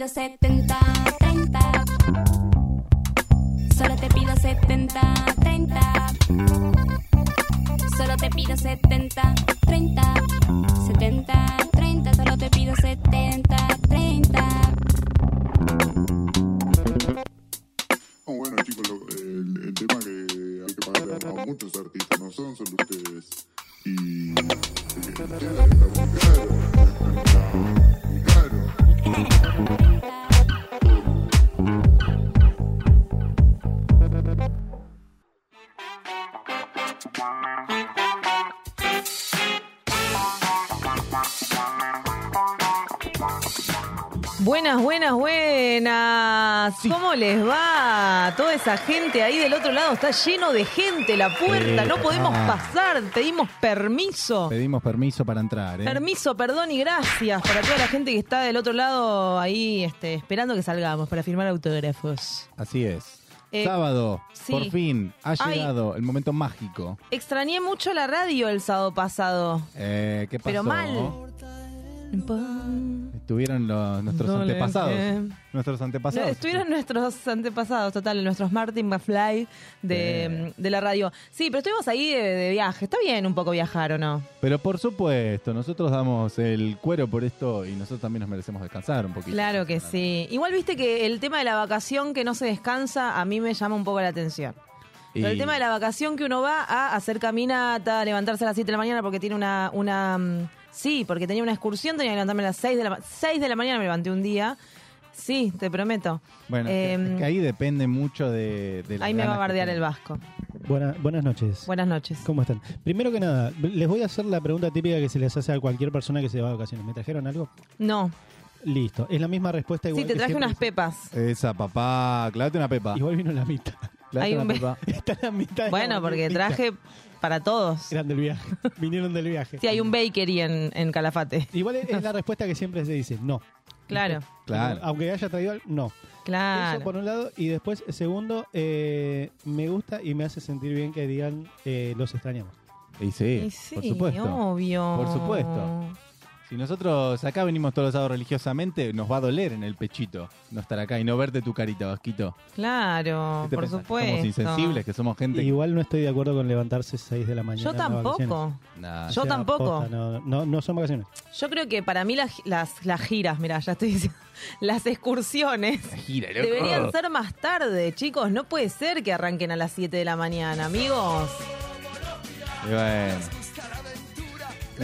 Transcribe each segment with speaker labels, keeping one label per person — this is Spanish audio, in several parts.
Speaker 1: Solo te
Speaker 2: Buenas, buenas. ¿Cómo les va? Toda esa gente ahí del otro lado está lleno de gente. La puerta,
Speaker 3: Sí,
Speaker 2: no podemos
Speaker 3: ah.
Speaker 2: pasar. Pedimos permiso.
Speaker 3: Pedimos permiso para entrar, ¿eh?
Speaker 2: Permiso, perdón y gracias para toda la gente que está del otro lado ahí este, esperando que salgamos para firmar autógrafos.
Speaker 3: Así es.
Speaker 2: Eh,
Speaker 3: Sábado,
Speaker 2: sí.
Speaker 3: por fin, ha
Speaker 2: Ay.
Speaker 3: llegado el momento mágico.
Speaker 2: Extrañé mucho la radio el sábado pasado.
Speaker 3: Eh, ¿Qué pasó?
Speaker 2: Pero mal.
Speaker 3: Estuvieron los- nuestros
Speaker 2: No
Speaker 3: antepasados. Nuestros antepasados.
Speaker 2: Estuvieron nuestros antepasados, total, nuestros Martin McFly de, de la radio. Sí, pero estuvimos ahí de, de viaje. Está bien un poco viajar, ¿o no?
Speaker 3: Pero por supuesto, nosotros damos el cuero por esto y nosotros también nos merecemos descansar un poquito.
Speaker 2: Claro que sí. Igual viste que el tema de la vacación que no se descansa a mí me llama un poco la atención. Pero el tema de la vacación que uno va a hacer caminata, a levantarse a las 7 de la mañana porque tiene una... una mm, sí, porque tenía una excursión, tenía que levantarme a las 6 de la, ma- 6 de la mañana, me levanté un día. Sí, te prometo.
Speaker 3: Bueno,
Speaker 2: Em,
Speaker 3: es que ahí depende mucho de,
Speaker 2: Ahí me va a bardear el vasco.
Speaker 4: Buena- buenas noches.
Speaker 2: Buenas noches.
Speaker 4: ¿Cómo están? Primero que nada, les voy a hacer la pregunta típica que se les hace a cualquier persona que se va de vacaciones. ¿Me trajeron algo?
Speaker 2: No.
Speaker 4: Listo. Es la misma respuesta igual
Speaker 2: Sí, te traje unas pepas.
Speaker 3: Esa, papá, clávate una pepa.
Speaker 4: Igual vino la mitad.
Speaker 2: Hay
Speaker 3: una
Speaker 2: un.
Speaker 4: Está la mitad. de
Speaker 2: Bueno,
Speaker 4: la
Speaker 2: porque traje para todos.
Speaker 4: Eran del viaje. Vinieron del viaje.
Speaker 2: Sí, hay un bakery en, en Calafate.
Speaker 4: Igual es, es la respuesta que siempre se dice. No.
Speaker 2: Claro,
Speaker 3: Claro.
Speaker 4: Aunque haya traído algo, no. Eso
Speaker 2: claro.
Speaker 4: por un lado. Y después, segundo, eh, me gusta y me hace sentir bien que digan eh, los extrañamos.
Speaker 3: Y sí,
Speaker 2: Y sí,
Speaker 3: por supuesto.
Speaker 2: obvio.
Speaker 3: Por supuesto. Si nosotros acá venimos todos los sábados religiosamente, nos va a doler en el pechito no estar acá y no verte tu carita, Vasquito.
Speaker 2: Claro,
Speaker 3: ¿Qué te
Speaker 2: por
Speaker 3: pensás?
Speaker 2: supuesto.
Speaker 3: Somos insensibles, que somos gente...
Speaker 4: Igual no estoy de acuerdo con levantarse 6 de la mañana.
Speaker 2: Yo tampoco.
Speaker 3: Nah,
Speaker 2: Yo
Speaker 4: O sea,
Speaker 2: tampoco.
Speaker 4: posta, no, no, no son vacaciones.
Speaker 2: Yo creo que para mí las, las, las giras, mira, ya estoy diciendo, las excursiones
Speaker 3: gira, loco.
Speaker 2: deberían ser más tarde, chicos. No puede ser que arranquen a las 7 de la mañana, amigos.
Speaker 3: Y bueno.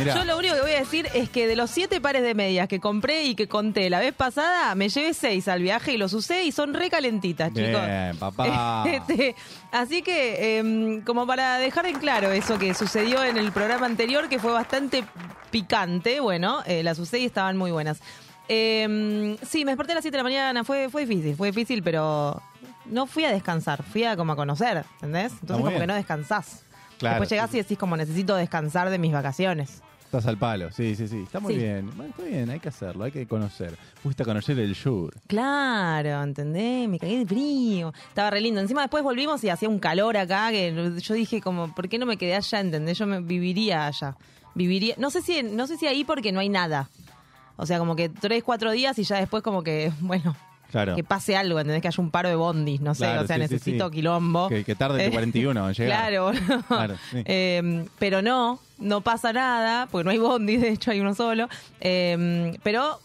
Speaker 2: Yo lo único que voy a decir es que de los siete pares de medias que compré y que conté la vez pasada, me llevé seis al viaje y los usé y son recalentitas, chicos.
Speaker 3: bien, papá.
Speaker 2: Este, así que, em, como para dejar en claro eso que sucedió en el programa anterior, que fue bastante picante, bueno, eh, las usé y estaban muy buenas. Em, sí, me desperté a las 7 de la mañana, fue, fue difícil, fue difícil, pero no fui a descansar, fui a como a conocer, ¿entendés? Entonces como
Speaker 3: bien.
Speaker 2: que no descansás.
Speaker 3: Claro.
Speaker 2: Después llegás y decís como necesito descansar de mis vacaciones.
Speaker 3: Estás al palo, sí, sí, sí. Está muy
Speaker 2: Sí.
Speaker 3: bien. Bueno, está bien, hay que hacerlo, hay que conocer. Fuiste a conocer el sur.
Speaker 2: Claro, ¿entendés? Me cagué de frío. Estaba re lindo. Encima después volvimos y hacía un calor acá que yo dije como, ¿por qué no me quedé allá? ¿Entendés? Yo me viviría allá. Viviría, no sé si, no sé si ahí porque no hay nada. O sea, como que tres, cuatro días y ya después como que, bueno,
Speaker 3: Claro.
Speaker 2: que pase algo, ¿entendés? Que haya un paro de bondis, no sé.
Speaker 3: Claro,
Speaker 2: o sea,
Speaker 3: sí,
Speaker 2: necesito
Speaker 3: sí.
Speaker 2: quilombo.
Speaker 3: Que, que tarde
Speaker 2: Eh,
Speaker 3: 41 en llegar.
Speaker 2: Claro, no.
Speaker 3: Claro.
Speaker 2: Eh, pero no, no pasa nada, porque no hay bondi, de hecho hay uno solo. Eh, pero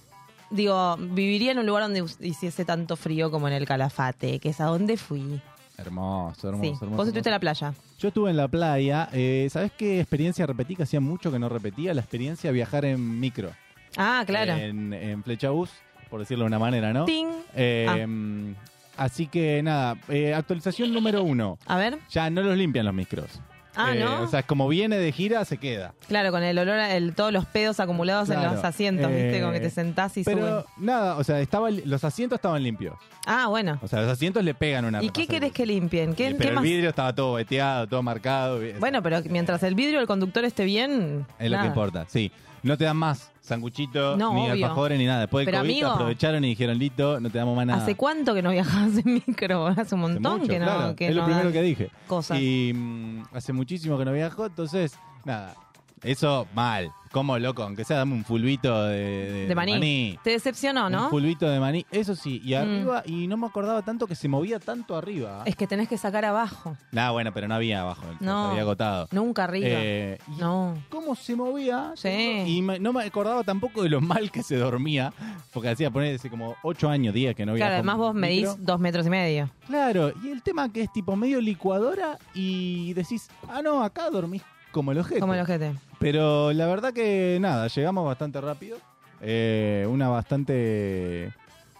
Speaker 2: digo, viviría en un lugar donde hiciese tanto frío como en el Calafate, que es a donde fui.
Speaker 3: Hermoso, hermoso,
Speaker 2: sí.
Speaker 3: hermoso.
Speaker 2: Vos estuviste en la playa.
Speaker 3: Yo estuve en la playa. Eh, ¿Sabés qué experiencia repetí? Que hacía mucho que no repetía. La experiencia de viajar en micro.
Speaker 2: Ah, claro.
Speaker 3: En, en Flechabús, por decirlo de una manera, ¿no?
Speaker 2: Ting.
Speaker 3: Eh,
Speaker 2: Ah.
Speaker 3: Así que nada, eh, actualización número uno.
Speaker 2: A ver.
Speaker 3: Ya no los limpian los micros.
Speaker 2: Ah,
Speaker 3: Eh,
Speaker 2: ¿no?
Speaker 3: O sea, como viene de gira, se queda.
Speaker 2: Claro, con el olor, a el, todos los pedos acumulados en los asientos, ¿viste?
Speaker 3: Eh,
Speaker 2: Como que te sentás y
Speaker 3: Pero
Speaker 2: suben.
Speaker 3: nada, o sea, estaba, los asientos estaban limpios.
Speaker 2: Ah, bueno.
Speaker 3: O sea, los asientos le pegan una
Speaker 2: ¿Y qué querés que limpien? ¿Qué,
Speaker 3: Sí,
Speaker 2: qué
Speaker 3: Pero el
Speaker 2: más?
Speaker 3: vidrio estaba todo veteado, todo marcado.
Speaker 2: Bueno, pero mientras el vidrio del conductor esté bien.
Speaker 3: Es lo que importa, sí. No te dan más sanguchito,
Speaker 2: No,
Speaker 3: ni
Speaker 2: obvio.
Speaker 3: alfajores, ni nada. Después del
Speaker 2: Pero,
Speaker 3: COVID
Speaker 2: amigo,
Speaker 3: aprovecharon y dijeron, listo, no te damos más nada.
Speaker 2: ¿Hace cuánto que no viajabas en micro? Hace un
Speaker 3: Hace
Speaker 2: montón
Speaker 3: mucho,
Speaker 2: que no.
Speaker 3: claro.
Speaker 2: que
Speaker 3: es lo
Speaker 2: no
Speaker 3: primero
Speaker 2: dan
Speaker 3: que dije.
Speaker 2: Cosas.
Speaker 3: Y mm, hace muchísimo que no viajo, entonces, nada. Eso mal. Como loco, aunque sea dame un fulbito de, de-
Speaker 2: de maní. Te decepcionó,
Speaker 3: Un
Speaker 2: ¿no?
Speaker 3: fulbito de maní, eso sí. Y
Speaker 2: Mm.
Speaker 3: arriba, y no me acordaba tanto que se movía tanto arriba.
Speaker 2: Es que tenés que sacar abajo.
Speaker 3: Nah, bueno, pero no había abajo.
Speaker 2: No.
Speaker 3: Había agotado.
Speaker 2: Nunca arriba.
Speaker 3: Eh,
Speaker 2: no.
Speaker 3: ¿Cómo se movía?
Speaker 2: Sí.
Speaker 3: Y me- no me acordaba tampoco de lo mal que se dormía, porque hacía poner hace como 8 años, 10 que no
Speaker 2: Claro,
Speaker 3: viajo
Speaker 2: además vos medís dos metros y medio.
Speaker 3: Claro, y el tema que es tipo medio licuadora y decís, ah, no, acá dormís como el ojete.
Speaker 2: Como el ojete.
Speaker 3: Pero la verdad que nada, llegamos bastante rápido. Eh, una bastante...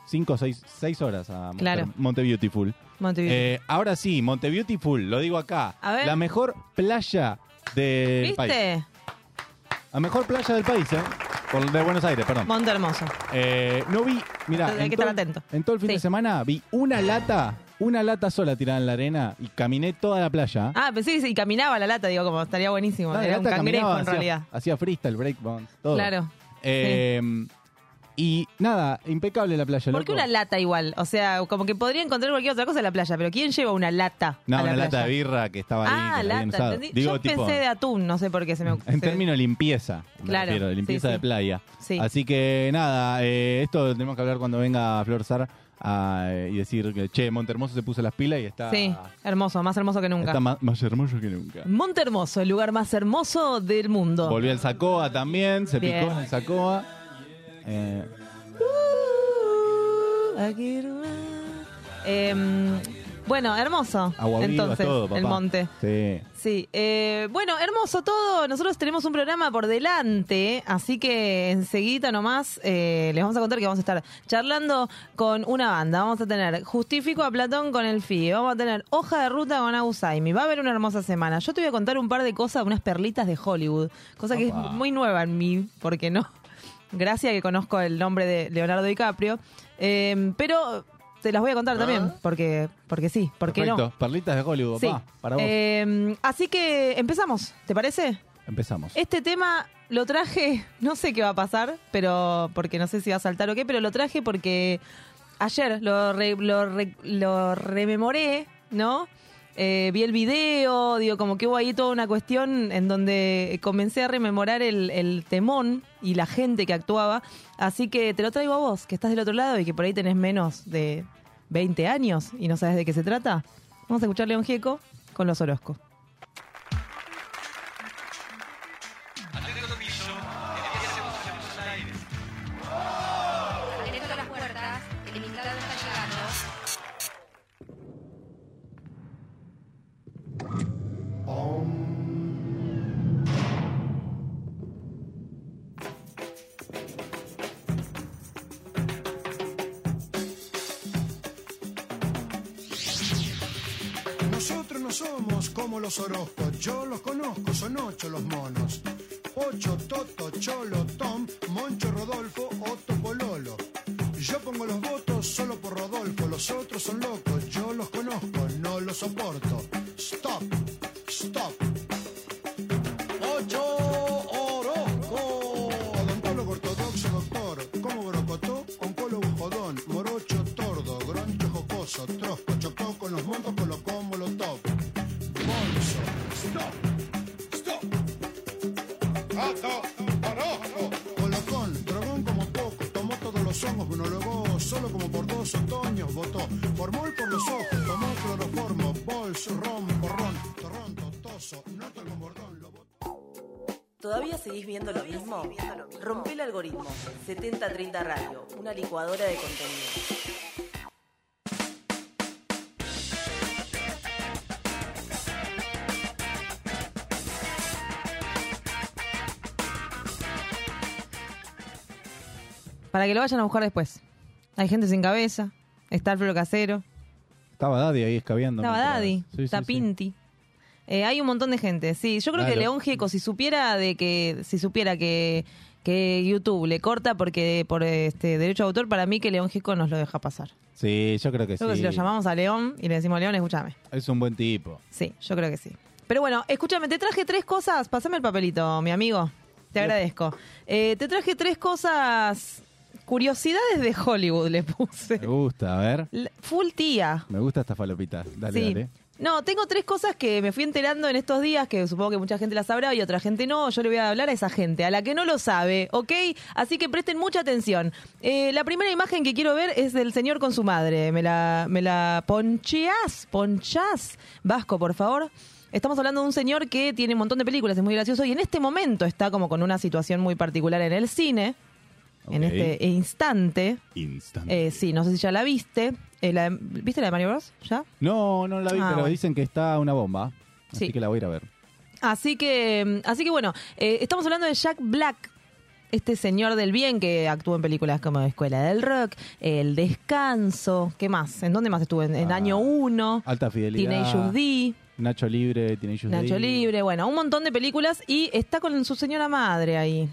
Speaker 3: 5 o 6 horas a Monte,
Speaker 2: Claro.
Speaker 3: Monte Beautiful.
Speaker 2: Montevideo.
Speaker 3: Eh, ahora sí, Monte Beautiful, lo digo acá.
Speaker 2: A ver.
Speaker 3: La mejor playa del país.
Speaker 2: ¿Viste?
Speaker 3: La mejor playa del país, ¿eh? Por, de Buenos Aires, perdón.
Speaker 2: Monte Hermoso.
Speaker 3: Eh, no vi, mira,
Speaker 2: Hay
Speaker 3: en,
Speaker 2: que
Speaker 3: todo-
Speaker 2: estar atento.
Speaker 3: en todo el fin
Speaker 2: Sí.
Speaker 3: de semana vi una lata, una lata sola tirada en la arena y caminé toda la playa.
Speaker 2: Ah, pensé que sí, caminaba la lata, digo, como estaría buenísimo. Era un cangrejo en
Speaker 3: hacía-
Speaker 2: realidad.
Speaker 3: Hacía freestyle, breakbounce, todo.
Speaker 2: Claro.
Speaker 3: Eh, Y nada, impecable la playa.
Speaker 2: ¿Por qué
Speaker 3: loco.
Speaker 2: una lata igual? O sea, como que podría encontrar cualquier otra cosa en la playa, pero ¿quién lleva una lata
Speaker 3: No,
Speaker 2: a la
Speaker 3: una lata de birra que estaba ahí.
Speaker 2: Ah,
Speaker 3: la habían
Speaker 2: lata.
Speaker 3: Digo,
Speaker 2: Yo
Speaker 3: tipo,
Speaker 2: pensé de atún, no sé por qué se me
Speaker 3: En términos de limpieza, me
Speaker 2: Claro,
Speaker 3: refiero, de limpieza
Speaker 2: sí,
Speaker 3: de
Speaker 2: sí.
Speaker 3: playa.
Speaker 2: Sí.
Speaker 3: Así que nada, eh, esto tenemos que hablar cuando venga Flor Sar ah, y decir que, che, Montermoso se puso las pilas y está,
Speaker 2: Sí, hermoso, más hermoso que nunca.
Speaker 3: está más, más hermoso que nunca.
Speaker 2: Monte Hermoso, el lugar más hermoso del mundo.
Speaker 3: Volvió el Sacoa también, se
Speaker 2: Bien.
Speaker 3: picó en el Sacoa. Eh,
Speaker 2: Em, bueno, hermoso.
Speaker 3: agua
Speaker 2: entonces,
Speaker 3: todo, papá.
Speaker 2: el monte.
Speaker 3: Sí.
Speaker 2: Sí, eh, bueno, hermoso todo. Nosotros tenemos un programa por delante, así que enseguida nomás eh, les vamos a contar que vamos a estar charlando con una banda. Vamos a tener Justifico a Platón con el FI, vamos a tener Hoja de Ruta con Agusaimi. Va a haber una hermosa semana. Yo te voy a contar un par de cosas, unas perlitas de Hollywood, cosa que
Speaker 3: Opa.
Speaker 2: es muy nueva en mí, porque no. Gracias que conozco el nombre de Leonardo DiCaprio, Eh, pero te las voy a contar también, porque, porque sí, porque no.
Speaker 3: Perfecto. Perlitas de Hollywood,
Speaker 2: Sí.
Speaker 3: papá. Para vos.
Speaker 2: Eh, así que empezamos, ¿te parece?
Speaker 3: Empezamos.
Speaker 2: Este tema lo traje, no sé qué va a pasar, pero porque no sé si va a saltar o qué, pero lo traje porque ayer lo, re- lo, re- lo rememoré, ¿no? Eh, vi el video, digo, como que hubo ahí toda una cuestión en donde comencé a rememorar el, temón y la gente que actuaba. Así que te lo traigo a vos, que estás del otro lado y que por ahí tenés menos de 20 años y no sabes de qué se trata. Vamos a escuchar León Gieco con los Orozco.
Speaker 5: Somos como los Orozcos, yo los conozco, son ocho los monos. Ocho, Toto, Cholo, Tom, Moncho, Rodolfo, Otto, Pololo. Yo pongo los votos solo por Rodolfo, los otros son locos, yo los conozco, no los soporto. Stop, stop. Votó. Y por los ojos, tomó cloroformo, bols, ron, borrón, torrón, totoso, noto con bordón, lo botó.
Speaker 6: ¿Todavía seguís viendo lo mismo? Rompe el algoritmo. 7030 Radio, una licuadora de contenido.
Speaker 2: Para que lo vayan a buscar después. Hay gente sin cabeza. Está Alfredo Casero.
Speaker 3: Estaba Daddy ahí escabeando.
Speaker 2: Estaba Daddy.
Speaker 3: Sí,
Speaker 2: está
Speaker 3: sí.
Speaker 2: Pinti. Eh, hay un montón de gente. Sí, yo creo que. León Gieco, si supiera de que, si supiera que, que YouTube le corta porque por este derecho de autor, para mí que León Gieco nos lo deja pasar.
Speaker 3: Sí, yo creo que
Speaker 2: Creo que
Speaker 3: sí.
Speaker 2: si lo llamamos a León y le decimos León, escúchame.
Speaker 3: Es un buen tipo.
Speaker 2: Sí, yo creo que sí. Pero bueno, escúchame, te traje tres cosas. Pásame el papelito, mi amigo. Te agradezco. Eh, te traje tres cosas. Curiosidades de Hollywood le puse.
Speaker 3: Me gusta, a ver.
Speaker 2: La- Full tía.
Speaker 3: Me gusta esta falopita. Dale,
Speaker 2: sí.
Speaker 3: dale.
Speaker 2: No, tengo tres cosas que me fui enterando en estos días, que supongo que mucha gente las sabrá y otra gente no. Yo le voy a hablar a esa gente, a la que no lo sabe, ¿ok? Así que presten mucha atención. Eh, la primera imagen que quiero ver es del señor con su madre. ¿Me la, me la poncheás? ¿Ponchás? Vasco, por favor. Estamos hablando de un señor que tiene un montón de películas, es muy gracioso y en este momento está como con una situación muy particular en el cine. En este instante.
Speaker 3: Instante.
Speaker 2: Eh, sí, no sé si ya la viste. Eh, la- ¿Viste la de Mario Bros? ¿Ya?
Speaker 3: No, no la vi,
Speaker 2: Ah,
Speaker 3: pero
Speaker 2: bueno.
Speaker 3: dicen que está una bomba. Así
Speaker 2: Sí.
Speaker 3: que la voy a ir a ver.
Speaker 2: Así que, así que bueno, eh, estamos hablando de Jack Black, este señor del bien que actuó en películas como Escuela del Rock, El Descanso, ¿qué más? ¿En dónde más estuvo? En, en
Speaker 3: Ah,
Speaker 2: Año 1,
Speaker 3: Alta fidelidad.
Speaker 2: Teenage D,
Speaker 3: Nacho Libre, Teenage
Speaker 2: Nacho Libre, bueno, un montón de películas y está con su señora madre ahí.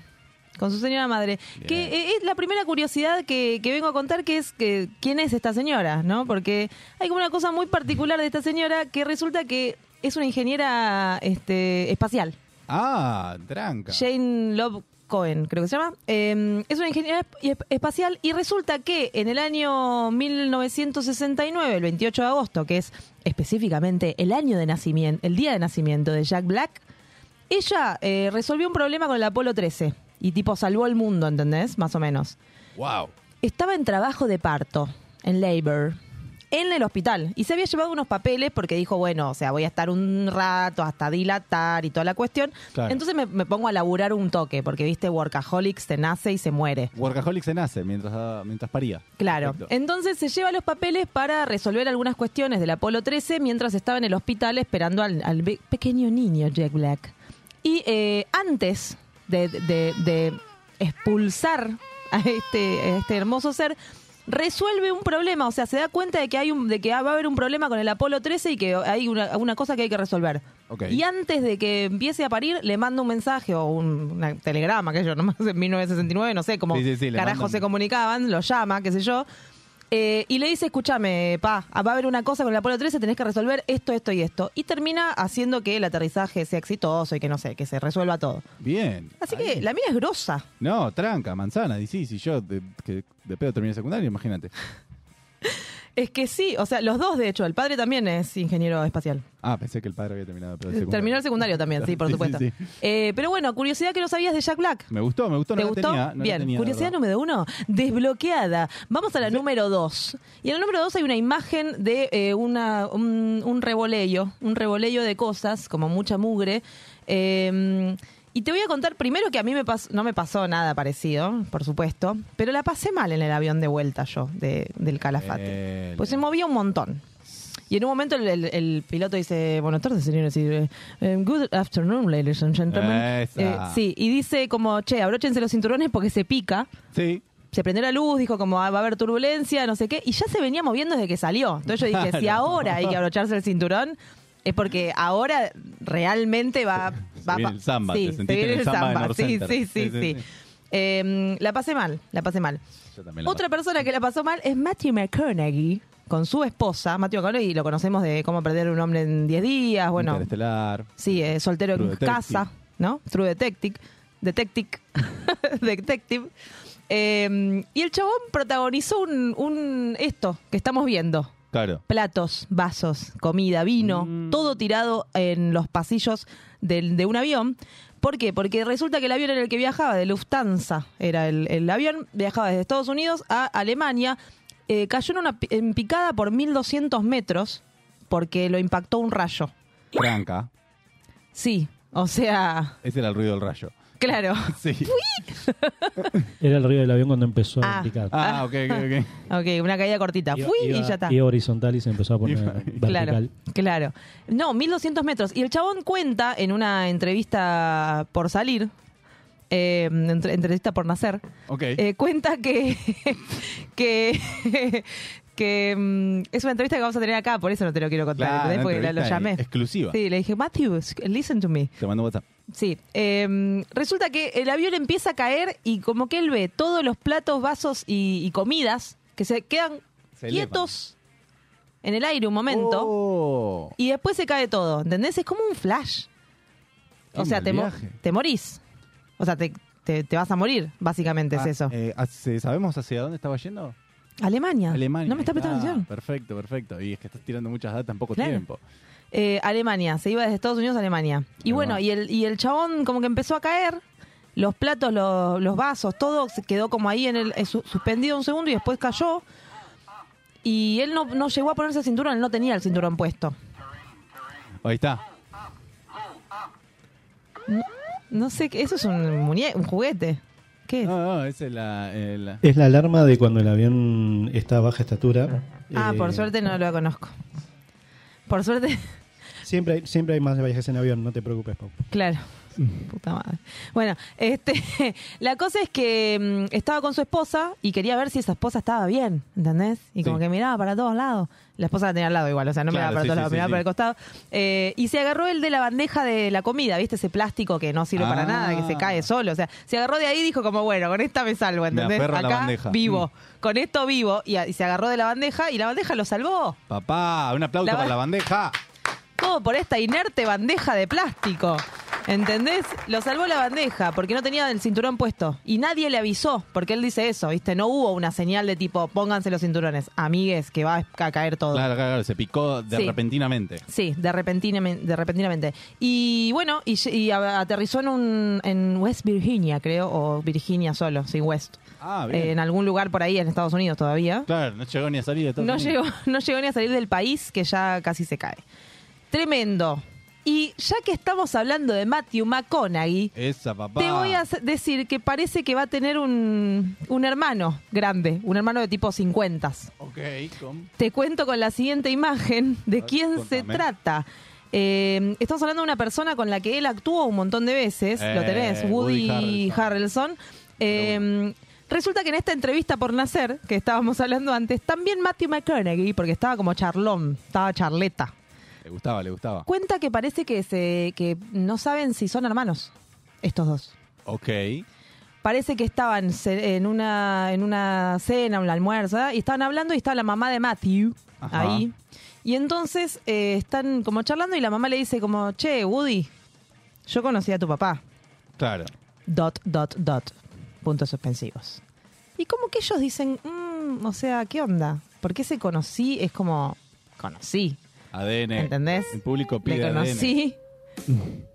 Speaker 2: Con su señora madre.
Speaker 3: Bien.
Speaker 2: Que eh, es la primera curiosidad que, que vengo a contar, que es que quién es esta señora, ¿no? Porque hay como una cosa muy particular de esta señora que resulta que es una ingeniera este, espacial.
Speaker 3: Ah, tranca.
Speaker 2: Jane Love Cohen, creo que se llama. Eh, es una ingeniera esp- espacial y resulta que en el año 1969, el 28 de agosto, que es específicamente el año de nacimiento, el día de nacimiento de Jack Black, ella eh, resolvió un problema con el Apolo 13 y tipo salvó el mundo, ¿entendés? Más o menos.
Speaker 3: Wow.
Speaker 2: Estaba en trabajo de parto, en labor, en el hospital. Y se había llevado unos papeles porque dijo, bueno, o sea, voy a estar un rato hasta dilatar y toda la cuestión.
Speaker 3: Claro.
Speaker 2: Entonces me, me pongo a laburar un toque, porque viste, Workaholics te nace y se muere.
Speaker 3: Workaholic se nace mientras, mientras paría.
Speaker 2: Claro.
Speaker 3: Perfecto.
Speaker 2: Entonces se lleva los papeles para resolver algunas cuestiones del Apolo 13 mientras estaba en el hospital esperando al, pequeño niño Jack Black. Y eh, antes de, de- de expulsar a este, a este hermoso ser, resuelve un problema, o sea, se da cuenta de que hay un, de que va a haber un problema con el Apolo 13 y que hay una, una cosa que hay que resolver. Y antes de que empiece a parir, le manda un mensaje o un una telegrama, que yo nomás en 1969, no sé cómo
Speaker 3: Sí, sí, sí, le
Speaker 2: carajo
Speaker 3: mandan-
Speaker 2: se comunicaban, lo llama, qué sé yo. Eh, y le dice, escúchame, pa, va a haber una cosa con el Apolo 13, tenés que resolver esto, esto y esto. Y termina haciendo que el aterrizaje sea exitoso y que no sé, que se resuelva todo.
Speaker 3: Bien.
Speaker 2: Así
Speaker 3: Ahí.
Speaker 2: que la mina es grosa.
Speaker 3: No, tranca, manzana. Y sí, si yo de, que de pedo terminé secundario, imagínate.
Speaker 2: Es que sí, o sea, los dos, de hecho, el padre también es ingeniero espacial.
Speaker 3: Ah, pensé que el padre había terminado de pedo secundario.
Speaker 2: Terminó el secundario también, sí, por
Speaker 3: Sí,
Speaker 2: supuesto.
Speaker 3: sí, sí.
Speaker 2: Eh, pero bueno, curiosidad que no sabías de Jack Black.
Speaker 3: Me gustó, me gustó.
Speaker 2: ¿Te
Speaker 3: no la
Speaker 2: gustó?
Speaker 3: tenía, no la
Speaker 2: Bien,
Speaker 3: tenía,
Speaker 2: curiosidad número uno, desbloqueada. Vamos a la número dos. Y en la número dos hay una imagen de eh, una, un, un revolello, un revolello de cosas, como mucha mugre. Eh, y te voy a contar primero que a mí me pas- no me pasó nada parecido, por supuesto, pero la pasé mal en el avión de vuelta yo, de- del Calafate. Pues se movía un montón. Y en un momento el, el- el piloto dice, buenas tardes, señores. y, eh, good afternoon, ladies and gentlemen. Eh, sí, y dice como, che, abróchense los cinturones porque se pica.
Speaker 3: Sí.
Speaker 2: Se prendió la luz, dijo como "Ah, va a haber turbulencia, no sé qué, y ya se venía moviendo desde que salió. Entonces yo dije, si ahora hay que abrocharse el cinturón, es porque ahora realmente va...
Speaker 3: Viene el samba,
Speaker 2: sí,
Speaker 3: te
Speaker 2: se viene
Speaker 3: en el samba
Speaker 2: Sí, sí, sí,
Speaker 3: Sí.
Speaker 2: Eh, la pasé mal, la pasé mal.
Speaker 3: Yo la
Speaker 2: Otra persona que la pasó mal es Matthew McConaughey con su esposa. Matthew McConaughey lo conocemos de cómo perder un hombre en 10 días. Bueno,
Speaker 3: Interestelar.
Speaker 2: sí, eh, soltero
Speaker 3: True
Speaker 2: en
Speaker 3: Detective.
Speaker 2: casa, ¿no? True Detective. Detective. Detective. Eh, y el chabón protagonizó un, un esto que estamos viendo.
Speaker 3: Claro.
Speaker 2: Platos, vasos, comida, vino,
Speaker 3: Mm.
Speaker 2: todo tirado en los pasillos del- de un avión. ¿Por qué? Porque resulta que el avión en el que viajaba, de Lufthansa, era el, el avión, viajaba desde Estados Unidos a Alemania, eh, cayó en una en picada por 1200 metros porque lo impactó un rayo.
Speaker 3: Tranca.
Speaker 2: Sí, o sea,
Speaker 3: Ese era el ruido del rayo.
Speaker 2: Claro.
Speaker 3: Sí.
Speaker 4: Era el río del avión cuando empezó
Speaker 2: Ah.
Speaker 4: a indicar.
Speaker 3: Ah, ok, ok, ok.
Speaker 2: Ok, una caída cortita.
Speaker 4: Iba-
Speaker 2: Fui y ya está.
Speaker 4: Iba horizontal y se empezó a poner
Speaker 2: Claro,
Speaker 4: vertical.
Speaker 2: claro. No, 1200 metros. Y el chabón cuenta en una entrevista por salir, eh, entre- entrevista por nacer,
Speaker 3: Ok.
Speaker 2: eh, cuenta que, que, que mm, es una entrevista que vamos a tener acá, por eso no te lo quiero contar,
Speaker 3: Claro,
Speaker 2: ¿entendés?
Speaker 3: una
Speaker 2: Porque la- lo
Speaker 3: entrevista
Speaker 2: llamé.
Speaker 3: Exclusiva.
Speaker 2: Sí, le dije, Matthew, listen to me.
Speaker 3: Te mando WhatsApp.
Speaker 2: Sí, eh, resulta que el avión empieza a caer y como que él ve todos los platos, vasos y, y comidas que se quedan
Speaker 3: Se
Speaker 2: quietos en el aire un momento
Speaker 3: Oh.
Speaker 2: y después se cae todo, ¿entendés? Es como un flash.
Speaker 3: Qué
Speaker 2: O sea, te, mo-
Speaker 3: viaje.
Speaker 2: te morís. O sea, te, te- te vas a morir, básicamente
Speaker 3: Ah,
Speaker 2: es eso.
Speaker 3: eh, hace- ¿Sabemos hacia dónde estaba yendo?
Speaker 2: Alemania.
Speaker 3: Alemania.
Speaker 2: No me está prestando
Speaker 3: Ah,
Speaker 2: atención.
Speaker 3: Perfecto, perfecto. Y es que estás tirando muchas datas en poco
Speaker 2: Claro.
Speaker 3: tiempo.
Speaker 2: Eh, Alemania, se iba desde Estados Unidos a Alemania. Y bueno, y el, y el chabón como que empezó a caer, los platos, los, los vasos, todo se quedó como ahí en el eh, su- suspendido un segundo y después cayó. Y él no, no llegó a ponerse el cinturón, él no tenía el cinturón puesto.
Speaker 3: Ahí está.
Speaker 2: No sé, qué- eso es un muñeco, un juguete. ¿Qué es?
Speaker 3: No, no, esa es la. el-
Speaker 4: Es la alarma de cuando el avión está a baja estatura.
Speaker 2: Ah,
Speaker 4: Eh,
Speaker 2: por suerte no lo conozco. Por suerte,
Speaker 4: Siempre hay, siempre hay más viajes en avión, no te preocupes, Pau.
Speaker 2: claro. Puta madre. Bueno, este, la cosa es que mm, estaba con su esposa y quería ver si esa esposa estaba bien, ¿entendés? Y como
Speaker 3: Sí.
Speaker 2: que miraba para todos lados. La esposa la tenía al lado igual, o sea, no
Speaker 3: Claro,
Speaker 2: miraba para
Speaker 3: sí,
Speaker 2: todos
Speaker 3: sí,
Speaker 2: lados,
Speaker 3: sí,
Speaker 2: miraba
Speaker 3: sí.
Speaker 2: para el costado. Eh, y se agarró el de la bandeja de la comida, ¿viste? Ese plástico que no sirve para
Speaker 3: Ah.
Speaker 2: nada, que se cae solo. O sea, se agarró de ahí y dijo como, bueno, con esta me salvo, ¿entendés?
Speaker 3: la
Speaker 2: Acá
Speaker 3: bandeja.
Speaker 2: vivo.
Speaker 3: Mm.
Speaker 2: Con esto vivo. Y, se agarró de la bandeja y la bandeja lo salvó.
Speaker 3: Papá, un aplauso
Speaker 2: La
Speaker 3: para la bandeja.
Speaker 2: Todo por esta inerte bandeja de plástico. ¿Entendés? Lo salvó la bandeja porque no tenía el cinturón puesto. Y nadie le avisó, porque él dice eso, ¿viste? No hubo una señal de tipo, pónganse los cinturones. Amigues, que va a caer todo.
Speaker 3: Claro, claro, claro, se picó de
Speaker 2: Sí.
Speaker 3: repentinamente.
Speaker 2: Sí, de repentinamente, de repentinamente. Y bueno, y, aterrizó en, un, en West Virginia, creo, o Virginia solo, sí, West.
Speaker 3: Ah, bien.
Speaker 2: Eh, en algún lugar por ahí en Estados Unidos todavía.
Speaker 3: Claro, no llegó ni a salir de todo.
Speaker 2: No llegó, no llegó ni a salir del país, que ya casi se cae. Tremendo. Y ya que estamos hablando de Matthew McConaughey,
Speaker 3: Esa, papá.
Speaker 2: te voy a decir que parece que va a tener un, un hermano grande, un hermano de tipo 50.
Speaker 3: Ok.
Speaker 2: Te cuento con la siguiente imagen de
Speaker 3: ver,
Speaker 2: quién se trata. Eh, estamos hablando de una persona con la que él actuó un montón de veces, lo
Speaker 3: Eh,
Speaker 2: tenés, Woody,
Speaker 3: Woody
Speaker 2: Harrelson.
Speaker 3: Harrelson.
Speaker 2: Eh, resulta que en esta entrevista por nacer, que estábamos hablando antes, también Matthew McConaughey, porque estaba como charlón, estaba charleta,
Speaker 3: Le gustaba, le gustaba.
Speaker 2: cuenta que parece que, se, que no saben si son hermanos, estos dos.
Speaker 3: Ok.
Speaker 2: Parece que estaban en una, en una cena, un almuerzo, y estaban hablando y estaba la mamá de Matthew
Speaker 3: Ajá.
Speaker 2: ahí. Y entonces eh, están como charlando y la mamá le dice como, che, Woody, yo conocí a tu papá.
Speaker 3: Claro.
Speaker 2: Dot, dot, dot. Puntos suspensivos. Y como que ellos dicen, "Mm, o sea, ¿qué onda? ¿Por qué se conocí? Es como, conocí.
Speaker 3: ADN.
Speaker 2: ¿Entendés?
Speaker 3: El público pide
Speaker 2: Le
Speaker 3: ADN.
Speaker 2: conocí.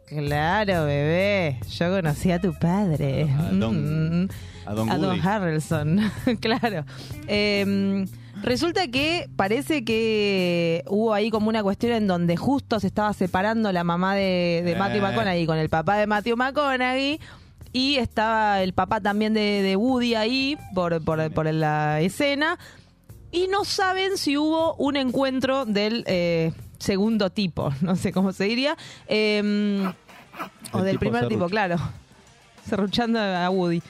Speaker 2: Claro, bebé. Yo conocí a tu padre.
Speaker 3: A Don-
Speaker 2: Mm.
Speaker 3: a Don
Speaker 2: a Don
Speaker 3: Woody.
Speaker 2: Harrelson. claro. Eh, resulta que parece que hubo ahí como una cuestión en donde justo se estaba separando la mamá de, de Matthew
Speaker 3: Eh.
Speaker 2: McConaughey con el papá de Matthew McConaughey. Y estaba el papá también de, de Woody ahí por, por, por la escena. Y no saben si hubo un encuentro del eh, segundo tipo, no sé cómo se diría. eh, o
Speaker 3: El
Speaker 2: del primer tipo, claro. Serruchando a Woody.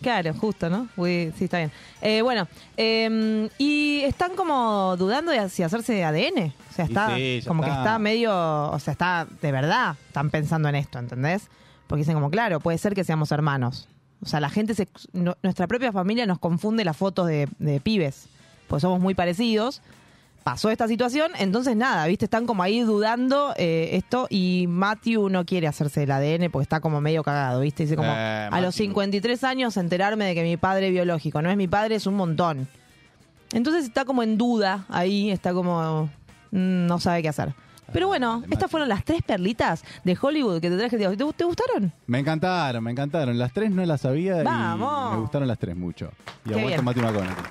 Speaker 2: Claro, justo, ¿no? Woody, sí, está bien. Eh, bueno, eh, y están como dudando de si hacerse ADN. O sea, está
Speaker 3: sí,
Speaker 2: como que
Speaker 3: está.
Speaker 2: está medio, o sea, está de verdad, están pensando en esto, ¿entendés? Porque dicen como, claro, puede ser que seamos hermanos. O sea, la gente, se, no- nuestra propia familia nos confunde las fotos de, de pibes, pues somos muy parecidos. Pasó esta situación, entonces nada, ¿viste? Están como ahí dudando eh, esto y Matthew no quiere hacerse el ADN porque está como medio cagado, ¿viste? Dice como,
Speaker 3: Eh,
Speaker 2: a los
Speaker 3: Matthew.
Speaker 2: 53 años enterarme de que mi padre biológico no es mi padre es un montón. Entonces está como en duda ahí, está como, mm, no sabe qué hacer. Pero bueno,
Speaker 3: de
Speaker 2: estas fueron las tres perlitas de Hollywood que te traje. ¿Te, te gustaron?
Speaker 3: Me encantaron, me encantaron. Las tres no las sabía
Speaker 2: Vamos.
Speaker 3: y me gustaron las tres mucho. Y
Speaker 2: Qué
Speaker 3: aguanta
Speaker 2: bien.
Speaker 3: Matthew McConaughey.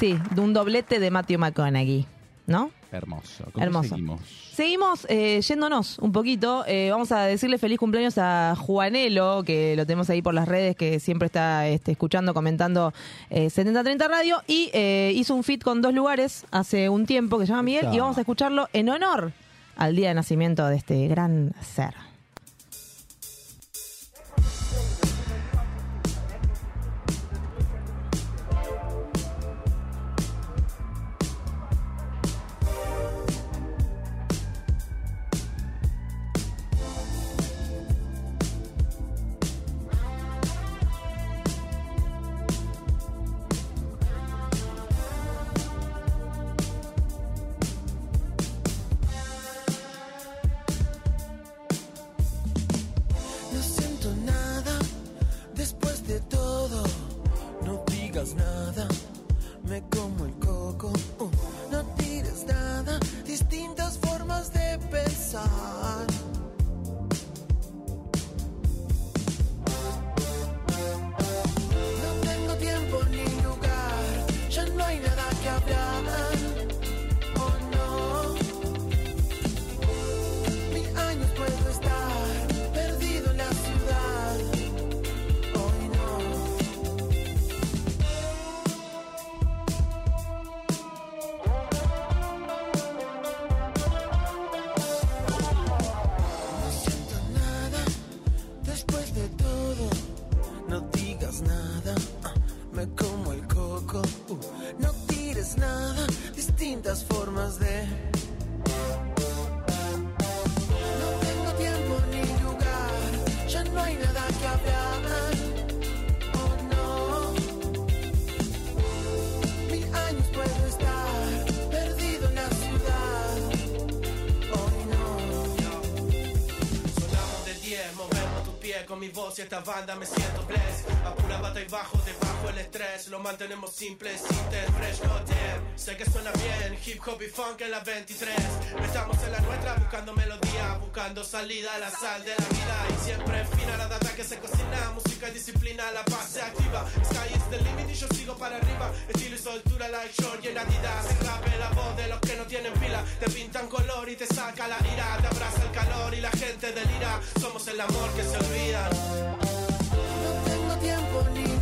Speaker 2: Sí, de un doblete de Matthew McConaughey, ¿no?
Speaker 3: Hermoso. ¿Con qué
Speaker 7: Hermoso.
Speaker 3: seguimos?
Speaker 7: Seguimos eh, yéndonos un poquito. Eh, vamos a decirle feliz cumpleaños a Juanelo, que lo tenemos ahí por las redes, que siempre está este, escuchando, comentando eh, 7030 Radio. Y eh, hizo un fit con dos lugares hace un tiempo que se llama Miguel.
Speaker 3: Está.
Speaker 7: Y vamos a escucharlo en honor al día de nacimiento de este gran ser.
Speaker 8: Esta banda me siento bless. A pura bata y bajo, debajo el estrés, lo mantenemos simple, sin fresh, no. Sé que suena bien, hip hop y funk en la 23. Estamos en la buscando salida la sal de la vida. Y siempre fina la data que se cocina, música y disciplina, la paz se activa. Sky is the limit y yo sigo para arriba. Estilo y soltura like short y en Adidas. El rap es la voz de los que no tienen pila. Te pintan color y te saca la ira. Te abraza el calor y la gente delira. Somos el amor que se olvida.
Speaker 9: No tengo tiempo ni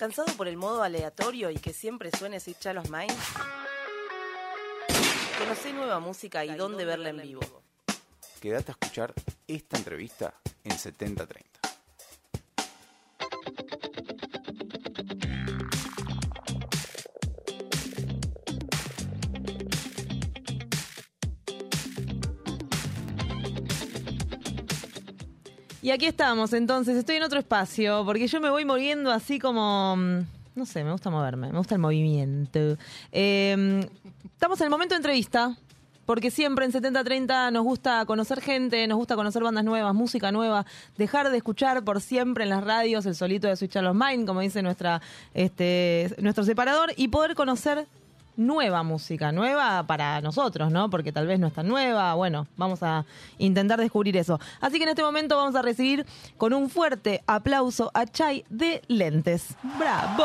Speaker 6: ¿Cansado por el modo aleatorio y que siempre suene Sweet Child of Mine? Conocé nueva música y dónde verla en vivo.
Speaker 10: Quédate a escuchar esta entrevista en 7030.
Speaker 2: Y aquí estamos, entonces, estoy en otro espacio, porque yo me voy moviendo así como... mm, No sé, me gusta moverme, me gusta el movimiento. Eh, estamos en el momento de entrevista, porque siempre en 7030 nos gusta conocer gente, nos gusta conocer bandas nuevas, música nueva, dejar de escuchar por siempre en las radios el solito de Switch a los Mind, como dice nuestra, este, nuestro separador, y poder conocer nueva música, nueva para nosotros, ¿no? Porque tal vez no es tan nueva. Bueno, vamos a intentar descubrir eso. Así que en este momento vamos a recibir con un fuerte aplauso a Chai de Lentes. ¡Bravo!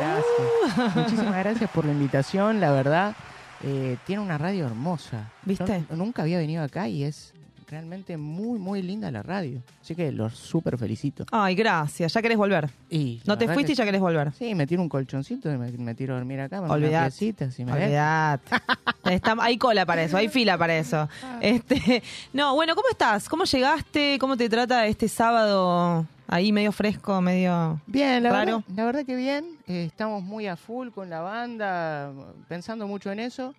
Speaker 11: Gracias. Muchísimas gracias por la invitación, la verdad. eh, tiene una radio hermosa.
Speaker 2: ¿Viste?
Speaker 11: Yo nunca había venido acá y es realmente muy, muy linda la radio. Así que los súper felicito.
Speaker 2: Ay, gracias. Ya querés volver.
Speaker 11: Y
Speaker 2: No te fuiste y ya querés volver.
Speaker 11: Sí, me tiro un colchoncito y me, me tiro a dormir acá. Me
Speaker 2: Olvidate.
Speaker 11: si me.
Speaker 2: Olvidate. Está- hay cola para eso, hay fila para eso. Este, no, bueno, ¿cómo estás? ¿Cómo llegaste? ¿Cómo te trata este sábado ahí medio fresco, medio
Speaker 11: Bien, la
Speaker 2: raro?
Speaker 11: verdad, la verdad que bien. Eh, estamos muy a full con la banda, pensando mucho en eso.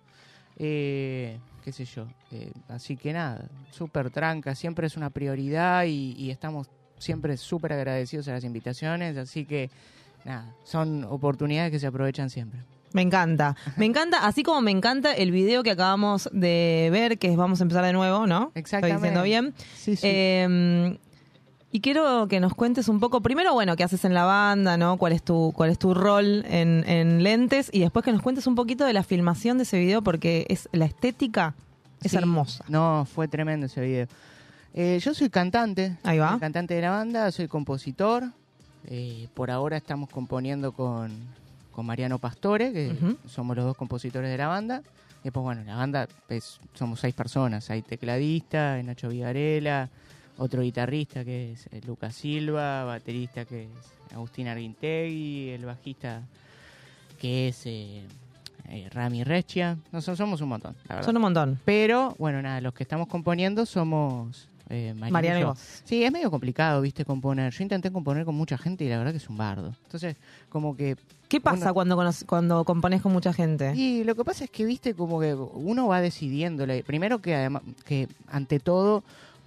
Speaker 11: Eh, qué sé yo. Eh, así que nada, súper tranca. Siempre es una prioridad y, y estamos siempre súper agradecidos a las invitaciones. Así que nada, son oportunidades que se aprovechan siempre.
Speaker 2: Me encanta. Me encanta, así como me encanta el video que acabamos de ver, que vamos a empezar de nuevo, ¿no?
Speaker 11: Exactamente.
Speaker 2: Estoy diciendo bien.
Speaker 11: Sí, sí.
Speaker 2: Eh, y quiero que nos cuentes un poco, primero, bueno, qué haces en la banda, ¿no? ¿Cuál es tu, cuál es tu rol en, en lentes? Y después que nos cuentes un poquito de la filmación de ese video, porque es la estética es
Speaker 11: Sí.
Speaker 2: hermosa.
Speaker 11: No, fue tremendo ese video. Eh, yo soy cantante.
Speaker 2: Ahí va.
Speaker 11: Soy cantante de la banda, soy compositor. Eh, por ahora estamos componiendo con, con Mariano Pastore, que somos los dos compositores de la banda. Después, bueno, la banda es- somos seis personas. Hay tecladista, Nacho Vigarela, otro guitarrista que es eh, Lucas Silva, baterista que es Agustín Arguintegui, el bajista que es eh, eh, Rami Reschia. No, son- somos un montón, la verdad.
Speaker 2: Son un montón.
Speaker 11: Pero, bueno, nada, los que estamos componiendo somos eh, Mariano,
Speaker 2: y vos.
Speaker 11: Sí, es medio complicado, viste, componer. Yo intenté componer con mucha gente y la verdad que es un bardo. Entonces, como que...
Speaker 2: ¿Qué pasa
Speaker 11: uno-
Speaker 2: cuando, cuando compones con mucha gente?
Speaker 11: Y lo que pasa es que, viste, como que uno va decidiendo. Primero que, además, que ante todo,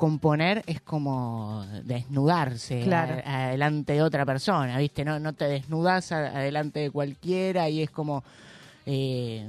Speaker 11: componer es como desnudarse
Speaker 2: Claro.
Speaker 11: a- adelante de otra persona, viste. No, no te desnudas a- adelante de cualquiera y es como... eh,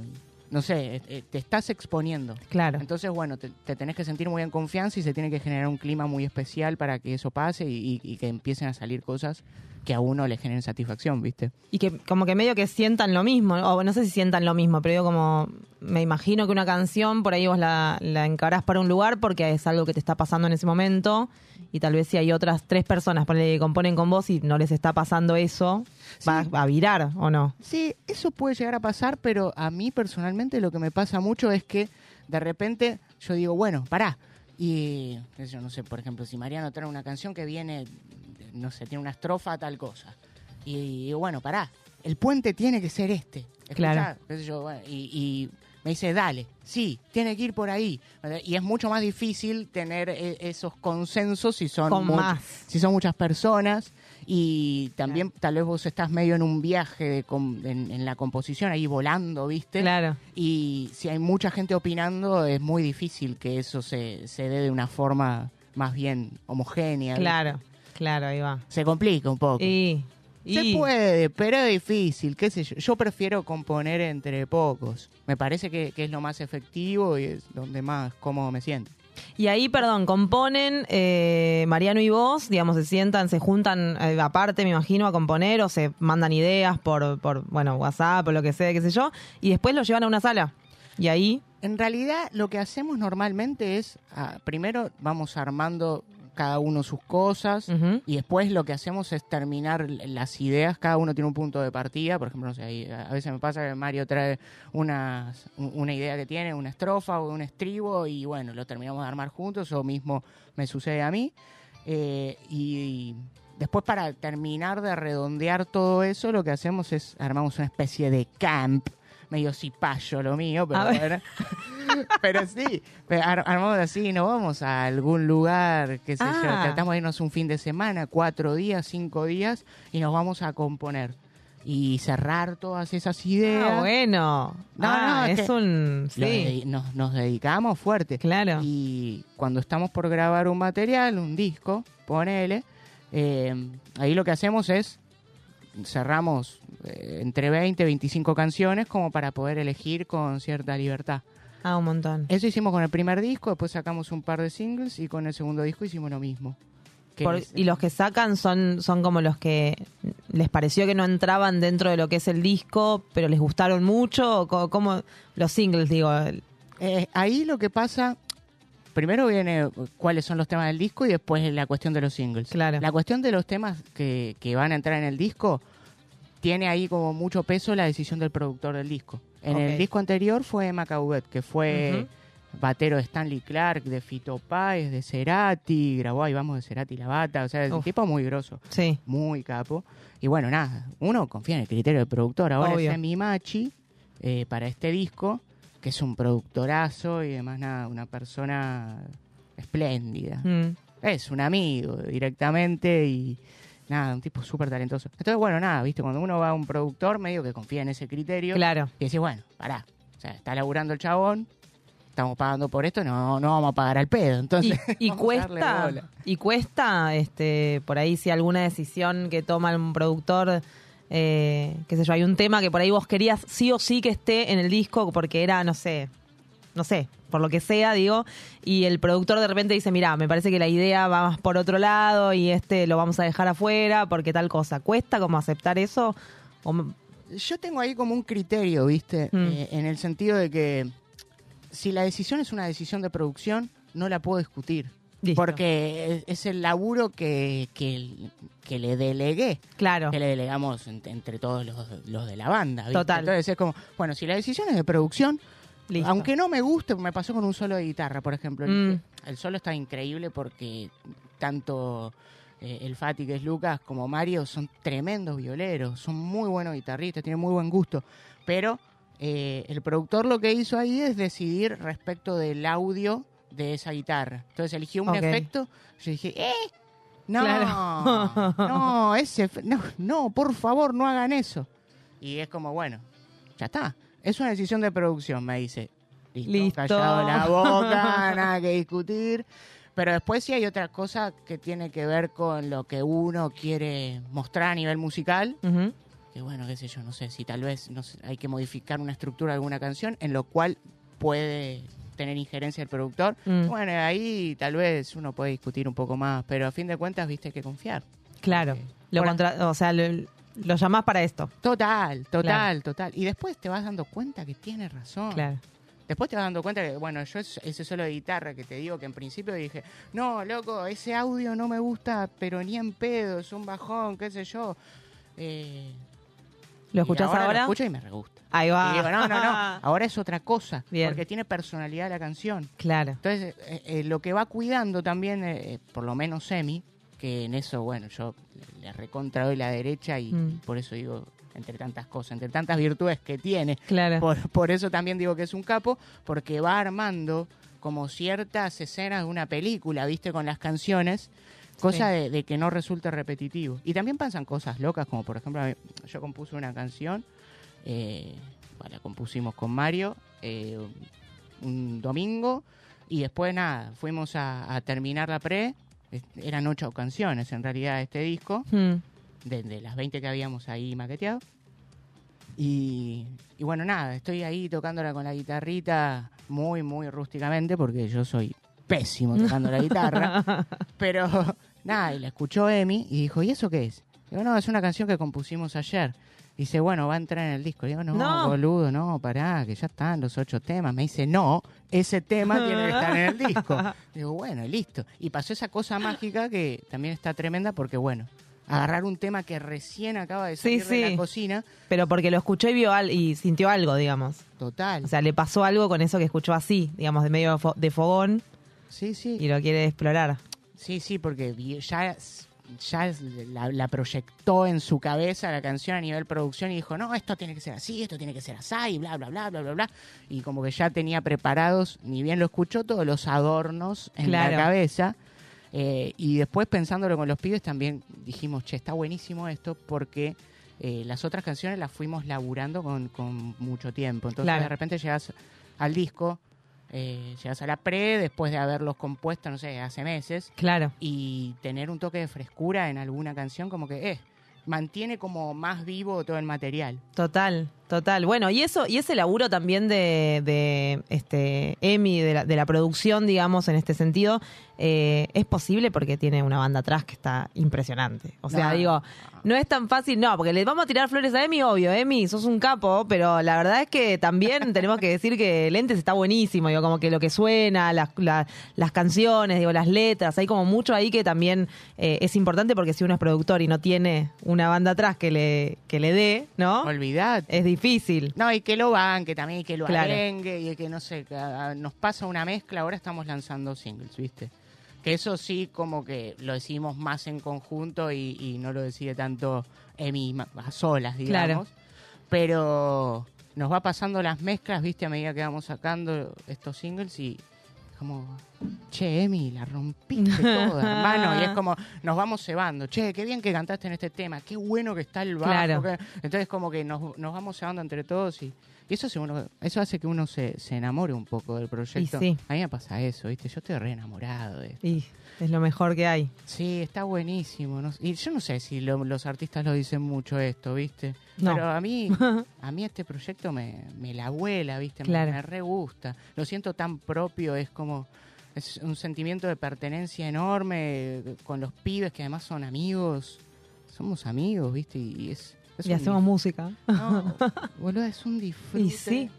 Speaker 11: no sé, eh, te estás exponiendo.
Speaker 2: Claro.
Speaker 11: Entonces, bueno, te, te tenés que sentir muy en confianza y se tiene que generar un clima muy especial para que eso pase y, y- y que empiecen a salir cosas que a uno le generen satisfacción, ¿viste?
Speaker 2: Y que como que medio que sientan lo mismo, o no sé si sientan lo mismo, pero digo como, me imagino que una canción por ahí vos la, la encarás para un lugar porque es algo que te está pasando en ese momento y tal vez si hay otras tres personas que componen con vos y no les está pasando eso, va, va a virar o no.
Speaker 11: Sí, eso puede llegar a pasar, pero a mí personalmente lo que me pasa mucho es que de repente yo digo, bueno, pará. Y yo no sé, por ejemplo, si Mariano trae una canción que viene, no sé, tiene una estrofa tal cosa. Y digo, bueno, pará, el puente tiene que ser este. ¿Escuchá?
Speaker 2: Claro.
Speaker 11: Qué sé yo, bueno, y, y me dice, dale, sí, tiene que ir por ahí. Y es mucho más difícil tener e- esos consensos si son,
Speaker 2: Con más.
Speaker 11: si son muchas personas. Y también tal vez vos estás medio en un viaje de com- en, en la composición, ahí volando, ¿viste?
Speaker 2: Claro.
Speaker 11: Y si hay mucha gente opinando, es muy difícil que eso se, se dé de una forma más bien homogénea. ¿viste?
Speaker 2: Claro, ahí va.
Speaker 11: Se complica un poco.
Speaker 2: Y,
Speaker 11: Se puede, pero es difícil, qué sé yo. Yo prefiero componer entre pocos. Me parece que, que es lo más efectivo y es donde más cómodo me siento.
Speaker 2: Y ahí, perdón, componen eh, Mariano y vos, digamos, se sientan, se juntan eh, aparte, me imagino, a componer o se mandan ideas por, por, bueno, WhatsApp o lo que sea, qué sé yo, y después lo llevan a una sala. Y ahí,
Speaker 11: En realidad, lo que hacemos normalmente es, ah, primero vamos armando cada uno sus cosas y después lo que hacemos es terminar las ideas. Cada uno tiene un punto de partida. Por ejemplo, no sé, ahí, a veces me pasa que Mario trae unas- un- una idea que tiene, una estrofa o un estribo y bueno, lo terminamos de armar juntos o mismo me sucede a mí. Eh, y, después para terminar de redondear todo eso, lo que hacemos es armamos una especie de camp, medio cipayo lo mío, pero bueno. pero sí, pero ar- armamos así, nos vamos a algún lugar, qué sé yo,
Speaker 2: Ah.
Speaker 11: tratamos de irnos un fin de semana, cuatro días, cinco días, y nos vamos a componer. Y cerrar todas esas ideas.
Speaker 2: Ah, bueno.
Speaker 11: No,
Speaker 2: Ah,
Speaker 11: no, es
Speaker 2: es
Speaker 11: que
Speaker 2: un... Sí,
Speaker 11: nos, nos dedicamos fuerte.
Speaker 2: claro.
Speaker 11: Y cuando estamos por grabar un material, un disco, ponele, eh, ahí lo que hacemos es cerramos eh, entre 20 y 25 canciones como para poder elegir con cierta libertad.
Speaker 2: Ah, un montón.
Speaker 11: Eso hicimos con el primer disco, después sacamos un par de singles y con el segundo disco hicimos lo mismo.
Speaker 2: Por- y los que sacan son, son como los que les pareció que no entraban dentro de lo que es el disco, pero les gustaron mucho, o co- como los singles, digo.
Speaker 11: Eh, ahí lo que pasa, primero viene cuáles son los temas del disco y después la cuestión de los singles.
Speaker 2: Claro.
Speaker 11: La cuestión de los temas que, que van a entrar en el disco tiene ahí como mucho peso la decisión del productor del disco. En el disco anterior fue Emma Cauguet, que fue batero de Stanley Clark, de Fito Páez, de Cerati, grabó ahí vamos de Cerati la bata, o sea, es un tipo muy grosso,
Speaker 2: Sí,
Speaker 11: muy capo. Y bueno, nada, uno confía en el criterio del productor. Ahora
Speaker 2: Obvio.
Speaker 11: es Emi Machi eh, para este disco, que es un productorazo y además nada, una persona espléndida.
Speaker 2: Mm.
Speaker 11: Es un amigo directamente y nada, un tipo súper talentoso. Entonces, bueno, nada, viste, cuando uno va a un productor, medio que confía en ese criterio.
Speaker 2: claro.
Speaker 11: Y decís, bueno, pará, o sea, está laburando el chabón, estamos pagando por esto, no, no vamos a pagar al pedo.
Speaker 2: Y,
Speaker 11: Entonces,
Speaker 2: y
Speaker 11: darle
Speaker 2: cuesta, y cuesta, este, por ahí si alguna decisión que toma un productor, eh, qué sé yo, hay un tema que por ahí vos querías sí o sí que esté en el disco porque era, no sé, no sé, por lo que sea, digo, y el productor de repente dice, mira, me parece que la idea va más por otro lado y este lo vamos a dejar afuera porque tal cosa. ¿Cuesta como aceptar eso? O
Speaker 11: Yo tengo ahí como un criterio, viste,
Speaker 2: Mm.
Speaker 11: Eh, en el sentido de que si la decisión es una decisión de producción, no la puedo discutir.
Speaker 2: Listo.
Speaker 11: Porque es, el laburo que, que, que le delegué.
Speaker 2: Claro.
Speaker 11: que le delegamos ent- entre todos los, los de la banda. ¿viste?
Speaker 2: Total.
Speaker 11: Entonces es como, bueno, si la decisión es de producción,
Speaker 2: Listo.
Speaker 11: aunque no me guste, me pasó con un solo de guitarra, por ejemplo.
Speaker 2: Mm.
Speaker 11: El, el solo está increíble porque tanto eh, el Fati, que es Lucas, como Mario son tremendos violeros, son muy buenos guitarristas, tienen muy buen gusto. Pero eh, el productor lo que hizo ahí es decidir respecto del audio de esa guitarra. Entonces eligió un
Speaker 2: Ok.
Speaker 11: efecto, yo dije, ¡eh! No,
Speaker 2: Claro.
Speaker 11: no, ese, no, no, por favor, no hagan eso. Y es como, bueno, ya está. Es una decisión de producción, me dice. Listo,
Speaker 2: Listo.
Speaker 11: callado la boca, nada que discutir. Pero después sí hay otra cosa que tiene que ver con lo que uno quiere mostrar a nivel musical.
Speaker 2: Ujú.
Speaker 11: Que bueno, qué sé yo, no sé, si tal vez no sé, hay que modificar una estructura de alguna canción, en lo cual puede tener injerencia el productor.
Speaker 2: Mm.
Speaker 11: Bueno, ahí tal vez uno puede discutir un poco más, pero a fin de cuentas, viste, que confiar.
Speaker 2: Claro.
Speaker 11: Porque-
Speaker 2: Lo
Speaker 11: Bueno,
Speaker 2: contra- o sea, lo, lo llamás para esto.
Speaker 11: Total, total,
Speaker 2: Claro.
Speaker 11: total. Y después te vas dando cuenta que tiene razón.
Speaker 2: Claro.
Speaker 11: Después te vas dando cuenta que, bueno, yo es- ese solo de guitarra que te digo que en principio dije, no, loco, ese audio no me gusta, pero ni en pedo, es un bajón, qué sé yo. Eh,
Speaker 2: ¿Lo
Speaker 11: y
Speaker 2: escuchás
Speaker 11: ahora?
Speaker 2: ahora?
Speaker 11: Lo escucho y me re gusta.
Speaker 2: Ahí va.
Speaker 11: Y digo, no, no, no, ahora es otra cosa,
Speaker 2: Bien.
Speaker 11: porque tiene personalidad la canción.
Speaker 2: Claro.
Speaker 11: Entonces, eh, eh, lo que va cuidando también, eh, por lo menos Semi, que en eso, bueno, yo le, le recontra doy la derecha y,
Speaker 2: Mm.
Speaker 11: y por eso digo, entre tantas cosas, entre tantas virtudes que tiene,
Speaker 2: Claro.
Speaker 11: por, por eso también digo que es un capo, porque va armando como ciertas escenas de una película, viste, con las canciones, cosa
Speaker 2: Sí.
Speaker 11: de, de que no resulte repetitivo. Y también pasan cosas locas, como por ejemplo, yo compuse una canción, eh, la compusimos con Mario, eh, un domingo, y después nada, fuimos a, a terminar la pre, eran ocho canciones en realidad este disco,
Speaker 2: Mm.
Speaker 11: de, de las 20 que habíamos ahí maqueteado. Y, y bueno, nada, estoy ahí tocándola con la guitarrita muy, muy rústicamente porque yo soy pésimo tocando la guitarra. Pero nada, y la escuchó Emi y dijo, ¿y eso qué es? Digo, no, es una canción que compusimos ayer. Dice, bueno, va a entrar en el disco. Digo, no,
Speaker 2: No.
Speaker 11: boludo, no, pará, que ya están los ocho temas. Me dice, no, ese tema tiene que estar en el disco. Digo, bueno, listo. Y pasó esa cosa mágica que también está tremenda porque, bueno, agarrar un tema que recién acaba de
Speaker 2: Sí,
Speaker 11: salir de
Speaker 2: sí.
Speaker 11: la cocina,
Speaker 2: Pero porque lo escuchó y vio al y sintió algo, digamos.
Speaker 11: total.
Speaker 2: O sea, le pasó algo con eso que escuchó así, digamos, de medio fo- de fogón
Speaker 11: sí, sí.
Speaker 2: y lo quiere explorar.
Speaker 11: Sí, sí, porque ya ya la, la proyectó en su cabeza la canción a nivel producción y dijo, no, esto tiene que ser así, esto tiene que ser así, y bla, bla, bla, bla, bla, bla. Y como que ya tenía preparados, ni bien lo escuchó, todos los adornos en
Speaker 2: Claro.
Speaker 11: la cabeza. Eh, y después pensándolo con los pibes también dijimos, che, está buenísimo esto porque eh, las otras canciones las fuimos laburando con, con mucho tiempo. Entonces
Speaker 2: Claro.
Speaker 11: de repente llegas al disco, eh, llegas a la pre después de haberlos compuesto, no sé, hace meses.
Speaker 2: Claro.
Speaker 11: Y tener un toque de frescura en alguna canción como que, eh, mantiene como más vivo todo el material.
Speaker 2: Total, total. Bueno, y eso, y ese laburo también de, de este Emi, de la, de la producción, digamos, en este sentido, eh, es posible porque tiene una banda atrás que está impresionante. O sea,
Speaker 11: No.
Speaker 2: digo, no es tan fácil, no, porque le vamos a tirar flores a Emi, obvio, Emi, sos un capo, pero la verdad es que también tenemos que decir que Lentes está buenísimo, digo, como que lo que suena, las, la- las canciones, digo, las letras, hay como mucho ahí que también eh, es importante porque si uno es productor y no tiene una banda atrás que le, que le dé, ¿no?
Speaker 11: Olvidad.
Speaker 2: Es difícil.
Speaker 11: No, y que lo banque también, y que lo
Speaker 2: Claro.
Speaker 11: arengue, y que no sé, que, nos pasa una mezcla, ahora estamos lanzando singles, ¿viste? Que eso sí, como que lo decimos más en conjunto y, y no lo decide tanto Emi a solas, digamos. Pero nos va pasando las mezclas, ¿viste? A medida que vamos sacando estos singles y como, che, Emi, la rompiste toda, hermano. Y es como, nos vamos cebando. Che, qué bien que cantaste en este tema, qué bueno que está el bajo.
Speaker 2: Claro.
Speaker 11: qué- Entonces como que nos, nos vamos cebando entre todos y, y eso, hace uno- eso hace que uno se, se enamore un poco del proyecto.
Speaker 2: sí.
Speaker 11: A mí me pasa eso, ¿viste? Yo estoy re enamorado de
Speaker 2: Y es lo mejor que hay.
Speaker 11: Sí, está buenísimo. no- Y yo no sé si lo- los artistas lo dicen mucho esto, ¿viste?
Speaker 2: No.
Speaker 11: Pero a mí, a mí este proyecto me, me la abuela, ¿viste? Me-
Speaker 2: Claro.
Speaker 11: Me, re gusta. Lo siento tan propio, es como... Es un sentimiento de pertenencia enorme con los pibes que además son amigos. Somos amigos, ¿viste? Y es... es
Speaker 2: y hacemos música.
Speaker 11: No, boludo, es un disfrute.
Speaker 2: Y sí.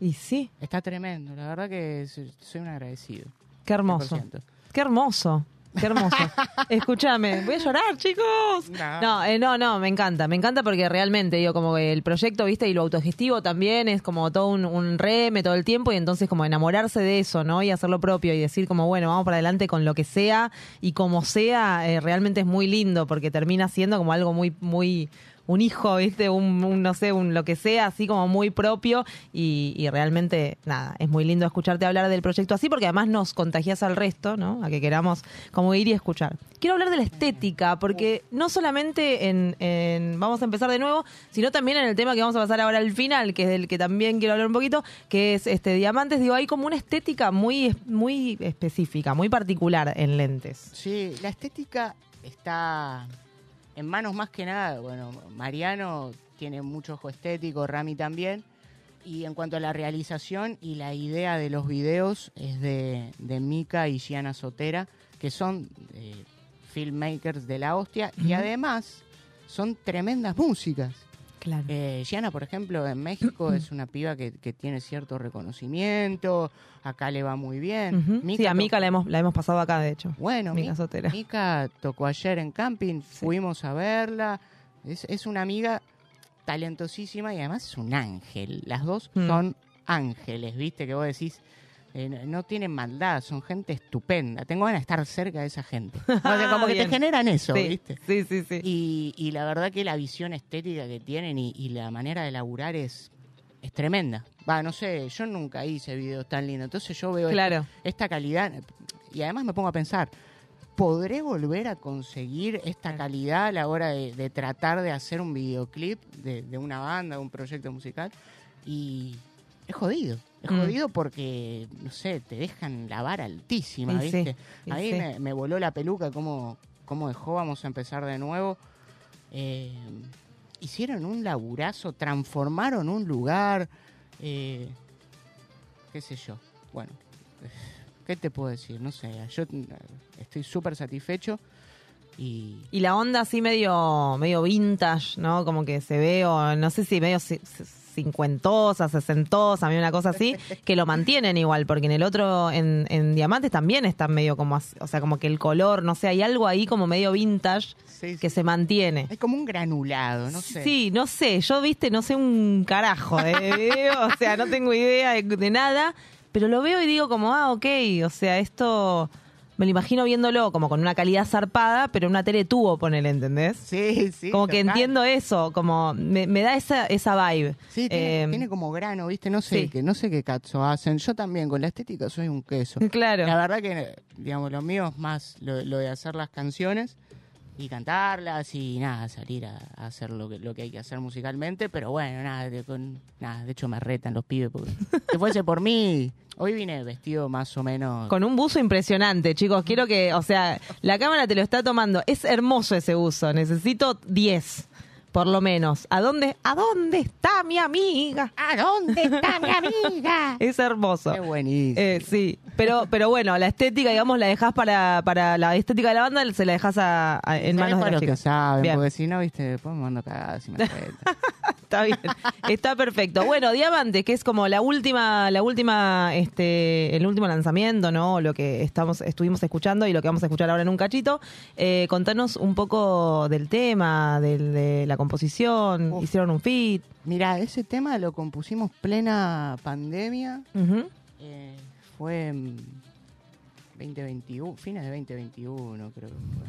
Speaker 2: Y sí.
Speaker 11: Está tremendo. La verdad que soy soy un agradecido.
Speaker 2: Qué hermoso.
Speaker 11: 100%.
Speaker 2: Qué hermoso. Qué hermoso. Escúchame, voy a llorar, chicos. No, eh, no, no, me encanta. Me encanta porque realmente, digo, como que el proyecto, viste, y lo autogestivo también es como todo un, un reme todo el tiempo y entonces como enamorarse de eso, ¿no? Y hacerlo propio y decir como, bueno, vamos para adelante con lo que sea y como sea, eh, realmente es muy lindo porque termina siendo como algo muy, muy un hijo, ¿viste? Un, no sé, un lo que sea, así como muy propio y, realmente, nada, es muy lindo escucharte hablar del proyecto así porque además nos contagias al resto, ¿no? A que queramos como ir y escuchar. Quiero hablar de la estética porque no solamente en, en- vamos a empezar de nuevo, sino también en el tema que vamos a pasar ahora al final, que es del que también quiero hablar un poquito, que es este Diamantes, digo, hay como una estética muy, muy específica, muy particular en lentes.
Speaker 11: Sí, la estética está en manos más que nada. Bueno, Mariano tiene mucho ojo estético, Rami también. Y en cuanto a la realización y la idea de los videos es de, de Mika y Gianna Sotera, que son eh, filmmakers de la hostia y además son tremendas músicas.
Speaker 2: Claro.
Speaker 11: Eh, Gianna, por ejemplo, en México es una piba que, que tiene cierto reconocimiento, acá le va muy bien. Mika
Speaker 2: Sí, a Mica la hemos, la hemos pasado acá, de hecho.
Speaker 11: bueno,
Speaker 2: Mica
Speaker 11: Mi-
Speaker 2: Sotera.
Speaker 11: Mica tocó ayer en camping, fuimos a verla. Es, es una amiga talentosísima y además es un ángel. Las dos
Speaker 2: Mm.
Speaker 11: son ángeles, ¿viste? Que vos decís, eh, no- tienen maldad, son gente estupenda. Tengo ganas de estar cerca de esa gente. O sea, como que te generan eso,
Speaker 2: Sí,
Speaker 11: ¿viste?
Speaker 2: Sí, sí, sí.
Speaker 11: Y, y la verdad que la visión estética que tienen y, y la manera de laburar es, es tremenda. Va, no sé, yo nunca hice videos tan lindos. Entonces yo veo esta-
Speaker 2: Claro.
Speaker 11: esta, calidad y además me pongo a pensar, ¿podré volver a conseguir esta calidad a la hora de, de tratar de hacer un videoclip de, de una banda, de un proyecto musical? Y es jodido. Es
Speaker 2: Mm.
Speaker 11: jodido porque, no sé, te dejan la vara altísima,
Speaker 2: sí,
Speaker 11: ¿viste?
Speaker 2: y
Speaker 11: A mí
Speaker 2: sí.
Speaker 11: me, me voló la peluca cómo, cómo dejó, vamos a empezar de nuevo. Eh, hicieron un laburazo, transformaron un lugar, eh, qué sé yo. Bueno, ¿qué te puedo decir? No sé, yo eh, estoy súper satisfecho y...
Speaker 2: Y la onda así medio, medio vintage, ¿no? Como que se ve, o no sé si medio ci- ci- cincuentosa, sesentosa, a mí una cosa así, que lo mantienen igual, porque en el otro, en, en Diamantes también están medio como, así, o sea, como que el color, no sé, hay algo ahí como medio vintage que se mantiene.
Speaker 11: Es como un granulado, no sé.
Speaker 2: Sí, no sé, yo viste, no sé un carajo de video, o sea, no tengo idea de, de nada, pero lo veo y digo como, ah, ok, o sea, esto me lo imagino viéndolo como con una calidad zarpada, pero una tele tubo, ponele, ¿entendés?
Speaker 11: Sí, sí.
Speaker 2: Como que
Speaker 11: total.
Speaker 2: entiendo eso, como me, me da esa, esa vibe.
Speaker 11: Sí, tiene,
Speaker 2: Eh,
Speaker 11: tiene como grano, ¿viste? No sé,
Speaker 2: sí.
Speaker 11: qué, no sé qué cazzo hacen. Yo también, con la estética soy un queso.
Speaker 2: Claro.
Speaker 11: La verdad que, digamos, lo mío es más lo, lo de hacer las canciones y cantarlas y nada, salir a, a hacer lo que, lo que hay que hacer musicalmente. Pero bueno, nada, de, con, nada, de hecho me retan los pibes porque si fuese por mí, hoy vine vestido más o menos...
Speaker 2: Con un buzo impresionante, chicos. Quiero que, o sea, la cámara te lo está tomando. Es hermoso ese buzo. Necesito 10, por lo menos. ¿A dónde, a dónde está mi amiga?
Speaker 11: ¿A dónde está mi amiga?
Speaker 2: Es hermoso.
Speaker 11: Qué buenísimo.
Speaker 2: Eh, sí, pero, pero bueno, la estética, digamos, la dejas para, para la estética de la banda, se la dejas a, a- en
Speaker 11: ¿Sabes
Speaker 2: manos de las
Speaker 11: los que
Speaker 2: chicas.
Speaker 11: saben,
Speaker 2: Bien.
Speaker 11: porque si no, viste, después me mando cagadas y me.
Speaker 2: Está bien, está perfecto. Bueno, Diamante, que es como la última, la última, este, el último lanzamiento, ¿no? Lo que estamos, estuvimos escuchando y lo que vamos a escuchar ahora en un cachito. Eh, contanos un poco del tema, del- de la composición. Hicieron un feat.
Speaker 11: Mira, ese tema lo compusimos plena pandemia.
Speaker 2: Ujú.
Speaker 11: Eh, fue en 2021, fines de 2021 creo que fue.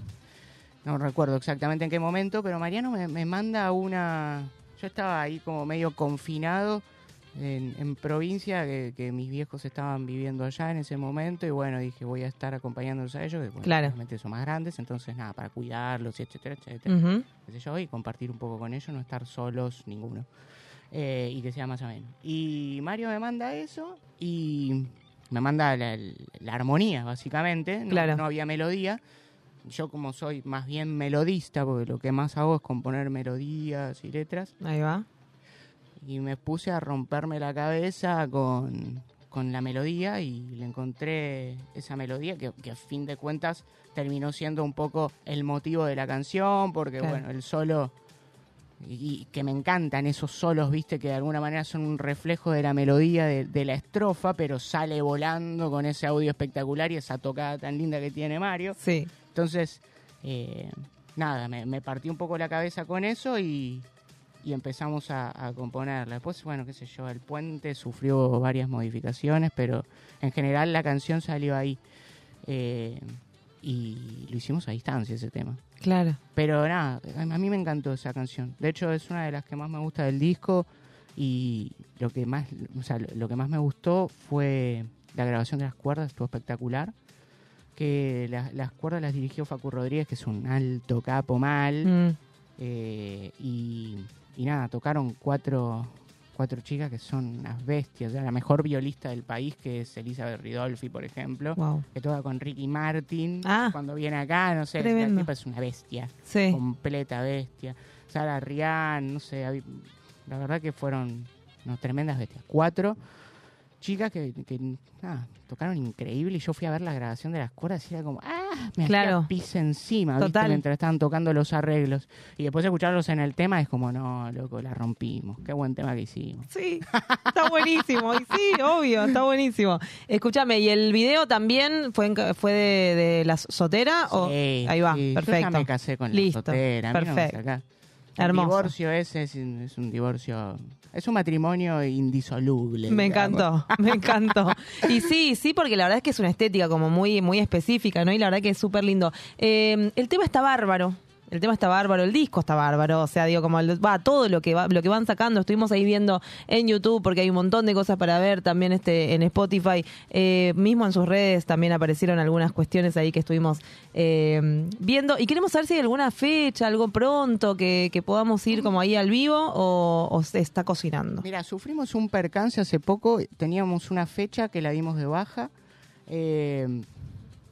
Speaker 11: No recuerdo exactamente en qué momento, pero Mariano me, me manda una... Yo estaba ahí como medio confinado en, en provincia, que, que mis viejos estaban viviendo allá en ese momento, y bueno, dije, voy a estar acompañándolos a ellos, que bueno,
Speaker 2: Claro.
Speaker 11: obviamente son más grandes, entonces nada, para cuidarlos, etcétera, etcétera.
Speaker 2: Ujú.
Speaker 11: qué sé yo, y compartir un poco con ellos, no estar solos ninguno. Eh, y que sea más o menos. Y Mario me manda eso y me manda la, la armonía, básicamente. No,
Speaker 2: Claro.
Speaker 11: no había melodía. Yo como soy más bien melodista, porque lo que más hago es componer melodías y letras,
Speaker 2: Ahí va.
Speaker 11: y me puse a romperme la cabeza con, con la melodía y le encontré esa melodía que, que a fin de cuentas terminó siendo un poco el motivo de la canción, porque
Speaker 2: Claro.
Speaker 11: bueno, el solo, y, y que me encantan esos solos, viste, que de alguna manera son un reflejo de la melodía de, de la estrofa, pero sale volando con ese audio espectacular y esa tocada tan linda que tiene Mario.
Speaker 2: Sí.
Speaker 11: Entonces, eh, nada, me, me partí un poco la cabeza con eso y, y empezamos a, a componerla. Después, bueno, qué sé yo, el puente sufrió varias modificaciones, pero en general la canción salió ahí. Eh, y lo hicimos a distancia ese tema.
Speaker 2: Claro.
Speaker 11: Pero nada, a mí me encantó esa canción. De hecho, es una de las que más me gusta del disco y lo que más, o sea, lo que más me gustó fue la grabación de las cuerdas, estuvo espectacular. Que la- las cuerdas las dirigió Facu Rodríguez, que es un alto capo mal.
Speaker 2: Mm.
Speaker 11: Eh, y, y nada, tocaron cuatro, cuatro chicas que son unas bestias. la mejor violista del país, que es Elizabeth Ridolfi, por ejemplo,
Speaker 2: Wow.
Speaker 11: que toca con Ricky Martin.
Speaker 2: Ah.
Speaker 11: Cuando viene acá, no sé, la
Speaker 2: Tremendo.
Speaker 11: tipa es una bestia.
Speaker 2: Sí.
Speaker 11: Completa bestia. Sara Rian, no sé, la verdad que fueron no, tremendas bestias. Cuatro chicas que, que, nada, tocaron increíble y yo fui a ver la grabación de las cuerdas y era como, ah, me
Speaker 2: Claro.
Speaker 11: hacía pis encima, ¿viste?
Speaker 2: Total.
Speaker 11: mientras estaban tocando los arreglos. Y después escucharlos en el tema es como, no, loco, la rompimos. Qué buen tema que hicimos.
Speaker 2: Sí, está buenísimo. Y sí, obvio, está buenísimo. Escúchame, ¿y el video también fue en fue de, de la sotera? o
Speaker 11: Sí,
Speaker 2: Ahí va,
Speaker 11: sí,
Speaker 2: perfecto.
Speaker 11: Yo ya me casé con
Speaker 2: Listo,
Speaker 11: la sotera. a mí no me
Speaker 2: perfecto.
Speaker 11: El
Speaker 2: Hermoso.
Speaker 11: divorcio ese es, un- es un divorcio, es un matrimonio indisoluble.
Speaker 2: Me
Speaker 11: digamos.
Speaker 2: encantó, me encantó. Y sí, sí, porque la verdad es que es una estética como muy, muy específica, ¿no? Y la verdad que es súper lindo. Eh, el tema está bárbaro. El tema está bárbaro, el disco está bárbaro, o sea, digo, como va todo lo que va, lo que van sacando, estuvimos ahí viendo en YouTube porque hay un montón de cosas para ver también este en Spotify, Eh, mismo en sus redes también aparecieron algunas cuestiones ahí que estuvimos eh, viendo y queremos saber si hay alguna fecha, algo pronto que, que podamos ir como ahí al vivo o, o se está cocinando.
Speaker 11: Mira, sufrimos un percance hace poco, teníamos una fecha que la dimos de baja eh,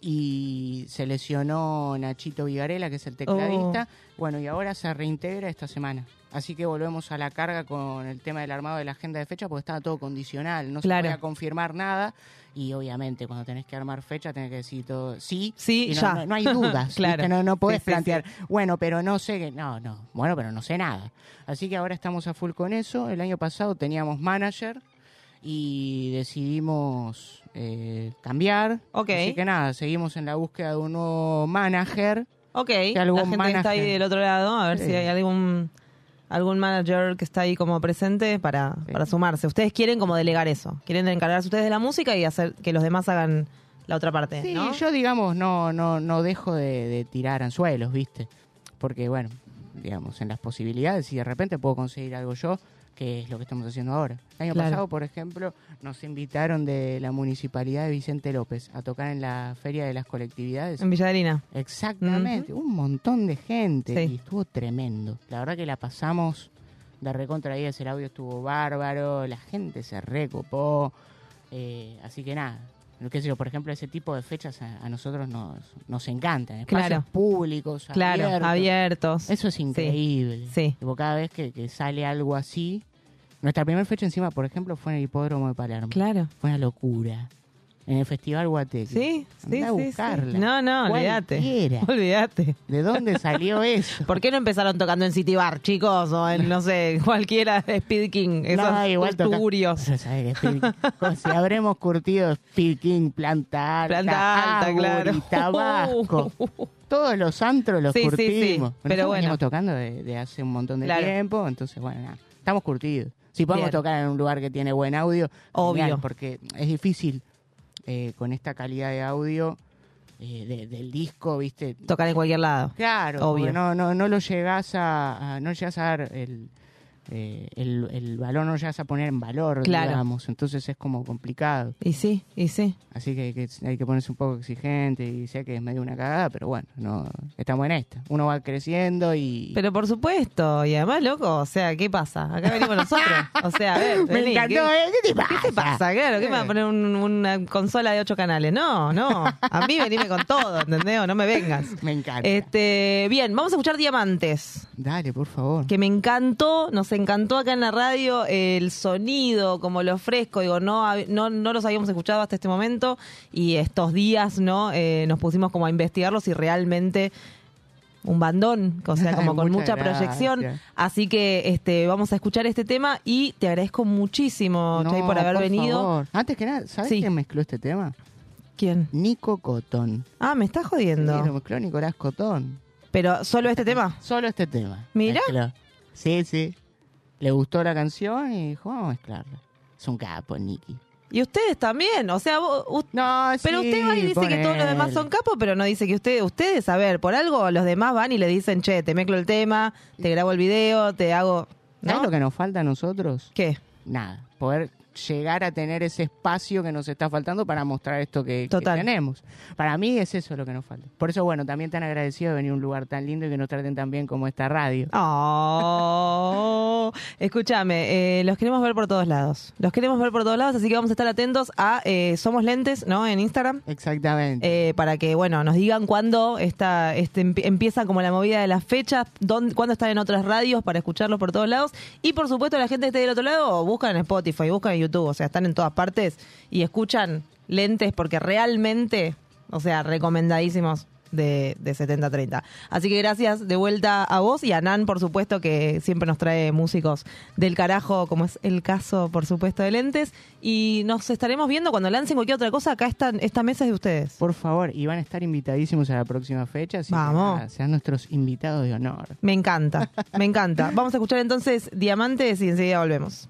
Speaker 11: y se lesionó Nachito Vigarela, que es el tecladista. Bueno, y ahora se reintegra esta semana. Así que volvemos a la carga con el tema del armado de la agenda de fecha, porque estaba todo condicional, no
Speaker 2: Claro.
Speaker 11: se podía confirmar nada. Y obviamente, cuando tenés que armar fecha, tenés que decir todo sí.
Speaker 2: Sí,
Speaker 11: y no,
Speaker 2: ya.
Speaker 11: no- no hay dudas.
Speaker 2: Claro.
Speaker 11: No, no podés
Speaker 2: Sí, sí,
Speaker 11: plantear, bueno, pero no sé que. No, no. Bueno, pero no sé nada. Así que ahora estamos a full con eso. El año pasado teníamos manager y decidimos eh, cambiar.
Speaker 2: Ok.
Speaker 11: Así que nada, seguimos en la búsqueda de un nuevo manager.
Speaker 2: Ok,
Speaker 11: Que
Speaker 2: la gente que está ahí del otro lado, a ver
Speaker 11: Sí.
Speaker 2: si hay algún algún manager que está ahí como presente para, para sumarse. Ustedes quieren como delegar eso, quieren encargarse ustedes de la música y hacer que los demás hagan la otra parte,
Speaker 11: Sí,
Speaker 2: ¿no?
Speaker 11: yo digamos no, no, no dejo de, de tirar anzuelos, ¿viste? Porque bueno, digamos, en las posibilidades, si de repente puedo conseguir algo yo, que es lo que estamos haciendo ahora. El año
Speaker 2: Claro.
Speaker 11: pasado, por ejemplo, nos invitaron de la municipalidad de Vicente López a tocar en la Feria de las Colectividades.
Speaker 2: En Villarina.
Speaker 11: Exactamente, un montón de gente y estuvo tremendo. La verdad que la pasamos de recontra 10, el audio estuvo bárbaro, la gente se recopó, eh, así que nada. Qué sé yo, por ejemplo, ese tipo de fechas a, a nosotros nos, nos encantan. Espacios
Speaker 2: Claro.
Speaker 11: públicos,
Speaker 2: Claro,
Speaker 11: abiertos.
Speaker 2: abiertos.
Speaker 11: Eso es increíble.
Speaker 2: Sí.
Speaker 11: Tipo, cada vez que, que sale algo así. Nuestra primera fecha encima, por ejemplo, fue en el hipódromo de Palermo.
Speaker 2: Claro.
Speaker 11: Fue una locura. En el Festival Guateque.
Speaker 2: Sí, sí,
Speaker 11: a
Speaker 2: sí, sí.
Speaker 11: buscarla.
Speaker 2: No, no, olvídate. Olvídate.
Speaker 11: ¿De dónde salió eso?
Speaker 2: ¿Por qué no empezaron tocando en City Bar, chicos? O en, no sé, cualquiera de Speed King. Esos
Speaker 11: No, igual si habremos curtido Speed King, Planta Alta,
Speaker 2: Planta Alta, claro.
Speaker 11: Tabasco. Todos los antros los
Speaker 2: Sí, sí, sí.
Speaker 11: curtimos.
Speaker 2: Pero bueno.
Speaker 11: venimos tocando de, de hace un montón de
Speaker 2: Claro.
Speaker 11: tiempo, entonces, bueno, nada, estamos curtidos. Si podemos
Speaker 2: Bien.
Speaker 11: tocar en un lugar que tiene buen audio,
Speaker 2: Obvio.
Speaker 11: genial, porque es difícil eh, con esta calidad de audio eh, de- del disco, ¿viste?
Speaker 2: Tocar en cualquier lado.
Speaker 11: Claro,
Speaker 2: Obvio.
Speaker 11: no, no, no lo llegas a, a- no llegas a dar el, eh, el, el valor, no llegas a poner en valor,
Speaker 2: Claro.
Speaker 11: digamos. Entonces es como complicado.
Speaker 2: Y sí, y sí.
Speaker 11: Así que hay, que hay que ponerse un poco exigente y sé que es medio una cagada, pero bueno, no estamos en esta. Uno va creciendo y...
Speaker 2: Pero por supuesto, y además, loco, o sea, ¿qué pasa? Acá venimos nosotros. O sea, a ver,
Speaker 11: Me
Speaker 2: vení,
Speaker 11: encantó,
Speaker 2: ¿qué,
Speaker 11: ¿eh? ¿Qué te
Speaker 2: ¿Qué te pasa? Claro, ¿qué me va a poner un- una consola de ocho canales? No, no. A mí venime con todo, ¿entendés? O no me vengas.
Speaker 11: Me encanta.
Speaker 2: Este, bien, vamos a escuchar Diamantes.
Speaker 11: Dale, por favor.
Speaker 2: Que me encantó, nos encantó acá en la radio el sonido, como lo fresco, digo, no, no, no los habíamos escuchado hasta este momento y estos días, ¿no? Eh, nos pusimos como a investigarlos y realmente un bandón, o sea, como con mucha proyección. Así que este vamos a escuchar este tema y te agradezco muchísimo,
Speaker 11: No,
Speaker 2: Chay, por haber venido.
Speaker 11: favor. Antes que nada, ¿sabes
Speaker 2: Sí.
Speaker 11: quién mezcló este tema?
Speaker 2: ¿Quién?
Speaker 11: Nico Cotón.
Speaker 2: Ah, me estás
Speaker 11: Sí,
Speaker 2: jodiendo.
Speaker 11: lo mezcló Nicolás Cotón.
Speaker 2: Pero solo este tema.
Speaker 11: Solo este tema.
Speaker 2: Mira.
Speaker 11: Sí, sí. Le gustó la canción y dijo, vamos a mezclarla. Es un capo, Nicky.
Speaker 2: Y ustedes también, o sea, vos- u-
Speaker 11: No,
Speaker 2: pero
Speaker 11: sí,
Speaker 2: usted va y dice que todos los demás son capos, pero no dice que ustedes, ustedes, a ver, por algo los demás van y le dicen, che, te mezclo el tema, te grabo el video, te hago...
Speaker 11: ¿Sabes
Speaker 2: ¿No?
Speaker 11: lo que nos falta a nosotros?
Speaker 2: ¿Qué?
Speaker 11: Nada. Poder llegar a tener ese espacio que nos está faltando para mostrar esto que, tenemos. Para mí es eso lo que nos falta. Por eso, bueno, también tan agradecido de venir a un lugar tan lindo y que nos traten tan bien como esta radio.
Speaker 2: Oh, escúchame, eh, los queremos ver por todos lados. Los queremos ver por todos lados, así que vamos a estar atentos a eh, Somos Lentes, ¿no? En Instagram.
Speaker 11: Exactamente.
Speaker 2: eh, para que, bueno, nos digan cuándo está, este, empi- empieza como la movida de las fechas, dónde, cuándo están en otras radios para escucharlos por todos lados. Y por supuesto, la gente que esté del otro lado, buscan en Spotify, buscan en YouTube, o sea, están en todas partes y escuchan lentes porque realmente, o sea, recomendadísimos de, de 70-30. Así que gracias de vuelta a vos y a Nan, por supuesto, que siempre nos trae músicos del carajo, como es el caso, por supuesto, de lentes. Y nos estaremos viendo cuando lancen cualquier otra cosa. Acá están, esta mesa es de ustedes.
Speaker 11: Por favor, y van a estar invitadísimos a la próxima fecha. así que
Speaker 2: Vamos.
Speaker 11: nada, sean nuestros invitados de honor.
Speaker 2: Me encanta, me encanta. Vamos a escuchar entonces Diamantes y enseguida volvemos.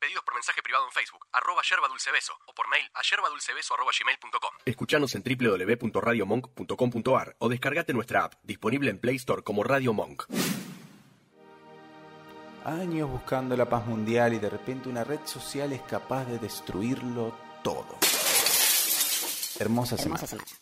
Speaker 12: Pedidos por mensaje privado en Facebook, arroba yerba dulce beso, o por mail a yerbadulcebeso arroba gmail.com. Escuchanos en www.radiomonk.com.ar o descargate nuestra app, disponible en Play Store como Radio Monk.
Speaker 13: Años buscando la paz mundial y de repente una red social es capaz de destruirlo todo. Hermosa semana.
Speaker 3: Y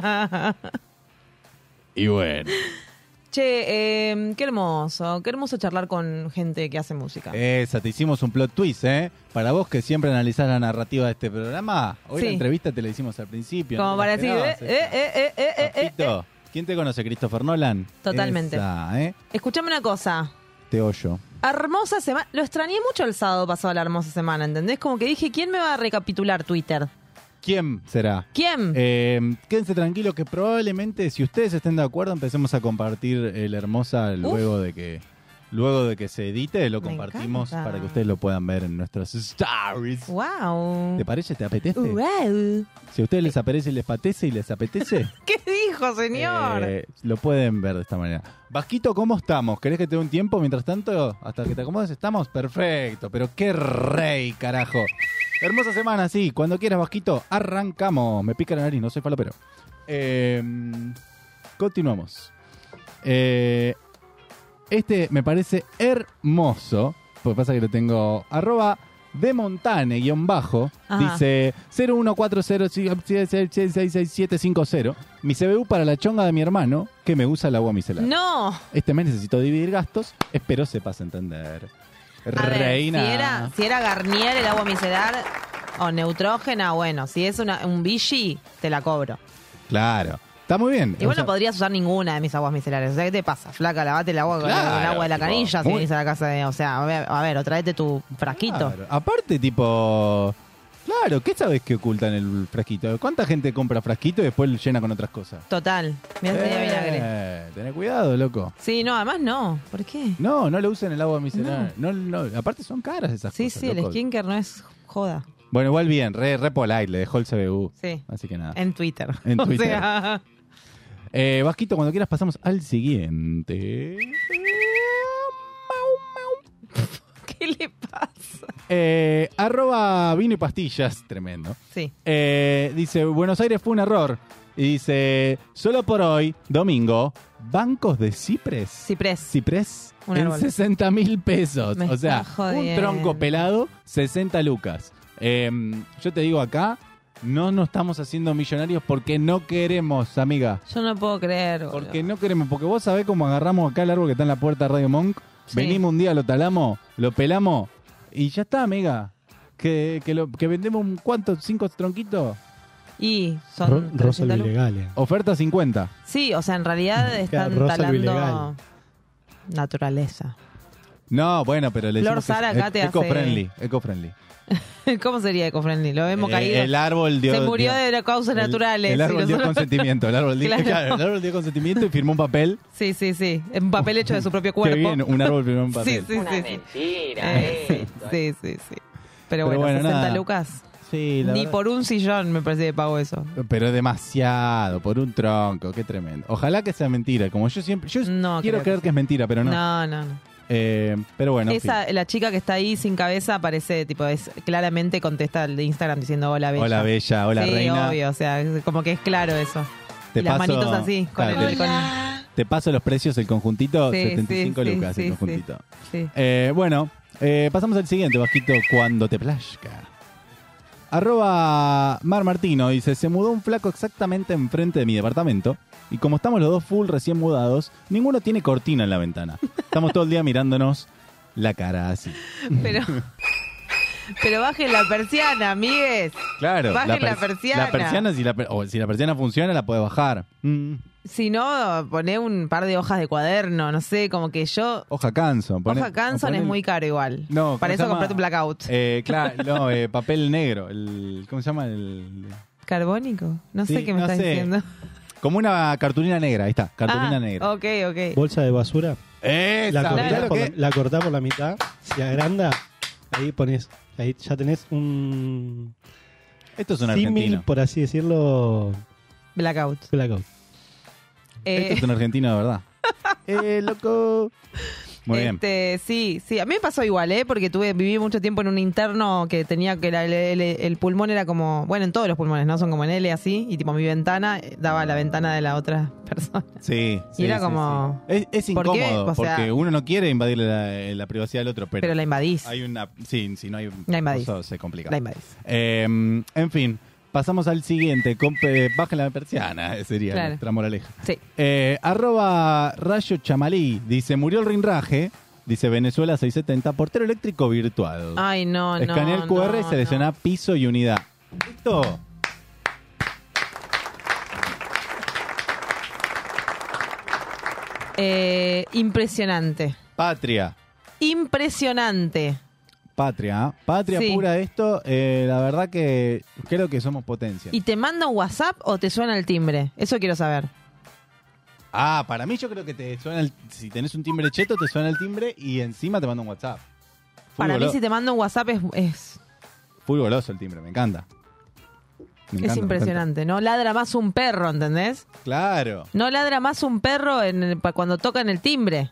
Speaker 3: y bueno.
Speaker 2: Che, eh, qué hermoso, qué hermoso charlar con gente que hace música.
Speaker 3: Esa, te hicimos un plot twist, ¿eh? Para vos que siempre analizás la narrativa de este programa, hoy
Speaker 2: Sí.
Speaker 3: la entrevista te la hicimos al principio.
Speaker 2: Como
Speaker 3: ¿no?
Speaker 2: para
Speaker 3: ¿La
Speaker 2: decir, eh, eh, eh, eh, eh, eh, eh.
Speaker 3: ¿Quién te conoce, Christopher Nolan?
Speaker 2: Totalmente.
Speaker 3: Esa, ¿eh?
Speaker 2: Escuchame una cosa.
Speaker 3: Te oyo.
Speaker 2: Hermosa semana. Lo extrañé mucho el sábado pasado la hermosa semana, ¿entendés? Como que dije, ¿quién me va a recapitular Twitter?
Speaker 3: ¿Quién será?
Speaker 2: ¿Quién?
Speaker 3: Eh, quédense tranquilos que probablemente, si ustedes estén de acuerdo, empecemos a compartir el Hermosa luego de que luego de que se edite, lo
Speaker 2: Me
Speaker 3: compartimos
Speaker 2: encanta.
Speaker 3: para que ustedes lo puedan ver en nuestras stories.
Speaker 2: ¡Wow!
Speaker 3: ¿Te parece? ¿Te apetece?
Speaker 2: ¡Wow!
Speaker 3: Si a ustedes les aparece y les patece y les apetece,
Speaker 2: ¿Qué dijo, señor?
Speaker 3: eh, lo pueden ver de esta manera. Vasquito, ¿cómo estamos? ¿Querés que te dé un tiempo mientras tanto? Hasta que te acomodes, ¿estamos? Perfecto, pero qué rey, carajo. Hermosa semana, sí. Cuando quieras, Vasquito, arrancamos. Me pica la nariz, no soy falopero. Eh, continuamos. Eh, este me parece hermoso. Porque pasa que lo tengo. Arroba de Montane, guion bajo.
Speaker 2: Ajá.
Speaker 3: Dice 0140666750. Mi CBU para la chonga de mi hermano, que me usa el agua micelar.
Speaker 2: ¡No!
Speaker 3: Este mes necesito dividir gastos. Espero sepas entender.
Speaker 2: A ver,
Speaker 3: Reina.
Speaker 2: si, era, si era Garnier el agua micelar o neutrógena, bueno, si es una, un Vichy, te la cobro.
Speaker 3: Claro. Está muy bien.
Speaker 2: Igual
Speaker 3: O sea,
Speaker 2: no podrías usar ninguna de mis aguas micelares. O sea, ¿qué te pasa? Flaca, lavate el agua con el agua de la
Speaker 3: tipo,
Speaker 2: canilla si venís a la casa de... O sea, a ver, a ver, o traete tu frasquito.
Speaker 3: Claro. Aparte, tipo. Claro, ¿qué sabes que oculta en el frasquito? ¿Cuánta gente compra frasquito y después lo llena con otras cosas?
Speaker 2: Total. Mirá tenía vinagre.
Speaker 3: Eh, tené cuidado, loco.
Speaker 2: Sí, no, además no. ¿Por qué?
Speaker 3: No, no lo usen el agua micelar. No. No, Aparte son caras esas
Speaker 2: Sí,
Speaker 3: cosas.
Speaker 2: sí, el
Speaker 3: loco.
Speaker 2: skincare no es joda.
Speaker 3: Bueno, igual bien, re, re polite, le dejó el CBU.
Speaker 2: Sí.
Speaker 3: Así que nada.
Speaker 2: En Twitter.
Speaker 3: En
Speaker 2: O
Speaker 3: Twitter.
Speaker 2: sea,
Speaker 3: Eh, Vasquito, cuando quieras pasamos al siguiente.
Speaker 2: ¿qué le pasa?
Speaker 3: Eh, arroba vino y pastillas, tremendo.
Speaker 2: Sí.
Speaker 3: Eh, dice, Buenos Aires fue un error. Y dice, solo por hoy, domingo, bancos de Cipres.
Speaker 2: Cipres.
Speaker 3: Cipres
Speaker 2: Un
Speaker 3: en
Speaker 2: árbol.
Speaker 3: 60 mil pesos.
Speaker 2: Me
Speaker 3: o sea,
Speaker 2: está
Speaker 3: un
Speaker 2: jodiendo.
Speaker 3: tronco pelado, 60 lucas. Eh, yo te digo acá, no nos estamos haciendo millonarios porque no queremos, amiga.
Speaker 2: Yo no puedo creer. boludo.
Speaker 3: Porque no queremos, porque vos sabés cómo agarramos acá el árbol que está en la puerta de Radio Monk,
Speaker 2: Sí.
Speaker 3: venimos un día, lo talamos, lo pelamos y ya está, amiga. Que, que, lo, que vendemos un cuánto, cinco tronquitos.
Speaker 2: Y
Speaker 4: Ro-
Speaker 2: son
Speaker 4: Rosa
Speaker 2: 300
Speaker 4: lo
Speaker 2: lucas.
Speaker 4: ilegal. eh.
Speaker 3: Oferta 50.
Speaker 2: Sí, o sea, en realidad están
Speaker 4: Rosa
Speaker 2: talando
Speaker 4: ilegal.
Speaker 2: naturaleza.
Speaker 3: No, bueno, pero le
Speaker 2: Flor
Speaker 3: decimos que es
Speaker 2: Sara acá te hace-
Speaker 3: eco-friendly, eco-friendly.
Speaker 2: ¿Cómo sería eco-friendly? Lo vemos
Speaker 3: Eh,
Speaker 2: caído.
Speaker 3: el árbol dio...
Speaker 2: Se murió
Speaker 3: dio-
Speaker 2: de causas naturales.
Speaker 3: El árbol dio consentimiento. El árbol, dio,
Speaker 2: Claro.
Speaker 3: claro, el árbol dio consentimiento y firmó un papel.
Speaker 2: Sí, sí, sí. Un papel hecho de su propio cuerpo.
Speaker 3: Qué bien, un árbol firmó un
Speaker 2: Sí,
Speaker 3: papel.
Speaker 2: sí, sí. sí. Eh, sí, sí, sí. Pero,
Speaker 3: Pero
Speaker 2: bueno,
Speaker 3: bueno,
Speaker 2: 60
Speaker 3: nada.
Speaker 2: lucas.
Speaker 3: Sí, la
Speaker 2: Ni
Speaker 3: verdad.
Speaker 2: por un sillón me parece que pago eso.
Speaker 3: Pero demasiado, por un tronco, qué tremendo. Ojalá que sea mentira, como yo siempre... Yo
Speaker 2: No,
Speaker 3: quiero creer
Speaker 2: que
Speaker 3: que, es mentira, pero no.
Speaker 2: No, no, no.
Speaker 3: Eh, pero bueno, en
Speaker 2: Esa, la chica que está ahí sin cabeza parece, tipo, es claramente contesta el de Instagram diciendo hola bella.
Speaker 3: Hola bella, hola
Speaker 2: sí,
Speaker 3: reina.
Speaker 2: obvio, o sea, como que es claro eso.
Speaker 3: Te
Speaker 2: y las
Speaker 3: paso-
Speaker 2: manitos así, con
Speaker 3: claro,
Speaker 2: el...
Speaker 3: te-
Speaker 2: con-
Speaker 3: Te paso los precios, el conjuntito,
Speaker 2: Sí,
Speaker 3: 75
Speaker 2: sí,
Speaker 3: lucas
Speaker 2: sí,
Speaker 3: el conjuntito.
Speaker 2: sí.
Speaker 3: Eh, bueno, eh, pasamos al siguiente, Vasquito, cuando te plazca. Arroba Mar Martino dice, se mudó un flaco exactamente enfrente de mi departamento y como estamos los dos full recién mudados, ninguno tiene cortina en la ventana. Estamos todo el día mirándonos la cara así.
Speaker 2: Pero, pero bajen la persiana, amigues.
Speaker 3: Claro,
Speaker 2: Bajen la,
Speaker 3: pers-
Speaker 2: persiana.
Speaker 3: La persiana, si la, per- o si la persiana funciona, la puede bajar. Mm,
Speaker 2: Si no, poné un par de hojas de cuaderno, no sé, como que yo...
Speaker 3: hoja Canson. pone-
Speaker 2: Hoja Canson es muy caro igual.
Speaker 3: No, ¿cómo
Speaker 2: Para
Speaker 3: se
Speaker 2: eso
Speaker 3: llama?
Speaker 2: comprate un blackout.
Speaker 3: Eh, claro, no, eh, papel negro. El, ¿Cómo se llama? El,
Speaker 2: ¿Carbónico? No sé qué me
Speaker 3: no
Speaker 2: estás
Speaker 3: sé.
Speaker 2: diciendo.
Speaker 3: como una cartulina negra, ahí está, cartulina
Speaker 2: Ah,
Speaker 3: negra.
Speaker 2: Ok, ok.
Speaker 4: Bolsa de basura.
Speaker 3: Esa,
Speaker 4: La cortás,
Speaker 3: claro
Speaker 4: por,
Speaker 3: que-
Speaker 4: la, cortás por la mitad. Si agranda, ahí pones. Ahí ya tenés un.
Speaker 3: Esto es un
Speaker 4: símil,
Speaker 3: argentino.
Speaker 4: por así decirlo.
Speaker 2: Blackout.
Speaker 4: Blackout.
Speaker 2: Eh,
Speaker 3: Esto es un argentino de verdad. eh, loco. Muy bien.
Speaker 2: Este, sí, sí. A mí me pasó igual, ¿eh? Porque tuve, viví mucho tiempo en un interno que tenía que la- el, el- el pulmón era como, bueno, en todos los pulmones, ¿no? Son como en L así, y tipo mi ventana eh, daba la ventana de la otra persona.
Speaker 3: Sí, sí,
Speaker 2: era
Speaker 3: sí,
Speaker 2: como-
Speaker 3: sí. Es,
Speaker 2: ¿Por
Speaker 3: incómodo
Speaker 2: O sea-
Speaker 3: porque uno no quiere invadirle la, la privacidad del otro, pero,
Speaker 2: Pero la invadís.
Speaker 3: hay una. Sí, si no hay.
Speaker 2: La invadís.
Speaker 3: eso se complica.
Speaker 2: La invadís.
Speaker 3: Eh, en fin, pasamos al siguiente. Compe, bajen la persiana, eh, sería
Speaker 2: Claro.
Speaker 3: nuestra moraleja.
Speaker 2: Sí.
Speaker 3: Eh, arroba Rayo Chamalí dice: Murió el rinraje. Dice Venezuela 670, portero eléctrico virtual.
Speaker 2: Ay, no, no.
Speaker 3: Escanea el QR y
Speaker 2: no,
Speaker 3: selecciona piso y unidad.
Speaker 2: Eh, impresionante.
Speaker 3: Patria.
Speaker 2: Impresionante.
Speaker 3: Patria, ¿ah? Patria
Speaker 2: Sí.
Speaker 3: pura esto. eh, la verdad que creo que somos potencia.
Speaker 2: ¿Y te manda un WhatsApp o te suena el timbre? Eso quiero saber.
Speaker 3: Ah, para mí yo creo que te suena el, si tenés un timbre cheto, te suena el timbre y encima te manda un WhatsApp. Full
Speaker 2: Para mí si te manda un WhatsApp es, es,
Speaker 3: full goloso el timbre, me encanta. Me
Speaker 2: es
Speaker 3: encanta,
Speaker 2: impresionante. No ladra más un perro, ¿entendés?
Speaker 3: Claro.
Speaker 2: No ladra más un perro en el- cuando tocan el timbre.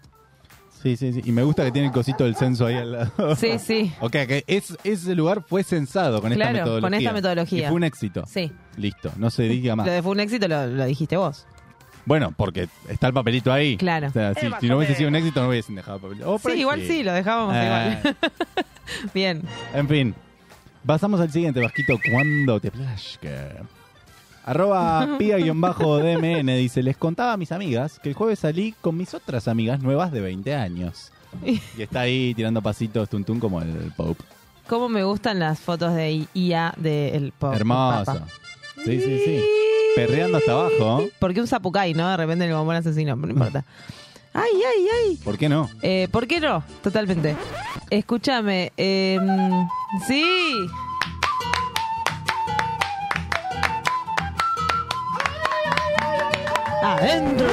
Speaker 3: Sí, sí, sí. Y me gusta que tiene el cosito del censo ahí al lado.
Speaker 2: Sí, sí.
Speaker 3: ok, que es, ese lugar fue censado con
Speaker 2: Claro,
Speaker 3: esta
Speaker 2: con
Speaker 3: metodología.
Speaker 2: esta metodología.
Speaker 3: Y fue un éxito.
Speaker 2: Sí.
Speaker 3: Listo, no se diga más.
Speaker 2: Lo de fue un éxito lo, lo dijiste vos.
Speaker 3: Bueno, porque está el papelito ahí.
Speaker 2: Claro.
Speaker 3: O sea, si, no hubiese sido un éxito, no hubiesen dejado el papelito. Oh,
Speaker 2: sí, igual sí, lo dejábamos
Speaker 3: Eh,
Speaker 2: igual. Bien.
Speaker 3: En fin, pasamos al siguiente, Vasquito, cuando te plazca. Arroba pia-dmn dice, les contaba a mis amigas que el jueves salí con mis otras amigas nuevas de 20 años. Y está ahí tirando pasitos tuntún como el Pope.
Speaker 2: ¿Cómo me gustan las fotos de IA del pop?
Speaker 3: Hermoso.
Speaker 2: Papa?
Speaker 3: Sí, sí, sí. Perreando hasta abajo.
Speaker 2: Porque un zapucay, ¿no? De repente el bombón asesino, no importa. Ay, ay, ay.
Speaker 3: ¿Por qué no?
Speaker 2: Eh, ¿Por qué no? Totalmente. Escúchame. eh, sí. Adentro.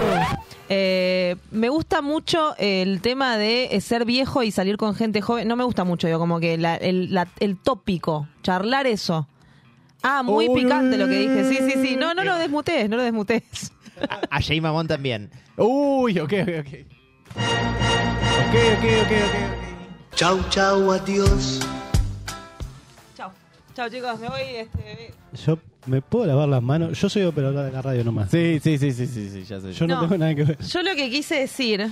Speaker 2: Eh, me gusta mucho el tema de eh, ser viejo y salir con gente joven. No me gusta mucho, digo, como que la- el, la- el tópico, charlar eso. Ah, muy
Speaker 14: Uy.
Speaker 2: picante lo que dije. Sí, sí, sí. No, no lo desmutees, no lo desmutees.
Speaker 14: A Jay Mamón también.
Speaker 3: Uy, ok, ok, ok. Ok, ok, ok, ok.
Speaker 9: Chau, chau, adiós.
Speaker 2: Chao. Chicos. Me voy. Este,
Speaker 4: Yo me puedo lavar las manos. Yo soy operador de la radio nomás.
Speaker 3: Sí, sí, sí, sí, sí, sí, ya sé.
Speaker 4: Yo no,
Speaker 2: No.
Speaker 4: tengo nada que ver.
Speaker 2: Yo lo que quise decir,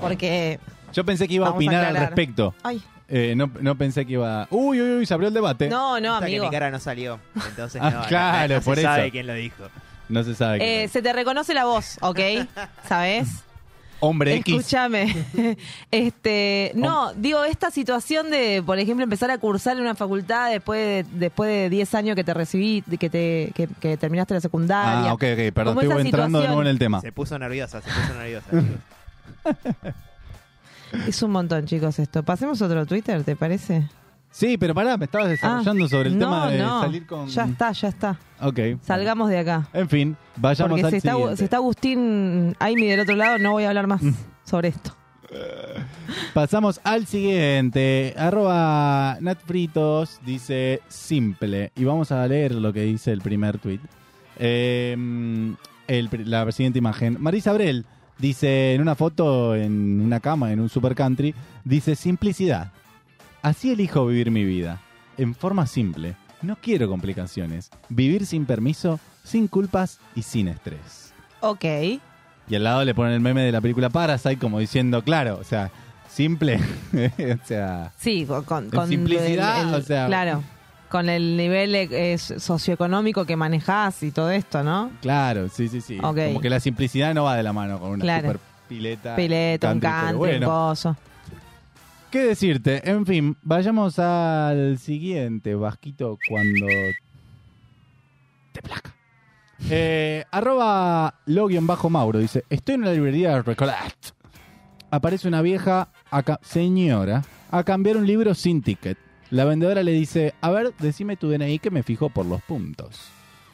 Speaker 2: porque
Speaker 3: Yo pensé que iba a
Speaker 2: Vamos a
Speaker 3: opinar al
Speaker 2: aclarar.
Speaker 3: respecto.
Speaker 2: Ay,
Speaker 3: Eh, no, no pensé que iba. Uy, uy, uy, se abrió el debate.
Speaker 2: No, no,
Speaker 14: Hasta que
Speaker 2: amigo.
Speaker 14: mi cara no salió. Entonces
Speaker 3: Ah,
Speaker 14: no, no-
Speaker 3: claro,
Speaker 14: no, se
Speaker 3: por eso.
Speaker 14: sabe quién lo dijo.
Speaker 3: No se sabe. quién
Speaker 2: Eh, se te reconoce la voz, ¿ok? ¿Sabes?
Speaker 3: Hombre X.
Speaker 2: Escúchame. este, no, digo, esta situación de, por ejemplo, empezar a cursar en una facultad después de, después de 10 años que te recibí, de que te que, que terminaste la secundaria.
Speaker 3: Ah, ok, ok, perdón, estoy entrando de nuevo en el tema.
Speaker 14: Se puso nerviosa, se puso nerviosa.
Speaker 2: Es un montón, chicos, esto. Pasemos otro Twitter, ¿te parece?
Speaker 3: Sí, pero pará, me estabas desarrollando
Speaker 2: Ah,
Speaker 3: sobre el
Speaker 2: no,
Speaker 3: tema de
Speaker 2: no.
Speaker 3: salir con.
Speaker 2: Ya está, ya está.
Speaker 3: Ok.
Speaker 2: Salgamos de acá.
Speaker 3: En fin, vayamos
Speaker 2: Porque
Speaker 3: al
Speaker 2: si está,
Speaker 3: siguiente.
Speaker 2: si está Agustín Aimi del otro lado, no voy a hablar más sobre esto.
Speaker 3: Pasamos al siguiente. Arroba Natfritos dice simple. Y vamos a leer lo que dice el primer tweet. la siguiente imagen. Marisa Abrel dice en una foto en una cama en un super country. Dice simplicidad. Así elijo vivir mi vida. En forma simple. No quiero complicaciones. Vivir sin permiso, sin culpas y sin estrés.
Speaker 2: Ok.
Speaker 3: Y al lado le ponen el meme de la película Parasite como diciendo, claro, o sea, simple. o sea,
Speaker 2: Sí, con, con,
Speaker 3: En
Speaker 2: con
Speaker 3: simplicidad,
Speaker 2: el- el-
Speaker 3: o sea-
Speaker 2: Claro, con el nivel eh, es- socioeconómico que manejás y todo esto, ¿no?
Speaker 3: claro, sí, sí, sí. Como que la simplicidad no va de la mano con una
Speaker 2: Claro.
Speaker 3: super pileta.
Speaker 2: Pileta, un
Speaker 3: country, pero
Speaker 2: un
Speaker 3: bueno.
Speaker 2: coso.
Speaker 3: ¿Qué decirte? En fin, vayamos al siguiente, Vasquito, cuando te placa. Eh, arroba bajo mauro dice, estoy en la librería de Recollet. Aparece una vieja, señora, a cambiar un libro sin ticket. La vendedora le dice, a ver, decime tu DNI que me fijo por los puntos.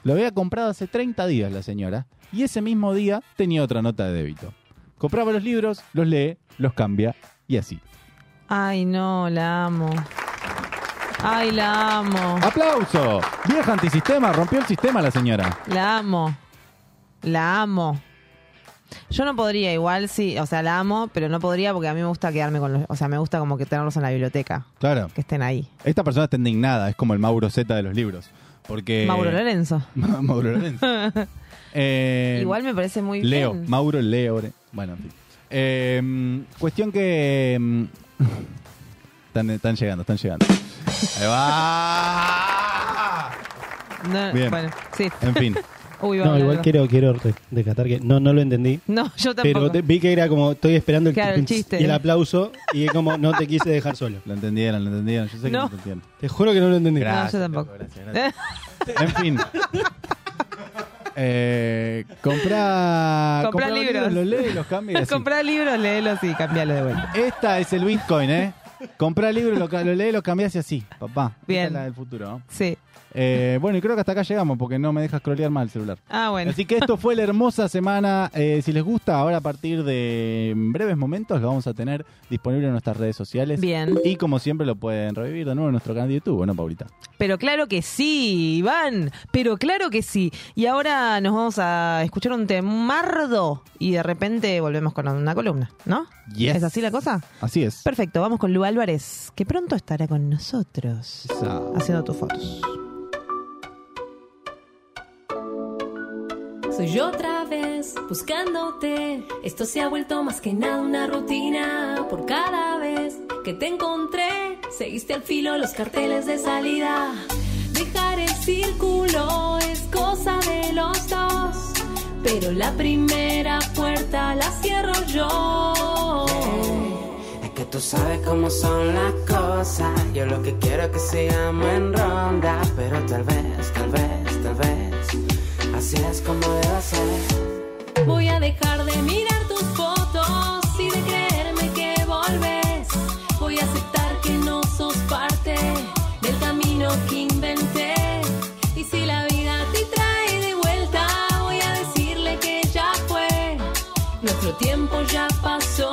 Speaker 3: Lo había comprado hace 30 días la señora y ese mismo día tenía otra nota de débito. Compraba los libros, los lee, los cambia y así.
Speaker 2: Ay, no, la amo. Ay, la amo.
Speaker 3: ¡Aplauso! Vieja antisistema, rompió el sistema la señora.
Speaker 2: La amo. La amo. Yo no podría, igual sí, o sea, la amo, pero no podría porque a mí me gusta quedarme con los, o sea, me gusta como que tenerlos en la biblioteca,
Speaker 3: Claro.
Speaker 2: que estén ahí.
Speaker 3: Esta persona está indignada, es como el Mauro Z de los libros. Porque.
Speaker 2: Mauro Lorenzo.
Speaker 3: Mauro Lorenzo. Eh,
Speaker 2: igual me parece muy
Speaker 3: Leo,
Speaker 2: bien.
Speaker 3: Mauro Leo. Bueno, en fin. Eh, cuestión que. Están, están llegando, están llegando. Ahí va.
Speaker 2: No,
Speaker 3: Bien.
Speaker 2: Bueno, sí.
Speaker 3: En fin.
Speaker 2: Uy, va a
Speaker 4: No, igual quiero, quiero rescatar que no, no lo entendí.
Speaker 2: No, yo tampoco.
Speaker 4: Pero te- vi que era como, estoy esperando el,
Speaker 2: Claro, el chiste.
Speaker 4: y el aplauso y es como, no te quise dejar solo.
Speaker 3: Lo entendieron, lo entendieron. Yo sé que
Speaker 2: No.
Speaker 3: lo entendieron.
Speaker 4: Te juro que no lo entendí.
Speaker 2: no, yo tampoco.
Speaker 3: En fin. Eh, comprá,
Speaker 2: Comprá libros.
Speaker 3: los lees y los así.
Speaker 2: Comprá libros, léelos y cambialos de vuelta.
Speaker 3: Esta es el Bitcoin, ¿eh? Comprá libros, lo, lo lees, lo cambias y así, papá. Esta
Speaker 2: Bien.
Speaker 3: es la del futuro, ¿no?
Speaker 2: Sí.
Speaker 3: Eh, bueno, y creo que hasta acá llegamos porque no me deja scrollear mal el celular.
Speaker 2: Ah, bueno.
Speaker 3: Así que esto fue la hermosa semana. Eh, si les gusta, ahora a partir de breves momentos lo vamos a tener disponible en nuestras redes sociales.
Speaker 2: Bien.
Speaker 3: Y como siempre lo pueden revivir de nuevo en nuestro canal de YouTube, ¿no, Paulita?
Speaker 2: Pero claro que sí, Iván. Pero claro que sí. Y ahora nos vamos a escuchar un temardo y de repente volvemos con una columna, ¿no?
Speaker 3: Yes.
Speaker 2: ¿Es así la cosa?
Speaker 3: Así es.
Speaker 2: Perfecto, vamos con Lu Álvarez, que pronto estará con nosotros
Speaker 3: Esa.
Speaker 2: haciendo tus fotos.
Speaker 15: Soy yo otra vez buscándote. Esto se ha vuelto más que nada una rutina. Por cada vez que te encontré, seguiste al filo los carteles de salida. Dejar el círculo es cosa de los dos. Pero la primera puerta la cierro yo.
Speaker 9: Es que tú sabes cómo son las cosas. Yo lo que quiero es que sigamos en ronda. Pero tal vez, tal vez, tal vez.
Speaker 15: Voy a dejar de mirar tus fotos y de creerme que volves. Voy a aceptar que no sos parte del camino que inventé. Y si la vida te trae de vuelta, voy a decirle que ya fue. Nuestro tiempo ya pasó,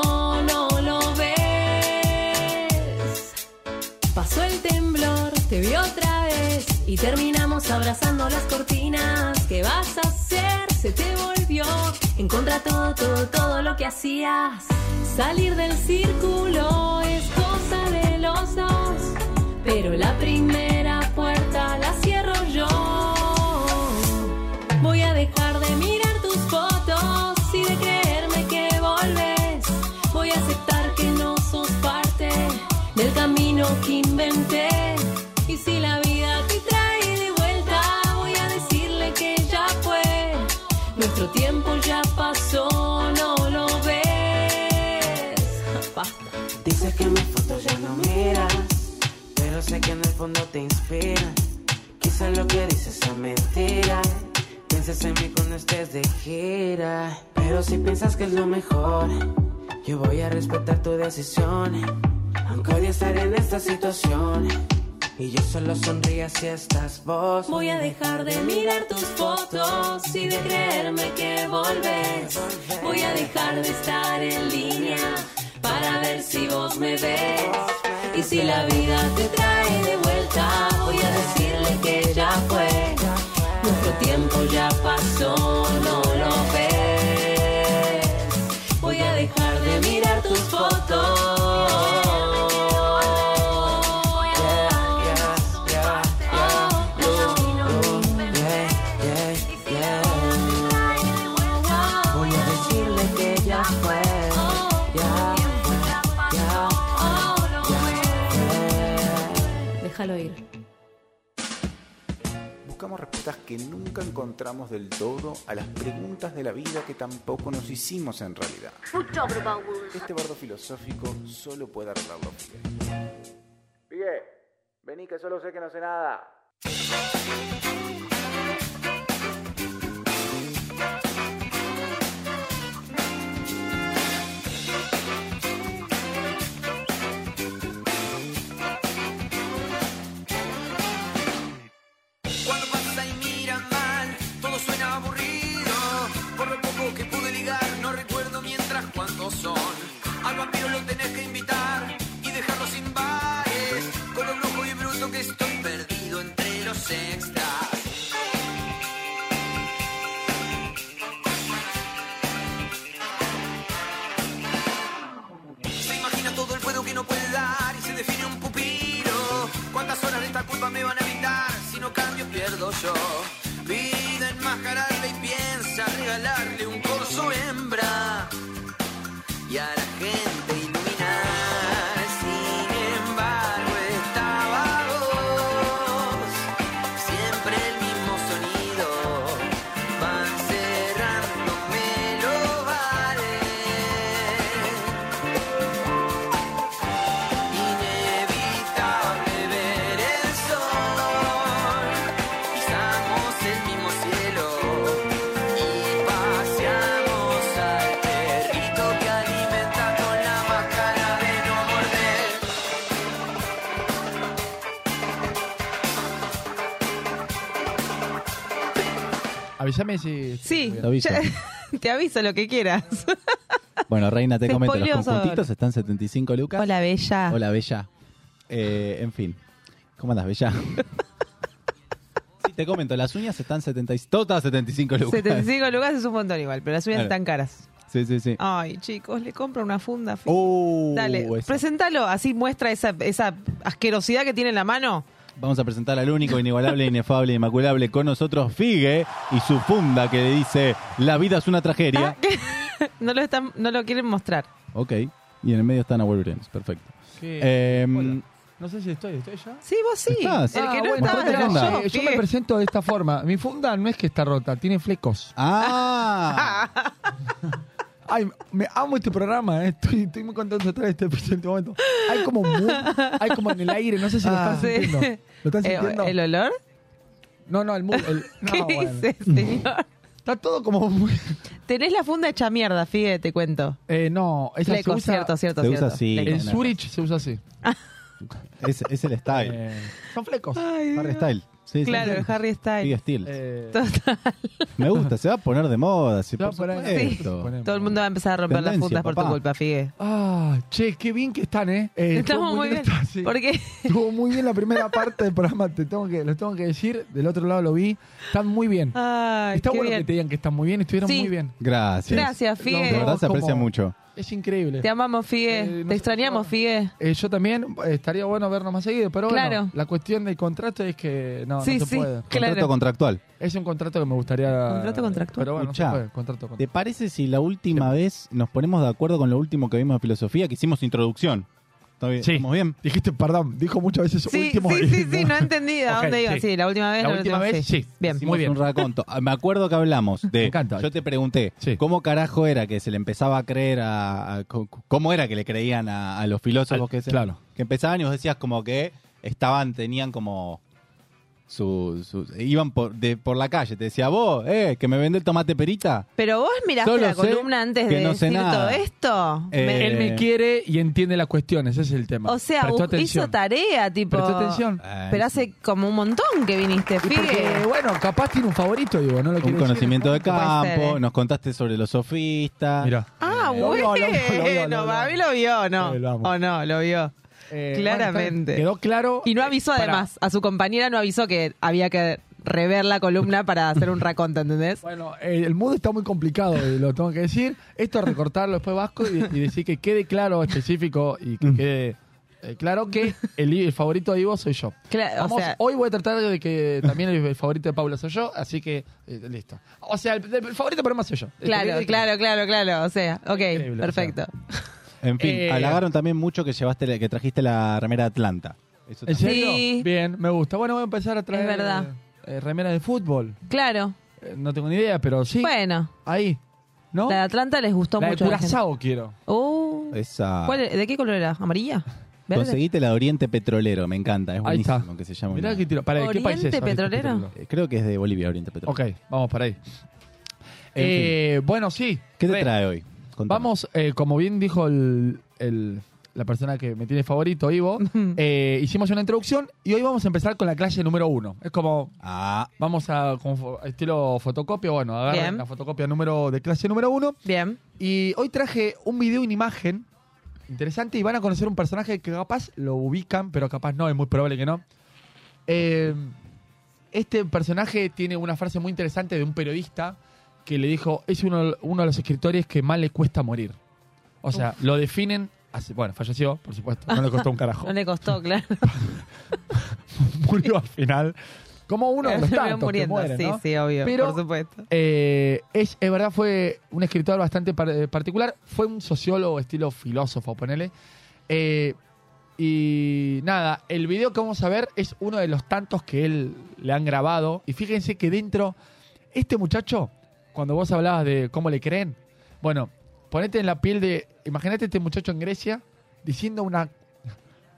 Speaker 15: y terminamos abrazando las cortinas. ¿Qué vas a hacer? Se te volvió en contra todo, todo, todo lo que hacías. Salir del círculo es cosa de los dos, pero la primera puerta la cierro yo. Voy a dejar de mirar tus fotos y de creerme que volves. Voy a aceptar que no sos parte del camino que inventé. Nuestro tiempo ya pasó, no lo ves.
Speaker 16: Dices que mis fotos ya no miras, pero sé que en el fondo te inspiran. Quizás lo que dices es mentira. Piensas en mí cuando estés de gira, pero si piensas que es lo mejor, yo voy a respetar tu decisión. Aunque hoy estar en esta situación y yo solo sonrío si estás vos.
Speaker 15: Voy a dejar de mirar tus fotos y de creerme que volvés. Voy a dejar de estar en línea para ver si vos me ves. Y si la vida te trae de vuelta, voy a decirle que ya fue. Nuestro tiempo ya pasó, Déjalo ir.
Speaker 13: Buscamos respuestas que nunca encontramos del todo a las preguntas de la vida que tampoco nos hicimos en realidad. Este bardo filosófico solo puede arreglarlo. Figue, vení que solo sé que no sé nada.
Speaker 17: Avísame si.
Speaker 2: Sí,
Speaker 3: Te aviso.
Speaker 2: ya- te aviso lo que quieras.
Speaker 3: Bueno, Reina, te
Speaker 2: Te
Speaker 3: comento, los conjuntitos están 75 lucas.
Speaker 2: Hola, Bella.
Speaker 3: Hola, Bella. Eh, en fin. ¿Cómo andas, Bella? sí, te comento, las uñas están 70, y- todas 75 lucas.
Speaker 2: 75 lucas es un montón igual, pero las uñas están caras.
Speaker 3: Sí, sí, sí.
Speaker 2: Ay, chicos, le compro una funda.
Speaker 3: Uh,
Speaker 2: Dale,
Speaker 3: esa.
Speaker 2: presentalo, así muestra esa, esa asquerosidad que tiene en la mano.
Speaker 3: Vamos a presentar al único, inigualable, inefable, inmaculable con nosotros, Figue, y su funda que le dice, la vida es una tragedia.
Speaker 2: no, lo están, no lo quieren mostrar.
Speaker 3: Ok. Y en el medio están Abuelo Brenes, perfecto.
Speaker 17: ¿Qué?
Speaker 3: Em,
Speaker 17: Hola. No sé si estoy, ¿estoy ya?
Speaker 2: Sí, vos sí.
Speaker 3: Estás.
Speaker 2: El que
Speaker 17: Ah,
Speaker 2: no
Speaker 17: bueno,
Speaker 2: estaba era yo,
Speaker 17: me presento de esta forma. Mi funda no es que está rota, tiene flecos.
Speaker 3: Ah.
Speaker 17: Ay, me amo este programa, eh. estoy, estoy muy contento de estar en este presente momento. Hay como mood, hay como en el aire, no sé si lo
Speaker 2: Ah,
Speaker 17: están
Speaker 2: sí.
Speaker 17: sintiendo. ¿Lo están
Speaker 2: Eh,
Speaker 17: sintiendo?
Speaker 2: ¿El olor?
Speaker 17: No, no, el mood. El, no,
Speaker 2: ¿Qué
Speaker 17: bueno.
Speaker 2: dices, señor?
Speaker 17: Está todo como muy...
Speaker 2: Tenés la funda hecha mierda, Figue, te cuento.
Speaker 17: Eh, no, esa
Speaker 2: Flecos,
Speaker 17: se usa...
Speaker 2: cierto, cierto,
Speaker 3: Se
Speaker 2: cierto.
Speaker 3: usa así.
Speaker 17: En Zurich se usa así.
Speaker 3: es, es el style.
Speaker 17: Eh, son flecos.
Speaker 3: Harry Style. Sí, sí,
Speaker 2: Claro,
Speaker 3: sí.
Speaker 2: el Harry Styles.
Speaker 17: Eh,
Speaker 2: Total.
Speaker 3: Me gusta, se va a poner de moda. Sí, por
Speaker 17: poner-
Speaker 2: Sí. Todo el mundo va a empezar a romper las fundas por tu culpa, Figue.
Speaker 17: Ah, che, qué bien que están, ¿eh? Eh, estuvo
Speaker 2: Estamos muy bien.
Speaker 17: sí.
Speaker 2: Porque
Speaker 17: Estuvo muy bien la primera parte del programa, te tengo que, lo tengo que decir. Del otro lado lo vi. Están muy bien.
Speaker 2: Ay,
Speaker 17: Está
Speaker 2: qué
Speaker 17: bueno
Speaker 2: bien.
Speaker 17: que te digan que están muy bien, estuvieron
Speaker 2: Sí.
Speaker 17: muy bien.
Speaker 3: Gracias.
Speaker 2: Gracias,
Speaker 3: De
Speaker 2: Figue.
Speaker 3: verdad se aprecia
Speaker 17: Como-
Speaker 3: mucho.
Speaker 17: Es increíble.
Speaker 2: Te amamos, Figue.
Speaker 17: Eh, no
Speaker 2: Te
Speaker 17: sé
Speaker 2: extrañamos,
Speaker 17: cómo-
Speaker 2: Figue.
Speaker 17: Eh, yo también, eh, estaría bueno vernos más seguido, pero bueno,
Speaker 2: Claro.
Speaker 17: la cuestión del contrato es que no,
Speaker 2: Sí,
Speaker 17: no se
Speaker 2: sí.
Speaker 17: puede.
Speaker 2: Claro.
Speaker 3: Contrato contractual.
Speaker 17: Es un contrato que me gustaría...
Speaker 2: Contrato contractual.
Speaker 17: Pero bueno,
Speaker 3: Escuchá,
Speaker 17: no se puede, contrato
Speaker 3: ¿Te parece si la última vez nos ponemos de acuerdo con lo último que vimos de filosofía, que hicimos introducción? ¿Está bien?
Speaker 17: Sí.
Speaker 3: ¿Estamos bien?
Speaker 17: Dijiste, perdón, dijo muchas veces
Speaker 2: Sí,
Speaker 17: último.
Speaker 2: sí, sí, sí, no entendí a dónde iba.
Speaker 17: sí.
Speaker 2: Sí, la última vez.
Speaker 17: La última vez, sí.
Speaker 2: Bien.
Speaker 3: Hicimos
Speaker 17: Muy bien.
Speaker 3: un raconto. Me acuerdo que hablamos de.
Speaker 17: encanta.
Speaker 3: Yo te pregunté cómo carajo era que se le empezaba a creer a. cómo era que le creían a, a los filósofos
Speaker 17: Al-
Speaker 3: que, se-
Speaker 17: claro.
Speaker 3: que empezaban y vos decías como que estaban, tenían como. Su, su- iban por, de, por la calle, te decía, vos, eh, que me vende el tomate perita.
Speaker 2: Pero vos miraste
Speaker 3: Solo
Speaker 2: la columna antes de
Speaker 3: no
Speaker 2: decir
Speaker 3: nada.
Speaker 2: todo esto.
Speaker 3: Eh,
Speaker 2: Me-
Speaker 17: Él me quiere y entiende las cuestiones, ese es el tema.
Speaker 2: o sea,
Speaker 17: Prestó
Speaker 2: bu-
Speaker 17: atención.
Speaker 2: hizo tarea, tipo.
Speaker 17: Prestó atención.
Speaker 2: Pero hace como un montón que viniste,
Speaker 17: porque, bueno, capaz tiene un favorito, digo, no lo
Speaker 3: Un conocimiento de
Speaker 2: ser,
Speaker 3: campo,
Speaker 2: eh.
Speaker 3: nos contaste sobre los sofistas.
Speaker 17: Mira.
Speaker 2: Ah, bueno. Para mí lo vio, ¿no?
Speaker 17: Sí, lo amo.
Speaker 2: o no, lo vio.
Speaker 17: Eh,
Speaker 2: Claramente.
Speaker 17: bueno, quedó claro.
Speaker 2: Y no avisó
Speaker 17: Pará.
Speaker 2: además, a su compañera no avisó que había que rever la columna para hacer un raconto, ¿entendés?
Speaker 17: Bueno, eh, el mood está muy complicado, eh, lo tengo que decir. Esto es recortarlo después Vasco y, y decir que quede claro, específico y
Speaker 2: Mm.
Speaker 17: que quede eh, claro que el, el favorito de Ivo soy yo.
Speaker 2: Cla- o
Speaker 17: Vamos,
Speaker 2: sea-
Speaker 17: hoy voy a tratar de que también el, el favorito de Paula soy yo, así que eh, listo. O sea, el, el favorito pero más soy yo.
Speaker 2: Claro,
Speaker 17: Listo,
Speaker 2: claro, claro, claro. O sea, ok,
Speaker 17: Increíble,
Speaker 2: perfecto.
Speaker 3: En fin,
Speaker 17: Eh,
Speaker 3: halagaron también mucho que llevaste la- que trajiste la remera de Atlanta. Eso
Speaker 17: ¿En
Speaker 3: también.
Speaker 17: serio?
Speaker 2: Sí.
Speaker 17: Bien, me gusta. Bueno, voy a empezar a traer
Speaker 2: Es verdad.
Speaker 17: eh, remera de fútbol.
Speaker 2: Claro.
Speaker 17: Eh, no tengo ni idea, pero sí.
Speaker 2: Bueno,
Speaker 17: Ahí. ¿No?
Speaker 2: la de Atlanta les gustó
Speaker 17: La de
Speaker 2: mucho. a la gente.
Speaker 17: Curazao quiero.
Speaker 2: Uh,
Speaker 3: Esa.
Speaker 2: ¿cuál es- ¿De qué color era? ¿Amarilla? ¿Verde?
Speaker 3: Conseguiste la de Oriente Petrolero, me encanta, es
Speaker 17: Ahí
Speaker 3: buenísimo
Speaker 17: está.
Speaker 3: que se llama.
Speaker 17: Mirá
Speaker 3: una-
Speaker 17: que tiro. Para, ¿de ¿Qué país es?
Speaker 2: ¿Oriente
Speaker 17: Oriente
Speaker 2: Petrolero?
Speaker 3: Eh, Creo que es de Bolivia, Oriente Petrolero.
Speaker 17: Ok, vamos para ahí.
Speaker 3: En
Speaker 17: Eh, bueno, sí.
Speaker 3: ¿Qué te
Speaker 17: Re.
Speaker 3: trae hoy? Contame.
Speaker 17: Vamos, eh, como bien dijo el, el- la persona que me tiene favorito, Ivo, eh, hicimos una introducción y hoy vamos a empezar con la clase número uno. Es como,
Speaker 3: Ah,
Speaker 17: vamos a, fo- estilo fotocopia, bueno, agarren
Speaker 2: Bien.
Speaker 17: la fotocopia número de clase número uno.
Speaker 2: Bien.
Speaker 17: Y hoy traje un video, una imagen interesante y van a conocer un personaje que capaz lo ubican, pero capaz no, es muy probable que no. Eh, este personaje tiene una frase muy interesante de un periodista que le dijo, es uno, uno de los escritores que más le cuesta morir. O sea, lo definen, bueno, falleció, por supuesto, no le costó un carajo.
Speaker 2: No le costó, claro.
Speaker 17: Murió al final. Como uno de los tantos que
Speaker 2: muriendo,
Speaker 17: mueren,
Speaker 2: sí,
Speaker 17: ¿no?
Speaker 2: sí, obvio,
Speaker 17: Pero,
Speaker 2: por supuesto.
Speaker 17: eh, es, es verdad, fue un escritor bastante par- eh, particular. Fue un sociólogo estilo filósofo, ponele. Eh, y nada, el video que vamos a ver es uno de los tantos que él le han grabado. Y fíjense que dentro, este muchacho, cuando vos hablabas de cómo le creen, bueno, ponete en la piel de. Imagínate este muchacho en Grecia diciendo una.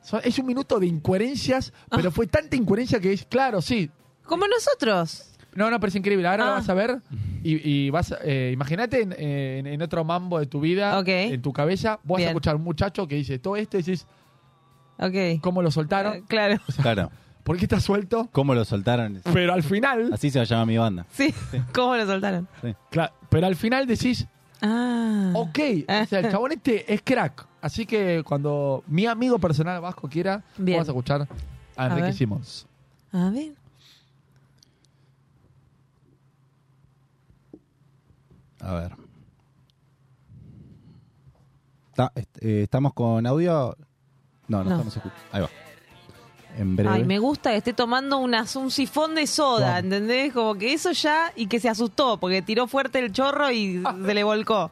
Speaker 17: son- Es un minuto de incoherencias, pero fue tanta incoherencia que es, claro, sí,
Speaker 2: Como nosotros.
Speaker 17: no, no, pero es increíble. Ahora lo
Speaker 2: Ah.
Speaker 17: vas a ver y, y vas, eh, imagínate en, en- en otro mambo de tu vida, en tu cabeza, vos vas
Speaker 2: Bien.
Speaker 17: a escuchar a un muchacho que dice todo esto y dices,
Speaker 2: Ok.
Speaker 17: ¿cómo lo soltaron?
Speaker 2: Eh, claro.
Speaker 3: claro.
Speaker 17: ¿Por qué está suelto?
Speaker 3: ¿Cómo lo soltaron?
Speaker 17: Pero al final,
Speaker 3: Así se va a llamar mi banda.
Speaker 2: Sí. ¿Cómo lo soltaron?
Speaker 17: Cla- pero al final decís,
Speaker 2: Ah.
Speaker 17: ok, o sea, el chabón este es crack. Así que cuando mi amigo personal Vasco quiera,
Speaker 2: Bien.
Speaker 17: vamos a escuchar a Enrique. Simons.
Speaker 2: A ver.
Speaker 3: A ver. Est- eh, ¿Estamos con audio? No, no,
Speaker 2: No.
Speaker 3: estamos escuchando. Ahí va. En breve.
Speaker 2: Ay, me gusta que esté tomando una, un sifón de soda. ¿entendés? Como que eso ya, y que se asustó, porque tiró fuerte el chorro y se le volcó.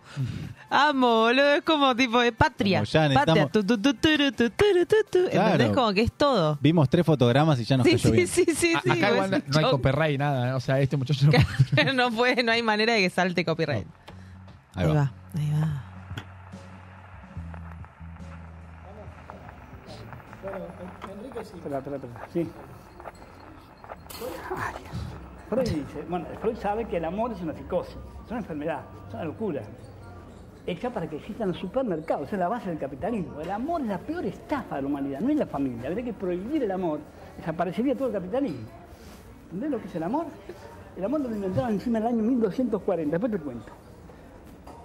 Speaker 2: Amo, boludo, es como tipo de patria.
Speaker 3: Como ya
Speaker 2: patria, tu. Como que es todo.
Speaker 3: Vimos tres fotogramas y ya nos
Speaker 2: Sí,
Speaker 3: cayó
Speaker 2: sí,
Speaker 3: bien.
Speaker 2: sí, sí,
Speaker 17: A-
Speaker 2: sí.
Speaker 17: Acá igual
Speaker 2: es un
Speaker 17: no hay copyright, nada. ¿eh? O sea, este muchacho no
Speaker 2: no puede, no hay manera de que salte copyright.
Speaker 3: Ahí va.
Speaker 2: ahí va.
Speaker 18: Espera, espera, espera. Sí. Ay, Freud dice, bueno, Freud sabe que el amor es una psicosis, es una enfermedad, es una locura. Hecha para que existan los supermercados, esa es la base del capitalismo. El amor es la peor estafa de la humanidad, no es la familia. Habría que prohibir el amor, desaparecería todo el capitalismo. ¿Entendés lo que es el amor? El amor lo inventaron encima del año 1240, después te cuento.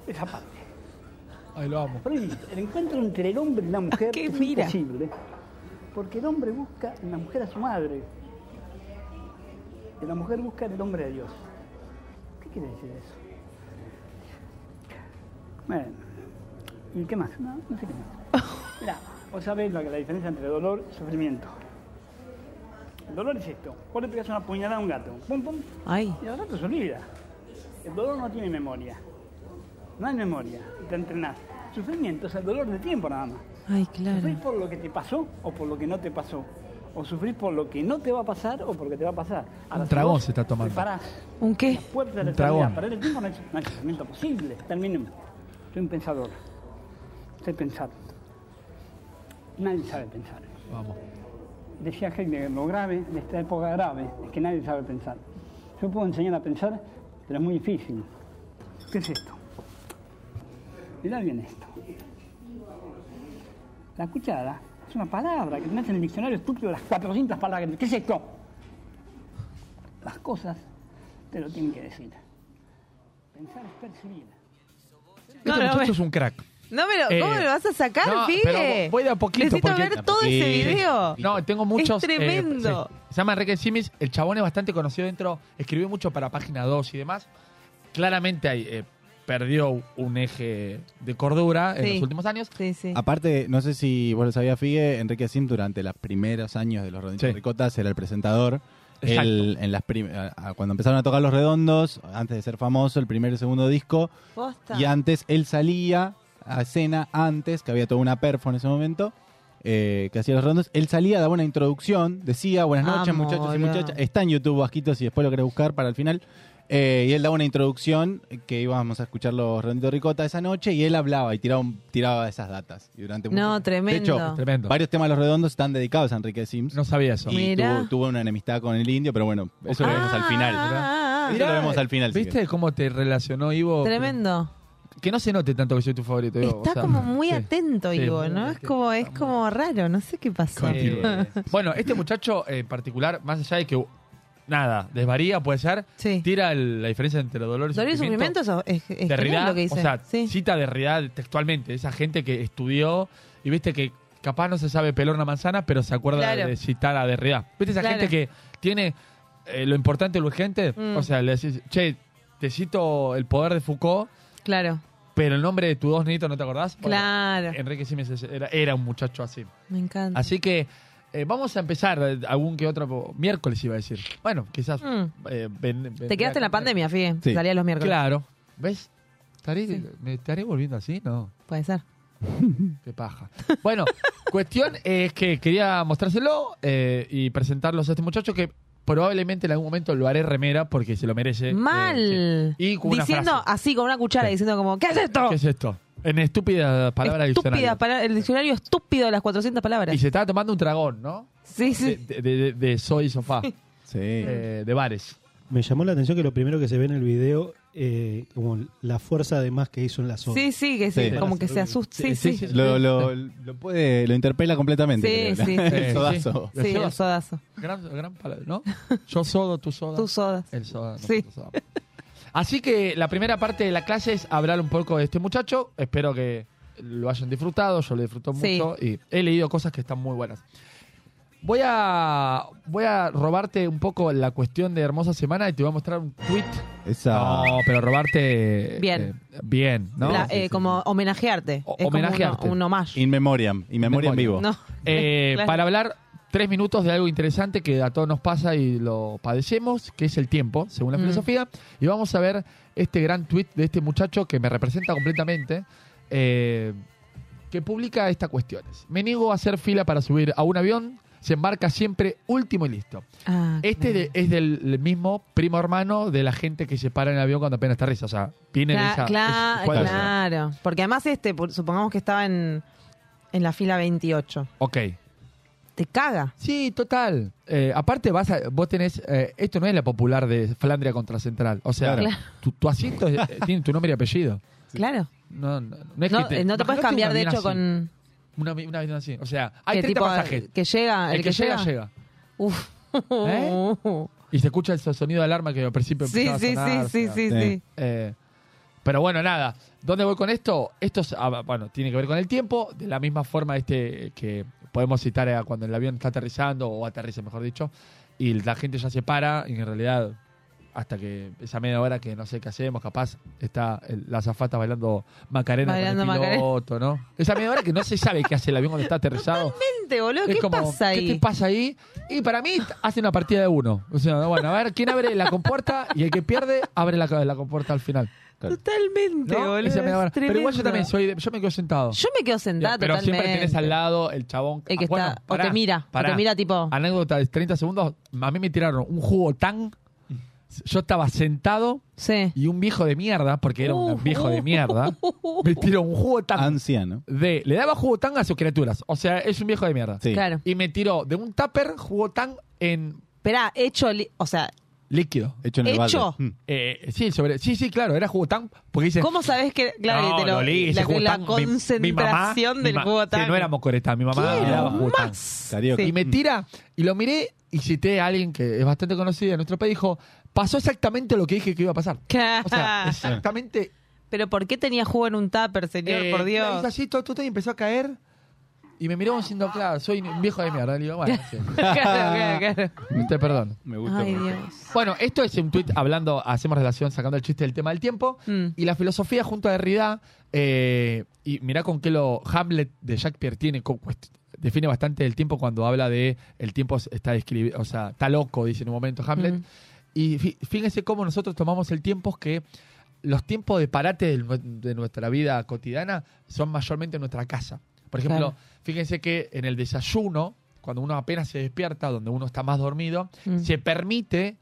Speaker 18: Esa parte.
Speaker 17: Ay, lo amo.
Speaker 18: Freud dice, el encuentro entre el hombre y la mujer
Speaker 2: ¿Qué
Speaker 18: es
Speaker 2: mira?
Speaker 18: imposible. Porque el hombre busca en la mujer a su madre. Y la mujer busca en el hombre a Dios. ¿Qué quiere decir eso? Bueno, ¿y qué más? No, no sé qué más. Mirá, vos sabés que la diferencia entre dolor y sufrimiento. El dolor es esto. Vos le pegas una puñalada a un gato. Pum, pum.
Speaker 2: Ay.
Speaker 18: Y el gato se olvida. El dolor no tiene memoria. No hay memoria. Te entrenás. Sufrimiento es el dolor de tiempo nada más.
Speaker 2: Ay, claro.
Speaker 18: ¿Sufrís por lo que te pasó o por lo que no te pasó? ¿O sufrís por lo que no te va a pasar o por lo que te va a pasar?
Speaker 17: Un tragón se está tomando.
Speaker 18: Preparás
Speaker 2: ¿Un qué?
Speaker 18: la puerta de la
Speaker 17: Un tragón.
Speaker 18: Perder el tiempo no es, no es pensamiento posible. Terminemos. Soy un pensador. Sé pensar. Nadie sabe pensar.
Speaker 17: Vamos.
Speaker 18: Decía Heidegger, lo grave de esta época grave es que nadie sabe pensar. Yo puedo enseñar a pensar, pero es muy difícil. ¿Qué es esto? Mirá bien esto. La cuchara es una palabra que tenés en el diccionario estúpido de las 400 palabras. que- ¿Qué es esto? Las cosas te lo tienen que decir. Pensar es percibir.
Speaker 17: Este
Speaker 2: No, no,
Speaker 17: muchacho
Speaker 2: me-
Speaker 17: es un crack.
Speaker 2: No, pero ¿cómo
Speaker 17: Eh,
Speaker 2: me lo vas a sacar,
Speaker 17: no, pero voy de a poquito.
Speaker 2: Necesito
Speaker 17: porque-
Speaker 2: ver todo ese video.
Speaker 17: No, tengo muchos.
Speaker 2: Es
Speaker 17: eh,
Speaker 2: tremendo.
Speaker 17: Se llama Enrique Simis. El chabón es bastante conocido dentro. Escribió mucho para Página 2 y demás. Claramente ahí, eh, perdió un eje de cordura en
Speaker 2: Sí.
Speaker 17: los últimos años.
Speaker 2: Sí, sí.
Speaker 3: Aparte, no sé si vos lo sabías, Figue, Enrique Sim durante los primeros años de los Redonditos
Speaker 17: Sí.
Speaker 3: Ricotas era el presentador.
Speaker 17: Exacto.
Speaker 3: Él, en las prim- a- a- cuando empezaron a tocar los redondos, antes de ser famoso, el primer y segundo disco,
Speaker 2: Posta.
Speaker 3: y antes él salía a escena antes, que había toda una perfo en ese momento, eh, que hacía los redondos, él salía, daba una introducción, decía buenas noches
Speaker 2: Amo,
Speaker 3: muchachos y
Speaker 2: boludo.
Speaker 3: muchachas, está en YouTube Vasquito si después lo querés buscar para el final, Eh, y él daba una introducción eh, que íbamos a escuchar los redonditos ricota esa noche y él hablaba y tiraba, un- tiraba esas datas. Y durante
Speaker 2: No,
Speaker 3: mucho-
Speaker 2: tremendo.
Speaker 3: De hecho,
Speaker 17: Tremendo.
Speaker 3: varios temas de los redondos están dedicados a Enrique Sims.
Speaker 17: No sabía eso.
Speaker 3: Y tuvo, tuvo una enemistad con el indio, pero bueno, eso lo vemos al final.
Speaker 2: Ah,
Speaker 3: Eso lo vemos al final. si
Speaker 17: ¿Viste cómo te relacionó Ivo?
Speaker 2: Tremendo.
Speaker 17: Que no se note tanto que soy tu favorito. Ivo,
Speaker 2: Está
Speaker 17: o sea,
Speaker 2: como muy
Speaker 17: sí.
Speaker 2: atento,
Speaker 17: Sí,
Speaker 2: Ivo, ¿no? Es como, es como raro, no sé qué pasó.
Speaker 17: Eh, bueno, este muchacho en particular, más allá de que nada, desvaría, puede ser, tira el- la diferencia entre dolor y
Speaker 2: Dolor y
Speaker 17: sufrimiento.
Speaker 2: es, es, genial
Speaker 17: Derrida,
Speaker 2: lo que dice.
Speaker 17: o sea,
Speaker 2: Sí.
Speaker 17: cita Derrida textualmente, esa gente que estudió y viste que capaz no se sabe pelar una manzana, pero se acuerda
Speaker 2: Claro.
Speaker 17: de citar a Derrida. ¿Viste esa
Speaker 2: Claro.
Speaker 17: gente que tiene eh, lo importante y lo urgente?
Speaker 2: Mm.
Speaker 17: O sea, le decís, che, te cito el poder de Foucault,
Speaker 2: Claro,
Speaker 17: pero el nombre de tus dos niñitos no te acordás. Bueno,
Speaker 2: claro.
Speaker 17: Enrique Siemens era, era un muchacho así.
Speaker 2: Me encanta.
Speaker 17: Así que eh, vamos a empezar eh, algún que otro miércoles iba a decir. Bueno, quizás.
Speaker 2: Mm.
Speaker 17: eh, ven- ven-
Speaker 2: Te quedaste en la pandemia, Fie.
Speaker 17: Sí.
Speaker 2: Salía los miércoles.
Speaker 17: Claro. ¿Ves? ¿Estaré, ¿Me estaré volviendo así? No.
Speaker 2: Puede ser.
Speaker 17: Qué paja. Bueno, cuestión es que quería mostrárselo eh, y presentarlos a este muchacho que probablemente en algún momento lo haré remera porque se lo merece. eh,
Speaker 2: Mal.
Speaker 17: sí. Y con una
Speaker 2: Diciendo
Speaker 17: frase.
Speaker 2: así, con una cuchara,
Speaker 17: Sí.
Speaker 2: diciendo como, ¿qué es esto?
Speaker 17: ¿Qué es esto? En estúpida palabra
Speaker 2: Estúpida
Speaker 17: diccionario.
Speaker 2: palabra- el diccionario estúpido de las 400 palabras.
Speaker 17: Y se estaba tomando un dragón, ¿no?
Speaker 2: Sí, sí.
Speaker 17: De, de, de- de soy sofá.
Speaker 3: Sí.
Speaker 17: Eh, de bares.
Speaker 4: Me llamó la atención que lo primero que se ve en el video, eh, como la fuerza de más que hizo en la zona.
Speaker 2: Sí, sí, que sí,
Speaker 3: Sí.
Speaker 2: como que se asusta. Sí, sí.
Speaker 3: Lo, lo, lo puede, lo interpela completamente.
Speaker 2: Sí,
Speaker 3: creo.
Speaker 2: sí,
Speaker 3: El
Speaker 2: sí.
Speaker 3: sodazo.
Speaker 2: Sí, el sodazo.
Speaker 17: Gran, gran palabra, ¿no? Yo sodo, tú sodas.
Speaker 2: Tú sodas.
Speaker 17: El soda.
Speaker 2: Sí.
Speaker 17: Así que la primera parte de la clase es hablar un poco de este muchacho. Espero que lo hayan disfrutado. Yo lo disfruto
Speaker 2: Sí.
Speaker 17: mucho y he leído cosas que están muy buenas. Voy a, voy a robarte un poco la cuestión de Hermosa Semana y te voy a mostrar un tweet.
Speaker 3: Esa.
Speaker 17: No, pero robarte.
Speaker 2: Bien.
Speaker 17: eh, bien, ¿no?
Speaker 2: La- eh, como homenajearte.
Speaker 17: O-
Speaker 2: Es como
Speaker 17: homenajearte.
Speaker 2: uno- un homage.
Speaker 3: In memoriam. In memoriam vivo.
Speaker 2: No.
Speaker 17: Eh,
Speaker 2: Claro.
Speaker 17: Para hablar tres minutos de algo interesante que a todos nos pasa y lo padecemos, que es el tiempo, según la
Speaker 2: Mm.
Speaker 17: filosofía. Y vamos a ver este gran tweet de este muchacho que me representa completamente, eh, que publica estas cuestiones. Me niego a hacer fila para subir a un avión, se embarca siempre último y listo.
Speaker 2: Ah,
Speaker 17: Este de- es del mismo primo hermano de la gente que se para en el avión cuando apenas aterriza. O sea, viene de
Speaker 2: Cla-
Speaker 17: esa...
Speaker 2: cla-
Speaker 17: es- ¿cuál es?
Speaker 2: claro. Porque además este, supongamos que estaba en, en la fila 28.
Speaker 17: Ok.
Speaker 2: Te caga.
Speaker 17: Sí, total. Eh, aparte, vas a- vos tenés. eh, esto no es la popular de Flandria contra Central. O sea,
Speaker 2: Claro.
Speaker 17: tu, tu asiento es- eh, tiene tu nombre y apellido.
Speaker 2: Claro.
Speaker 17: No, no, no es
Speaker 2: No,
Speaker 17: que
Speaker 2: eh, no te puedes
Speaker 17: imagínate
Speaker 2: cambiar,
Speaker 17: un
Speaker 2: de
Speaker 17: avión
Speaker 2: hecho,
Speaker 17: así.
Speaker 2: con.
Speaker 17: Una, una avión así. O sea, hay
Speaker 2: que
Speaker 17: 30
Speaker 2: tipo,
Speaker 17: pasajeros.
Speaker 2: Que llega. El,
Speaker 17: El que llega, llega.
Speaker 2: Uf.
Speaker 17: ¿Eh? Y se escucha el sonido de alarma que al principio
Speaker 2: Sí,
Speaker 17: empezaba a
Speaker 2: sí,
Speaker 17: sonar,
Speaker 2: sí,
Speaker 17: o sea,
Speaker 2: sí, sí, sí.
Speaker 17: eh, pero bueno, nada. ¿Dónde voy con esto? Esto es, ah, bueno, tiene que ver con el tiempo. De la misma forma este que podemos citar a cuando el avión está aterrizando, o aterriza, mejor dicho, y la gente ya se para, y en realidad hasta que esa media hora que no sé qué hacemos, capaz está el- la azafata bailando Macarena
Speaker 2: Bailando
Speaker 17: con el
Speaker 2: Macarena.
Speaker 17: piloto, ¿no? Esa media hora que no se sabe qué hace el avión cuando está aterrizado.
Speaker 2: Gente, boludo,
Speaker 17: Es
Speaker 2: ¿qué
Speaker 17: como,
Speaker 2: pasa ahí?
Speaker 17: ¿Qué te pasa ahí? Y para mí hace una partida de uno. O sea, bueno, a ver, ¿quién abre la compuerta? Y el que pierde, abre la, la compuerta al final.
Speaker 2: Totalmente,
Speaker 17: ¿No?
Speaker 2: boludo.
Speaker 17: Esa Pero igual yo también soy, de- yo me quedo sentado.
Speaker 2: Yo me quedo sentada
Speaker 17: Pero
Speaker 2: totalmente.
Speaker 17: siempre tenés al lado el chabón.
Speaker 2: El que
Speaker 17: Ah, bueno,
Speaker 2: está- o
Speaker 17: pará,
Speaker 2: te mira, o
Speaker 17: pará.
Speaker 2: te mira tipo...
Speaker 17: Anécdota de 30 segundos. A mí me tiraron un jugo tan. Yo estaba sentado y un viejo de mierda, porque era un viejo de mierda, me tiró un jugo tan.
Speaker 3: Anciano.
Speaker 17: De, le daba jugo tan a sus criaturas. O sea, es un viejo de mierda.
Speaker 3: Sí.
Speaker 2: Claro.
Speaker 17: Y me tiró de un tupper jugo tan en
Speaker 2: Esperá, hecho, li- o sea,
Speaker 17: líquido.
Speaker 3: Hecho en
Speaker 2: el balde. ¿Hecho?
Speaker 3: Mm.
Speaker 17: Eh, sí, sobre, sí, sí, claro, era jugo tan. Porque dice.
Speaker 2: ¿cómo sabés que, claro,
Speaker 17: No,
Speaker 2: que te lo,
Speaker 17: lo leí, ese
Speaker 2: la,
Speaker 17: jugo
Speaker 2: la
Speaker 17: tan, mi-
Speaker 2: concentración
Speaker 17: mi mamá-
Speaker 2: del jugo tan?
Speaker 17: Que no era mocoreta, mi mamá le daba jugo tan.
Speaker 2: más.
Speaker 3: Carioca.
Speaker 17: Y me tira, y lo miré y cité a alguien que es bastante conocido en nuestro país. Dijo: Pasó exactamente lo que dije que iba a pasar. O sea, exactamente.
Speaker 2: Pero ¿por qué tenía jugo en un tupper, señor?
Speaker 17: eh,
Speaker 2: por Dios.
Speaker 17: así, todo, todo, y empezó a caer. Y me miró como diciendo, claro, soy un viejo de mierda. Le digo, bueno, sí.
Speaker 2: Claro, claro, claro.
Speaker 17: Te perdono.
Speaker 3: Me
Speaker 2: Ay, Dios.
Speaker 17: Bueno, esto es un tweet hablando, hacemos relación, sacando el chiste del tema del tiempo.
Speaker 2: Mm.
Speaker 17: Y la filosofía junto a Derrida, eh, y mirá con qué lo Hamlet de Shakespeare tiene, co- cuest- define bastante el tiempo cuando habla de el tiempo está escribido, o sea, está loco, dice en un momento Hamlet.
Speaker 2: Mm.
Speaker 17: Y fí- fíjense cómo nosotros tomamos el tiempo que los tiempos de parate de nuestra vida cotidiana son mayormente en nuestra casa. Por ejemplo,
Speaker 2: Claro.
Speaker 17: fíjense que en el desayuno, cuando uno apenas se despierta, donde uno está más dormido,
Speaker 2: Mm.
Speaker 17: se permite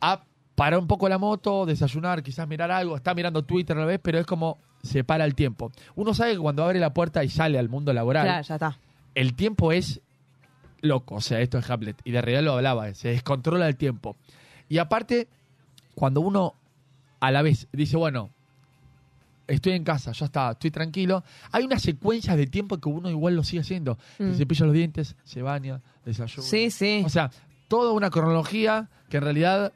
Speaker 17: a parar un poco la moto, desayunar, quizás mirar algo, está mirando Twitter a la vez, pero es como se para el tiempo. Uno sabe que cuando abre la puerta y sale al mundo laboral,
Speaker 2: Claro, ya está.
Speaker 17: el tiempo es loco, o sea, esto es Hamlet, y de realidad lo hablaba, se descontrola el tiempo. Y aparte, cuando uno a la vez dice, bueno, estoy en casa, ya está, estoy tranquilo, hay unas secuencias de tiempo que uno igual lo sigue haciendo.
Speaker 2: Mm.
Speaker 17: Se cepilla los dientes, se baña, desayuna.
Speaker 2: Sí, sí.
Speaker 17: O sea, toda una cronología que en realidad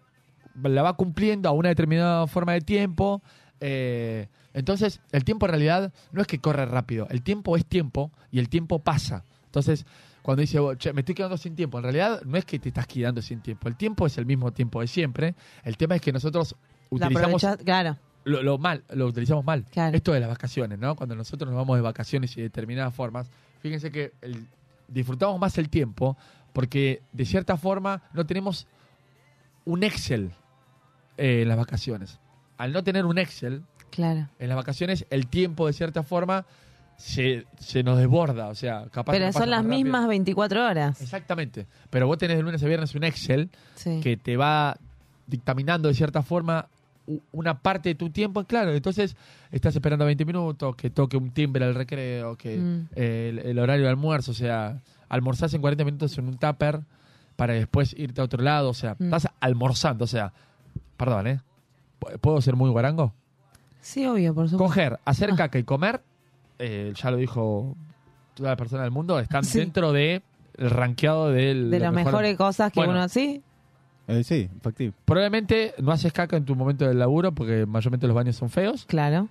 Speaker 17: la va cumpliendo a una determinada forma de tiempo. eh, entonces, el tiempo en realidad no es que corre rápido, el tiempo es tiempo y el tiempo pasa. Entonces, cuando dice, "Oh, che, me estoy quedando sin tiempo, en realidad no es que te estás quedando sin tiempo, el tiempo es el mismo tiempo de siempre. El tema es que nosotros utilizamos
Speaker 2: claro.
Speaker 17: Lo, lo mal, lo utilizamos mal.
Speaker 2: Claro.
Speaker 17: Esto de las vacaciones, ¿no? Cuando nosotros nos vamos de vacaciones y de determinadas formas, fíjense que el- disfrutamos más el tiempo porque de cierta forma no tenemos un Excel eh, en las vacaciones. Al no tener un Excel
Speaker 2: Claro.
Speaker 17: en las vacaciones, el tiempo de cierta forma se, se nos desborda. O sea, capaz
Speaker 2: Pero son las
Speaker 17: más rápido.
Speaker 2: mismas 24 horas.
Speaker 17: Exactamente. Pero vos tenés de lunes a viernes un Excel
Speaker 2: Sí.
Speaker 17: que te va dictaminando de cierta forma una parte de tu tiempo. Claro, entonces estás esperando 20 minutos, que toque un timbre al recreo, que
Speaker 2: Mm.
Speaker 17: eh, el, el horario de almuerzo, o sea, almorzás en 40 minutos en un tupper para después irte a otro lado, o sea,
Speaker 2: Mm.
Speaker 17: estás almorzando, o sea, perdón, ¿eh? ¿Pu- ¿Puedo ser muy guarango?
Speaker 2: Sí, obvio, por supuesto.
Speaker 17: Coger, hacer
Speaker 2: Ah.
Speaker 17: caca y comer, eh, ya lo dijo toda la persona del mundo, están
Speaker 2: Sí.
Speaker 17: dentro de el rankeado del,
Speaker 2: De las
Speaker 17: mejor-
Speaker 2: mejores cosas que
Speaker 17: Bueno,
Speaker 2: uno así.
Speaker 3: Eh, sí, factible.
Speaker 17: Probablemente no haces caca en tu momento del laburo porque mayormente los baños son feos.
Speaker 2: Claro.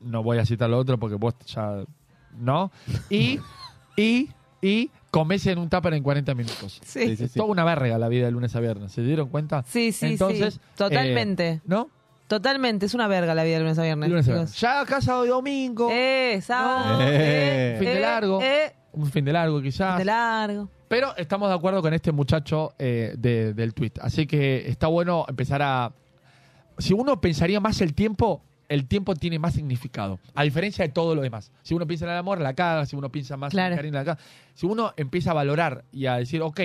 Speaker 17: No voy a citar lo otro porque vos ya no. Y, y, y comes en un tupper en 40 minutos.
Speaker 2: Sí. Sí, sí,
Speaker 17: Es
Speaker 2: sí.
Speaker 17: toda una verga la vida de lunes a viernes. ¿Se dieron cuenta?
Speaker 2: Sí, sí,
Speaker 17: Entonces,
Speaker 2: sí. Totalmente.
Speaker 17: eh, ¿No?
Speaker 2: Totalmente. Es una verga la vida de lunes a viernes.
Speaker 17: Lunes a viernes. Ya acá sábado y domingo.
Speaker 2: Eh, sábado.
Speaker 17: Eh, fin de
Speaker 2: eh,
Speaker 17: largo.
Speaker 2: eh,
Speaker 17: Un fin de largo quizás.
Speaker 2: de largo.
Speaker 17: Pero estamos de acuerdo con este muchacho eh, de- del tweet. Así que está bueno empezar a. Si uno pensaría más el tiempo, el tiempo tiene más significado. A diferencia de todo lo demás. Si uno piensa en el amor, la caga. Si uno piensa más
Speaker 2: Claro.
Speaker 17: en el cariño, la caga. Si uno empieza a valorar y a decir, ok,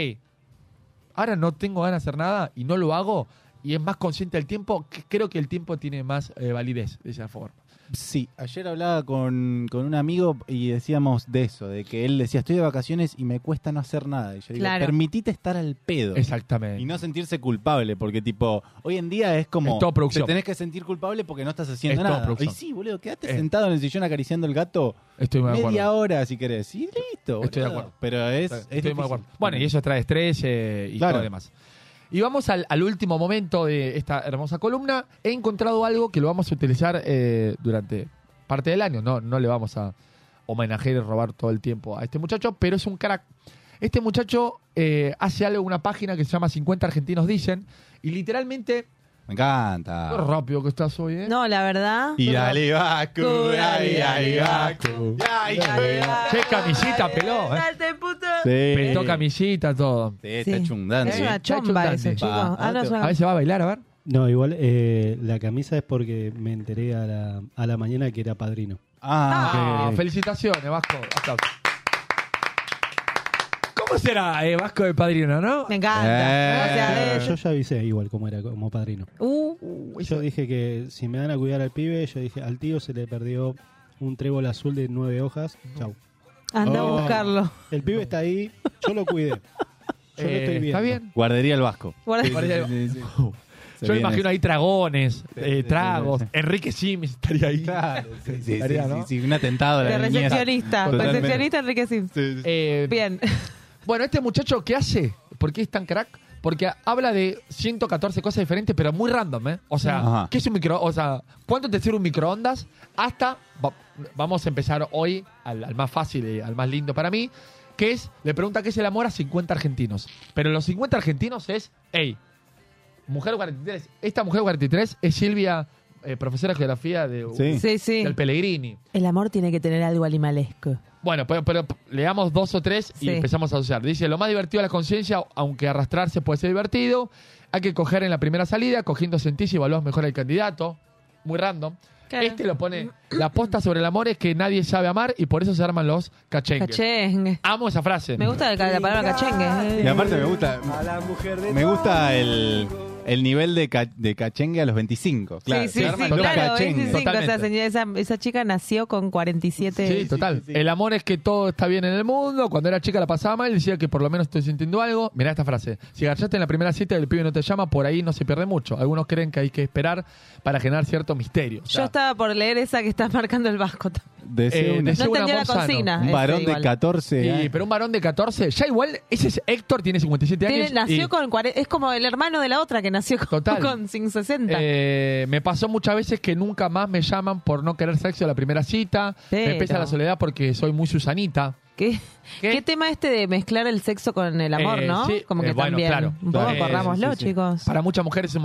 Speaker 17: ahora no tengo ganas de hacer nada y no lo hago, y es más consciente del tiempo, creo que el tiempo tiene más eh, validez de esa forma.
Speaker 3: Sí, ayer hablaba con, con un amigo y decíamos de eso, de que él decía, estoy de vacaciones y me cuesta no hacer nada. Y yo digo,
Speaker 2: Claro.
Speaker 3: permitite estar al pedo.
Speaker 17: Exactamente.
Speaker 3: Y no sentirse culpable, porque tipo, hoy en día es como,
Speaker 17: Es todo producción.
Speaker 3: te tenés que sentir culpable porque no estás haciendo
Speaker 17: Es todo
Speaker 3: nada.
Speaker 17: producción.
Speaker 3: Y sí, boludo, quédate sentado en el sillón acariciando el gato
Speaker 17: Estoy muy de
Speaker 3: media
Speaker 17: acuerdo.
Speaker 3: hora si querés. Y listo.
Speaker 17: Estoy de
Speaker 3: boludo.
Speaker 17: acuerdo.
Speaker 3: Pero es,
Speaker 17: Estoy
Speaker 3: es
Speaker 17: muy de acuerdo. Bueno, y eso trae estrés eh, y
Speaker 3: Claro.
Speaker 17: todo lo demás. Y vamos al, al último momento de esta hermosa columna. He encontrado algo que lo vamos a utilizar eh, durante parte del año. No, no le vamos a homenajear y robar todo el tiempo a este muchacho, pero es un crack. Este muchacho eh, hace algo una página que se llama 50 argentinos dicen y literalmente...
Speaker 3: Me encanta.
Speaker 17: Qué rápido que estás hoy, ¿eh?
Speaker 2: No, la verdad.
Speaker 3: Y dale, ay, ay, Bacu. Ay,
Speaker 17: Qué camisita peló, ¿eh?
Speaker 3: Sí.
Speaker 17: Peló camisita, todo.
Speaker 3: Sí, está hecho un dandy.
Speaker 2: Es una chomba ese chico. Ah, no,
Speaker 17: A ver, se va a bailar, a ver.
Speaker 4: No, igual eh, la camisa es porque me enteré a la, a la mañana que era padrino.
Speaker 17: Ah, felicitaciones, Vasco. Aplausos. ¿Cómo será eh, Vasco de padrino, no?
Speaker 2: Me encanta. O sea,
Speaker 4: Yo, ya avisé igual como era como padrino.
Speaker 2: Uh,
Speaker 4: Yo dije que si me dan a cuidar al pibe, yo dije, al tío se le perdió un trébol azul de nueve hojas. Chau.
Speaker 2: anda a
Speaker 4: Oh.
Speaker 2: buscarlo.
Speaker 4: El pibe está ahí, yo lo cuidé. Yo lo
Speaker 17: Eh,
Speaker 4: estoy viendo.
Speaker 17: ¿Está bien?
Speaker 3: Guardería el Vasco. Sí, sí, sí. Se
Speaker 17: Yo me imagino ahí dragones, eh, tragos.
Speaker 3: sí,
Speaker 17: Enrique Sims estaría ahí.
Speaker 3: Sí, sí,
Speaker 17: Estaría,
Speaker 3: sí,
Speaker 17: ¿no?
Speaker 3: sí, sí, un atentado a la
Speaker 2: De recepcionista. Recepcionista Enrique Sim.
Speaker 17: Eh,
Speaker 2: Bien.
Speaker 17: Bueno, este muchacho, ¿qué hace? ¿Por qué es tan crack? Porque habla de 114 cosas diferentes, pero muy random, ¿eh? O sea,
Speaker 3: Ajá.
Speaker 17: ¿qué es un micro? O sea, ¿cuánto te sirve un microondas? Hasta, va- vamos a empezar hoy al, al más fácil y al más lindo para mí, que es, le pregunta qué es el amor a 50 argentinos. Pero los 50 argentinos es, hey, mujer 43. Esta mujer 43 es Silvia, eh, profesora de geografía de,
Speaker 3: Sí.
Speaker 2: Sí, sí.
Speaker 17: del Pellegrini.
Speaker 2: El amor tiene que tener algo animalesco.
Speaker 17: Bueno, pero, pero leamos dos o tres y
Speaker 2: Sí.
Speaker 17: empezamos a asociar. Dice, lo más divertido de la conciencia, aunque arrastrarse puede ser divertido, hay que coger en la primera salida, cogiendo sentís y evaluás mejor al candidato. Muy random.
Speaker 2: Claro.
Speaker 17: Este lo pone, la aposta sobre el amor es que nadie sabe amar y por eso se arman los cachengues.
Speaker 2: Cachengue.
Speaker 17: Amo esa frase.
Speaker 2: Me gusta la, la palabra cachengue.
Speaker 3: Y aparte me gusta,
Speaker 4: A la mujer de
Speaker 3: me gusta el, el nivel de, ca- de cachengue a los 25. Claro,
Speaker 2: sí, sí,
Speaker 3: se
Speaker 2: sí,
Speaker 3: arman los
Speaker 2: claro,
Speaker 3: cachengues.
Speaker 2: 25. O sea, señora, esa, esa chica nació con 47.
Speaker 17: Sí, total. El amor es que todo está bien en el mundo. Cuando era chica la pasaba mal, decía que por lo menos estoy sintiendo algo. Mirá esta frase. Si garchaste en la primera cita y el pibe no te llama, por ahí no se pierde mucho. Algunos creen que hay que esperar para generar cierto misterio. O
Speaker 2: Yo
Speaker 17: sea,
Speaker 2: estaba por leer esa que está marcando el Vasco.
Speaker 3: Deseo
Speaker 17: Eh, deseo
Speaker 2: No
Speaker 17: un
Speaker 2: entendió la consigna.
Speaker 3: un varón de
Speaker 2: igual.
Speaker 3: 14
Speaker 17: Sí,
Speaker 3: años.
Speaker 17: pero un varón de 14, ya igual, ese es Héctor, tiene 57
Speaker 2: Tiene-
Speaker 17: años.
Speaker 2: nació
Speaker 17: y,
Speaker 2: con 40 Es como el hermano de la otra que nació con,
Speaker 17: Total.
Speaker 2: con 60.
Speaker 17: eh, me pasó muchas veces que nunca más me llaman por no querer sexo a la primera cita.
Speaker 2: Pero-
Speaker 17: Me pesa la soledad porque soy muy Susanita.
Speaker 2: ¿Qué, ¿Qué tema este de mezclar el sexo con el amor,
Speaker 17: Eh,
Speaker 2: no?
Speaker 17: sí,
Speaker 2: Como que
Speaker 17: eh, bueno,
Speaker 2: también.
Speaker 17: claro.
Speaker 2: Un poco
Speaker 17: Eh,
Speaker 2: corrámoslo,
Speaker 17: sí, sí.
Speaker 2: chicos.
Speaker 17: Para muchas mujeres es un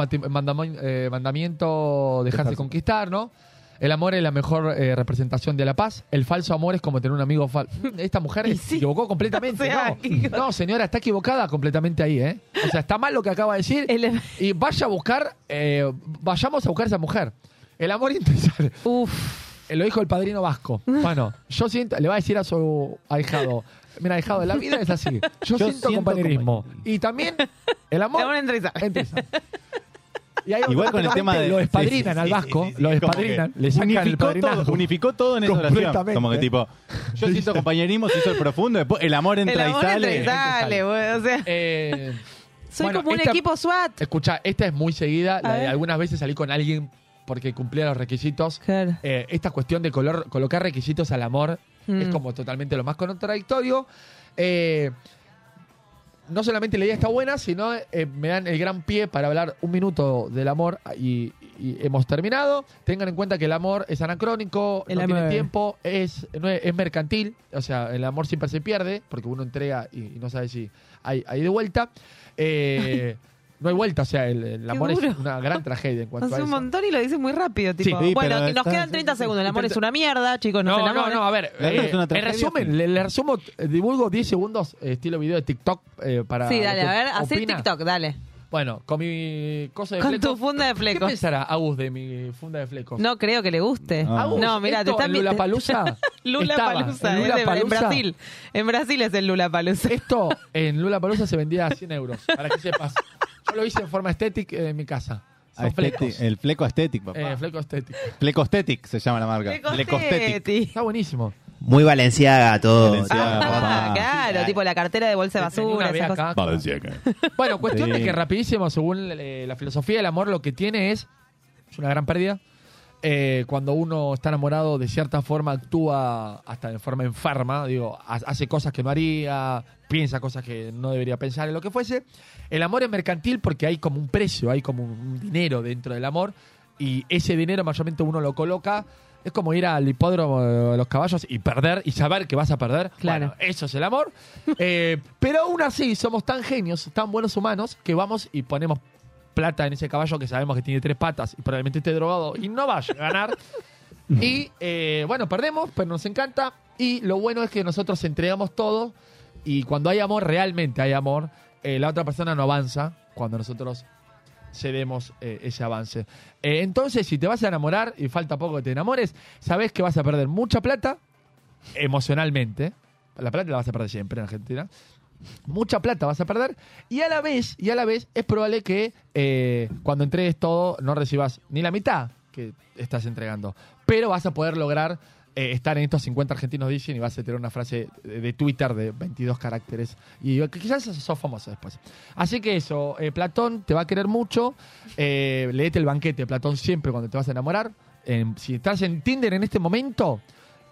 Speaker 17: eh, mandamiento dejarse
Speaker 3: Dejarse.
Speaker 17: conquistar, ¿no? El amor es la mejor eh, representación de la paz. El falso amor es como tener un amigo falso. Esta mujer se equivocó completamente.
Speaker 2: O sea,
Speaker 17: no. señora, está equivocada completamente ahí, ¿eh? O sea, está mal lo que acaba de decir.
Speaker 2: El-
Speaker 17: Y vaya a buscar, eh, vayamos a buscar a esa mujer. El amor interesante.
Speaker 2: Uf.
Speaker 17: Eh, Lo dijo el padrino vasco. Bueno, yo siento, le va a decir a su ahijado. Mira, ahijado, la vida es así. Yo,
Speaker 3: Yo
Speaker 17: siento,
Speaker 3: siento
Speaker 17: compañerismo. Y también el amor.
Speaker 2: El amor interesante.
Speaker 17: Interesante. Y ahí
Speaker 3: Igual con el tema de...
Speaker 17: Lo espadrinan
Speaker 3: sí, sí,
Speaker 17: al vasco,
Speaker 3: sí, sí,
Speaker 17: lo
Speaker 3: es
Speaker 17: espadrinan, le sacan el
Speaker 3: unificó todo, unificó todo en esa oración. Como que tipo, yo siento compañerismo, hizo el profundo, después el amor
Speaker 2: El
Speaker 3: entra
Speaker 2: amor
Speaker 3: y
Speaker 2: entra y sale, güey, O sea,
Speaker 17: Eh,
Speaker 2: soy
Speaker 17: bueno,
Speaker 2: como un
Speaker 17: esta-
Speaker 2: equipo SWAT.
Speaker 17: escucha, esta es muy seguida. la de
Speaker 2: ver.
Speaker 17: algunas veces salí con alguien porque cumplía los requisitos.
Speaker 2: Claro.
Speaker 17: Eh, esta cuestión de color, colocar requisitos al amor es
Speaker 2: Mm.
Speaker 17: como totalmente lo más contradictorio. Eh, no solamente la idea está buena, sino eh, me dan el gran pie para hablar un minuto del amor y, y hemos terminado. Tengan en cuenta que el amor es anacrónico,
Speaker 2: El
Speaker 17: no tiene tiempo, es, no es, es mercantil, o sea, el amor siempre se pierde porque uno entrega y, y no sabe si hay, hay de vuelta. Eh, no hay vuelta, o sea, el, el amor es una gran tragedia en cuanto
Speaker 2: Hace
Speaker 17: a
Speaker 2: un
Speaker 17: eso.
Speaker 2: montón y lo dice muy rápido. Tipo,
Speaker 3: sí,
Speaker 2: bueno,
Speaker 3: pero
Speaker 2: nos
Speaker 3: está-
Speaker 2: quedan 30 segundos. El amor es una mierda, chicos. No,
Speaker 17: No,
Speaker 2: se
Speaker 17: no,
Speaker 2: enamoren.
Speaker 17: no, a ver.
Speaker 3: La vida
Speaker 17: eh,
Speaker 3: es una
Speaker 17: en
Speaker 3: tragedia,
Speaker 17: resumen, le, le resumo, eh, divulgo 10 segundos, eh, estilo video de TikTok eh, para.
Speaker 2: Sí, dale, a ver, hacé
Speaker 17: opina.
Speaker 2: TikTok, dale.
Speaker 17: Bueno, con mi cosa de
Speaker 2: Con
Speaker 17: flecos.
Speaker 2: tu funda de
Speaker 17: ¿Qué
Speaker 2: flecos.
Speaker 17: pensará Agus de mi funda de flecos?
Speaker 2: No creo que le guste.
Speaker 3: Ah.
Speaker 17: Agus,
Speaker 2: No, mira, te
Speaker 17: esto
Speaker 2: están
Speaker 17: Lula Palusa.
Speaker 2: Lula Palusa,
Speaker 17: en
Speaker 2: Brasil. En Brasil es el Lula Palusa.
Speaker 17: Esto en Lula Palusa se vendía a 100 euros, para que sepas. Lo hice en forma estética en mi casa. Son
Speaker 3: Aesthetic-
Speaker 17: flecos.
Speaker 3: el fleco aesthetic, papá.
Speaker 17: Eh, fleco estético.
Speaker 3: Fleco aesthetic se llama la marca. Flecostetic.
Speaker 17: Está buenísimo.
Speaker 14: Muy valenciaga todo.
Speaker 3: Valenciaga,
Speaker 14: todo.
Speaker 3: papá.
Speaker 2: Ah, claro, tipo la cartera de bolsa de basura, esas cosas.
Speaker 3: Valenciaga.
Speaker 17: Bueno, cuestión
Speaker 3: Sí.
Speaker 17: de que rapidísimo, según eh, la filosofía del amor, lo que tiene es, es una gran pérdida. Eh, cuando uno está enamorado, de cierta forma actúa hasta de forma enferma, digo, ha- hace cosas que no haría, piensa cosas que no debería pensar en lo que fuese. El amor es mercantil porque hay como un precio, hay como un dinero dentro del amor y ese dinero mayormente uno lo coloca Es como ir al hipódromo de los caballos y perder y saber que vas a perder.
Speaker 2: Claro.
Speaker 17: Bueno, eso es el amor. Eh, pero aún así, somos tan genios, tan buenos humanos, que vamos y ponemos plata en ese caballo que sabemos que tiene tres patas y probablemente esté drogado y no vaya a ganar. y eh, bueno, perdemos, pero nos encanta. Y lo bueno es que nosotros entregamos todo y cuando hay amor, realmente hay amor, eh, la otra persona no avanza cuando nosotros cedemos eh, ese avance. Eh, entonces, si te vas a enamorar y falta poco que te enamores, sabes que vas a perder mucha plata emocionalmente. La plata la vas a perder siempre en Argentina. Mucha plata vas a perder y a la vez, y a la vez es probable que eh, cuando entregues todo no recibas ni la mitad que estás entregando. Pero vas a poder lograr eh, estar en estos 50 argentinos dicen y vas a tener una frase de, Twitter de 22 caracteres y que quizás sos famoso después. Así que eso, eh, Platón te va a querer mucho, eh, leete el banquete, Platón siempre cuando te vas a enamorar. En- si estás en Tinder en este momento,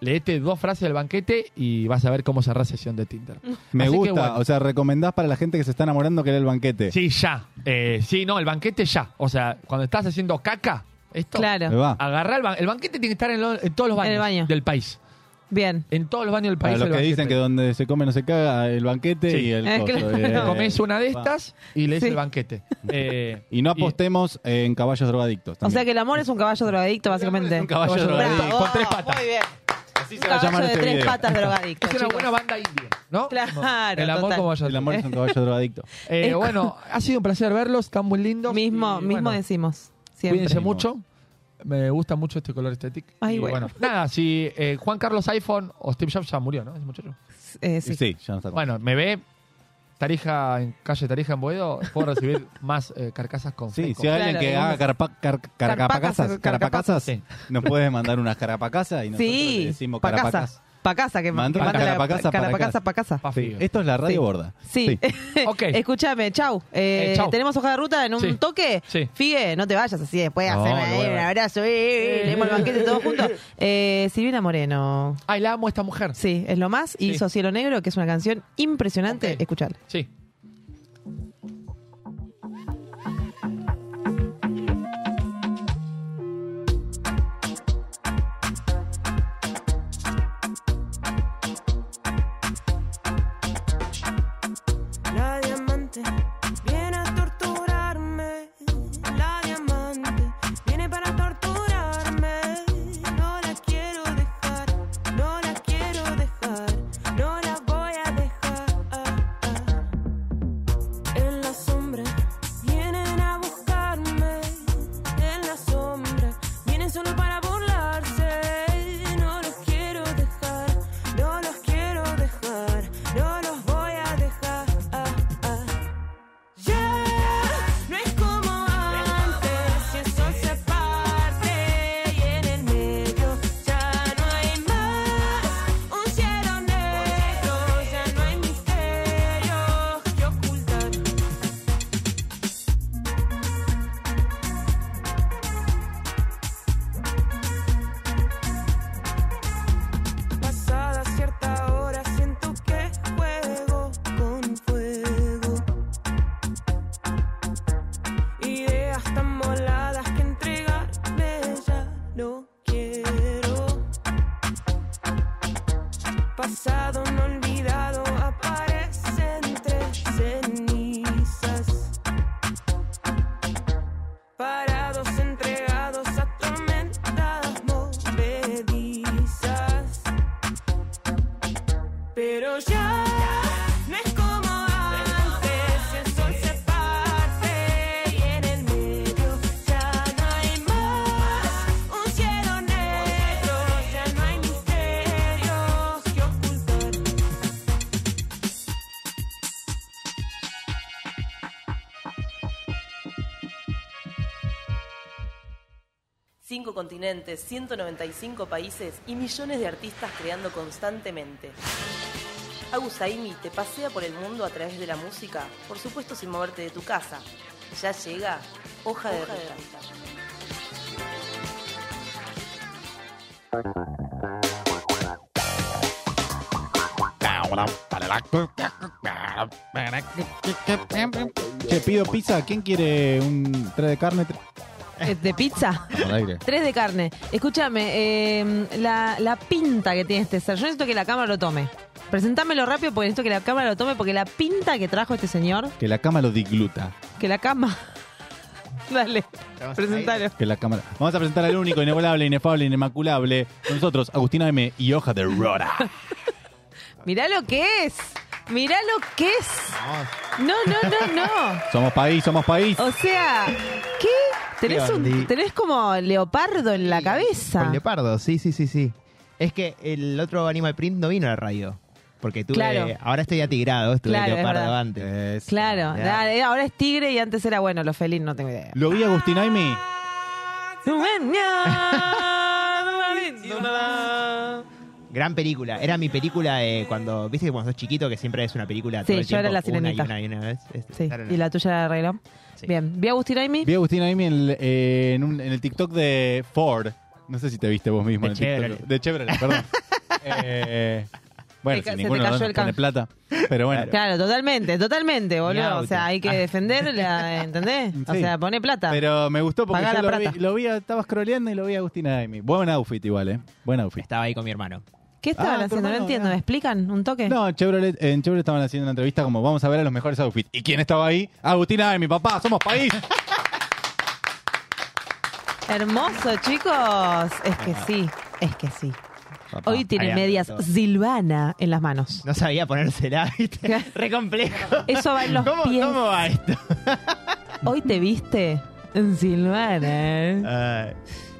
Speaker 17: leete dos frases del banquete y vas a ver cómo cerrar sesión de Tinder.
Speaker 3: Me
Speaker 17: Así que,
Speaker 3: gusta,
Speaker 17: bueno.
Speaker 3: o sea, recomendás para la gente que se está enamorando que lea el banquete.
Speaker 17: Sí, ya. Eh, sí, no, el banquete ya. O sea, cuando estás haciendo caca, esto,
Speaker 2: Claro.
Speaker 3: Me va.
Speaker 17: agarrá el, ban- el banquete tiene que estar en, lo- en todos los baños
Speaker 2: En el baño.
Speaker 17: del país.
Speaker 2: Bien.
Speaker 17: En todos los baños del país.
Speaker 3: Para los
Speaker 17: el
Speaker 3: que
Speaker 17: banquete.
Speaker 3: dicen que donde se come no se caga, el banquete
Speaker 17: Sí.
Speaker 3: y el
Speaker 2: Eh,
Speaker 3: coso,
Speaker 2: claro.
Speaker 3: eh,
Speaker 17: Comés una de
Speaker 3: va.
Speaker 17: estas y lees
Speaker 2: Sí.
Speaker 17: el banquete. Eh,
Speaker 3: Y no apostemos en caballos drogadictos.
Speaker 2: O
Speaker 3: también.
Speaker 2: sea que el amor es un caballo drogadicto, básicamente.
Speaker 3: un caballo
Speaker 2: Bravo,
Speaker 3: drogadicto.
Speaker 17: Con tres patas.
Speaker 2: Muy bien.
Speaker 3: Así
Speaker 2: Un
Speaker 3: se va a
Speaker 2: caballo
Speaker 3: llamar
Speaker 2: de
Speaker 3: este
Speaker 2: tres
Speaker 3: video.
Speaker 2: patas drogadicto.
Speaker 17: es una
Speaker 2: chicos.
Speaker 17: buena banda india, ¿no?
Speaker 2: Claro,
Speaker 17: El amor
Speaker 2: total.
Speaker 17: como yo.
Speaker 3: El amor es un caballo drogadicto.
Speaker 17: Eh,
Speaker 2: Es-
Speaker 17: bueno, ha sido un placer verlos, están muy lindos.
Speaker 2: Mismo,
Speaker 17: y,
Speaker 2: mismo
Speaker 17: bueno,
Speaker 2: decimos. Siempre.
Speaker 17: Cuídense mucho. Me gusta mucho este color estético.
Speaker 2: Ay,
Speaker 17: Y
Speaker 2: bueno.
Speaker 17: nada, si eh, Juan Carlos iPhone o Steve Jobs ya murió, ¿no? Ese muchacho.
Speaker 2: Eh,
Speaker 3: Sí.
Speaker 2: sí.
Speaker 3: ya no está con-
Speaker 17: Bueno, me ve Tarija en calle Tarija en Boedo, puedo recibir más eh, carcasas con
Speaker 3: Sí,
Speaker 17: fresco.
Speaker 3: si hay alguien
Speaker 2: Claro,
Speaker 3: que haga carpa, car- carapacasas,
Speaker 2: Carpacasas,
Speaker 3: carapacasas,
Speaker 17: sí.
Speaker 3: nos puede mandar unas carapacasas y nosotros le
Speaker 2: Sí,
Speaker 3: decimos
Speaker 2: pa' casa.
Speaker 3: carapacas.
Speaker 2: Pa' casa, que,
Speaker 3: Manda
Speaker 2: manda la-
Speaker 3: carapacasa para
Speaker 2: carapacasa
Speaker 3: acá.
Speaker 2: pa' casa.
Speaker 17: Pa'
Speaker 3: Sí. Esto es la radio
Speaker 2: Sí.
Speaker 3: borda.
Speaker 2: Sí.
Speaker 17: Ok.
Speaker 2: Escúchame, chau. Eh,
Speaker 17: Eh, chau.
Speaker 2: Tenemos hoja de ruta en un
Speaker 17: Sí.
Speaker 2: toque.
Speaker 17: Sí.
Speaker 2: Figue, no te vayas así después.
Speaker 17: No,
Speaker 2: haceme
Speaker 17: no
Speaker 2: ahí
Speaker 17: voy a
Speaker 2: un
Speaker 17: ver.
Speaker 2: abrazo. Eh, leemos el banquete todos juntos. Eh, Silvina Moreno.
Speaker 17: Ay, la amo a esta mujer.
Speaker 2: Sí, es lo más.
Speaker 17: Sí.
Speaker 2: Hizo Cielo Negro, que es una canción impresionante.
Speaker 17: Ok.
Speaker 2: Escucharla.
Speaker 17: Sí.
Speaker 6: 25 continentes, 195 países y millones de artistas creando constantemente. Agus Aimi te pasea por el mundo a través de la música, por supuesto sin moverte de tu casa. Ya llega Hoja, de, Ruta.
Speaker 3: Te pido pizza. ¿Quién quiere un tres de carne?
Speaker 2: Eh, de pizza.
Speaker 3: Al aire.
Speaker 2: Tres de carne. Escúchame, eh, la, la pinta que tiene este ser. Yo necesito que la cámara lo tome. Presentámelo rápido porque necesito que la cámara lo tome porque la pinta que trajo este señor,
Speaker 3: Que la cama lo digluta.
Speaker 2: que la cama... Dale, presentalo.
Speaker 3: Que la cámara. Vamos a presentar al único, inigualable, inefable, inemaculable. Con nosotros, Agustina M. y Hoja de Rora.
Speaker 2: Mirá lo que es. Mirá lo que es. No, no, no, no.
Speaker 3: Somos país, somos país.
Speaker 2: O sea, ¿qué? Tenés,
Speaker 14: ¿Qué
Speaker 2: un, tenés como leopardo en la cabeza.
Speaker 14: Con leopardo, sí, sí, sí, sí. Es que el otro Animal Print no vino a la radio. Porque tuve.
Speaker 2: Claro.
Speaker 14: Ahora estoy atigrado, estuve
Speaker 2: Claro, es
Speaker 14: leopardo
Speaker 2: verdad.
Speaker 14: antes.
Speaker 2: Claro,
Speaker 14: Ya.
Speaker 2: dale, ahora es tigre y antes era bueno, los felinos, no tengo idea.
Speaker 3: Lo vi a Agustín Aimi.
Speaker 14: Gran película. Era mi película eh, cuando. ¿Viste que cuando sos chiquito que siempre es una película?
Speaker 2: Sí,
Speaker 14: todo el
Speaker 2: yo era la
Speaker 14: una y
Speaker 2: sirenita.
Speaker 14: una y una vez? Es-
Speaker 2: Sí,
Speaker 14: era la-
Speaker 2: y la tuya la arregló. Bien, vi a Agustín Aimi.
Speaker 3: Vi a Agustín Aimi en, el- eh, en, un- en el TikTok de Ford. No sé si te viste vos mismo
Speaker 14: De
Speaker 3: en el TikTok.
Speaker 14: Chevrolet.
Speaker 3: De Chevrolet, perdón. Eh, bueno,
Speaker 2: Te ca-
Speaker 3: si
Speaker 2: se te
Speaker 3: ninguno
Speaker 2: cayó el
Speaker 3: pone
Speaker 2: canje.
Speaker 3: plata. Pero bueno.
Speaker 2: Claro, totalmente, totalmente, boludo. O sea, hay que defender, la, ¿entendés? O
Speaker 3: Sí.
Speaker 2: sea, pone plata.
Speaker 3: Pero me gustó porque
Speaker 2: Pagá
Speaker 3: yo
Speaker 2: la
Speaker 3: lo vi, lo vi, estaba scrolleando y lo vi a Agustín Aimi. Buen outfit igual, ¿eh? Buen outfit.
Speaker 14: Estaba ahí con mi hermano.
Speaker 2: ¿Qué estaban
Speaker 3: Ah,
Speaker 2: haciendo? No
Speaker 3: hermano,
Speaker 2: entiendo.
Speaker 3: ah.
Speaker 2: ¿Me explican un toque?
Speaker 3: No, Chevrolet, en Chevrolet estaban haciendo una entrevista como vamos a ver a los mejores outfits. ¿Y quién estaba ahí? Agustín Aimi, papá, somos país.
Speaker 2: Hermoso, chicos. Es que sí, es que sí.
Speaker 14: Papá,
Speaker 2: Hoy tiene medias
Speaker 14: todo.
Speaker 2: Silvana en las manos.
Speaker 14: No sabía ponérsela, ¿viste? Re complejo.
Speaker 2: Eso va en los
Speaker 14: ¿Cómo,
Speaker 2: pies.
Speaker 14: ¿Cómo va esto?
Speaker 2: Hoy te viste en Silvana.
Speaker 14: Ay.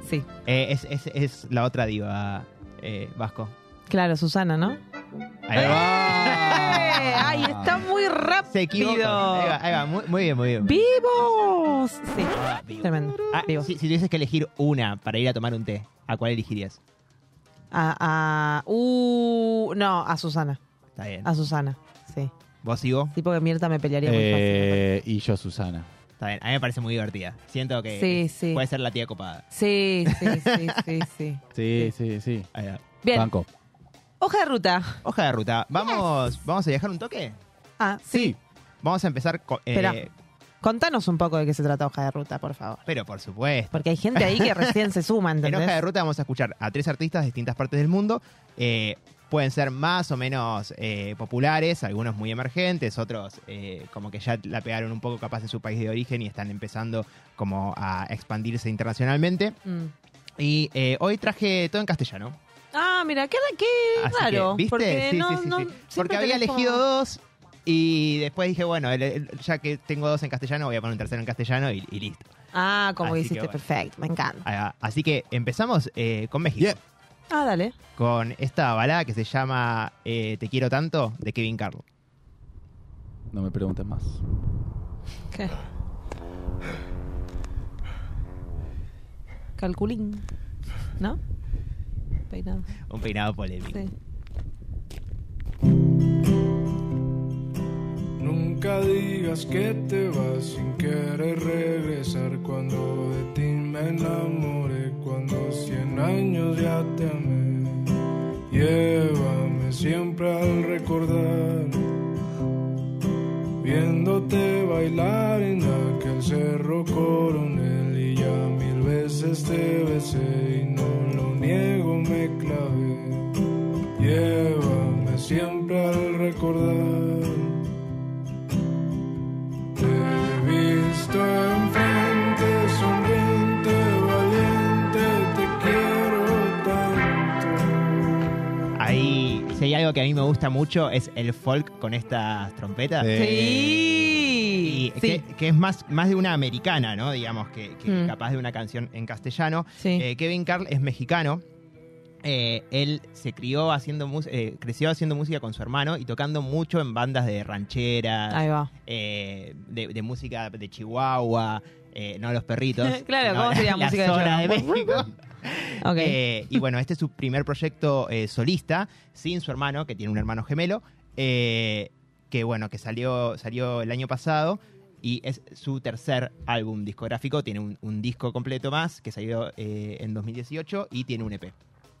Speaker 2: Sí,
Speaker 14: Eh, es, es, es la otra diva, eh, Vasco.
Speaker 2: Claro, Susana, ¿no?
Speaker 14: Ahí
Speaker 2: ¡Eh!
Speaker 14: va.
Speaker 2: ¡Ay, está muy rápido!
Speaker 14: Se equivocó. Ahí va, ahí va. Muy, muy bien, muy bien.
Speaker 2: ¡Vivos! Sí, tremendo.
Speaker 14: Ah,
Speaker 2: Vivo.
Speaker 14: si, si tuvieses que elegir una para ir a tomar un té, ¿a cuál elegirías?
Speaker 2: A, a- uh, no, a Susana.
Speaker 14: Está bien.
Speaker 2: A Susana, sí.
Speaker 14: ¿Vos y vos?
Speaker 2: Tipo que Mirta me pelearía muy fácil.
Speaker 3: Eh, y yo, Susana.
Speaker 14: Está bien. A mí me parece muy divertida. Siento que
Speaker 2: Sí, sí.
Speaker 14: puede ser la tía copada.
Speaker 2: Sí, sí, sí, sí, sí.
Speaker 3: Sí, sí, sí.
Speaker 14: Ahí va.
Speaker 2: Bien.
Speaker 3: Banco.
Speaker 2: Hoja de ruta.
Speaker 14: Hoja de ruta. ¿Vamos, ¿Vamos a viajar un toque?
Speaker 2: Ah, sí.
Speaker 14: Vamos a empezar con... eh.
Speaker 2: Contanos un poco de qué se trata Hoja de Ruta, por favor.
Speaker 14: pero por supuesto.
Speaker 2: Porque hay gente ahí que recién se suma,
Speaker 14: En. Hoja de Ruta vamos a escuchar a tres artistas de distintas partes del mundo. Eh, pueden ser más o menos eh, populares, algunos muy emergentes, otros eh, como que ya la pegaron un poco capaz en su país de origen y están empezando como a expandirse internacionalmente.
Speaker 2: Mm.
Speaker 14: Y eh, hoy traje todo en castellano.
Speaker 2: Ah, mira, qué, qué
Speaker 14: Así
Speaker 2: raro.
Speaker 14: que, ¿viste?
Speaker 2: Porque
Speaker 14: Sí,
Speaker 2: no,
Speaker 14: sí, sí,
Speaker 2: no,
Speaker 14: sí.
Speaker 2: siempre
Speaker 14: Porque había
Speaker 2: como-
Speaker 14: elegido dos y después dije, bueno, el- el- ya que tengo dos en castellano, voy a poner un tercero en castellano y, y listo.
Speaker 2: Ah, como hiciste,
Speaker 14: bueno.
Speaker 2: perfecto, me encanta.
Speaker 14: Va. Así que empezamos eh, con México.
Speaker 2: Ah, dale.
Speaker 14: Con esta balada que se llama eh, Te quiero tanto de Kevin Carl.
Speaker 3: No me preguntes más.
Speaker 2: ¿Qué? Calculín. ¿No? Peinado.
Speaker 14: Un peinado polémico.
Speaker 2: Sí.
Speaker 19: Nunca digas que te vas sin querer regresar cuando de ti me enamoré, cuando cien años ya te amé. Llévame siempre al recordar, viéndote bailar en aquel cerro coronel veces te besé y no lo niego, me clavé. Llévame siempre al recordar. Te he visto enfrente,
Speaker 14: algo que a mí me gusta mucho es el folk con estas trompetas.
Speaker 2: Sí.
Speaker 14: Y que, que es más, más de una americana, ¿no? Digamos, que, que
Speaker 2: Mm.
Speaker 14: capaz de una canción en castellano.
Speaker 2: Sí.
Speaker 14: Eh, Kevin Carl es mexicano. Eh, él se crió haciendo eh, creció haciendo música con su hermano y tocando mucho en bandas de rancheras,
Speaker 2: Ahí va.
Speaker 14: eh, de, de música de Chihuahua, eh, no los perritos.
Speaker 2: Claro, ¿cómo sería
Speaker 14: la
Speaker 2: música de
Speaker 14: zona de
Speaker 2: Chihuahua?
Speaker 14: México.
Speaker 2: Ok.
Speaker 14: Eh, y bueno, este es su primer proyecto eh, solista, sin su hermano, que tiene un hermano gemelo, eh, que bueno, que salió, salió el año pasado y es su tercer álbum discográfico. Tiene un, un disco completo más que salió en 2018 y tiene un EP.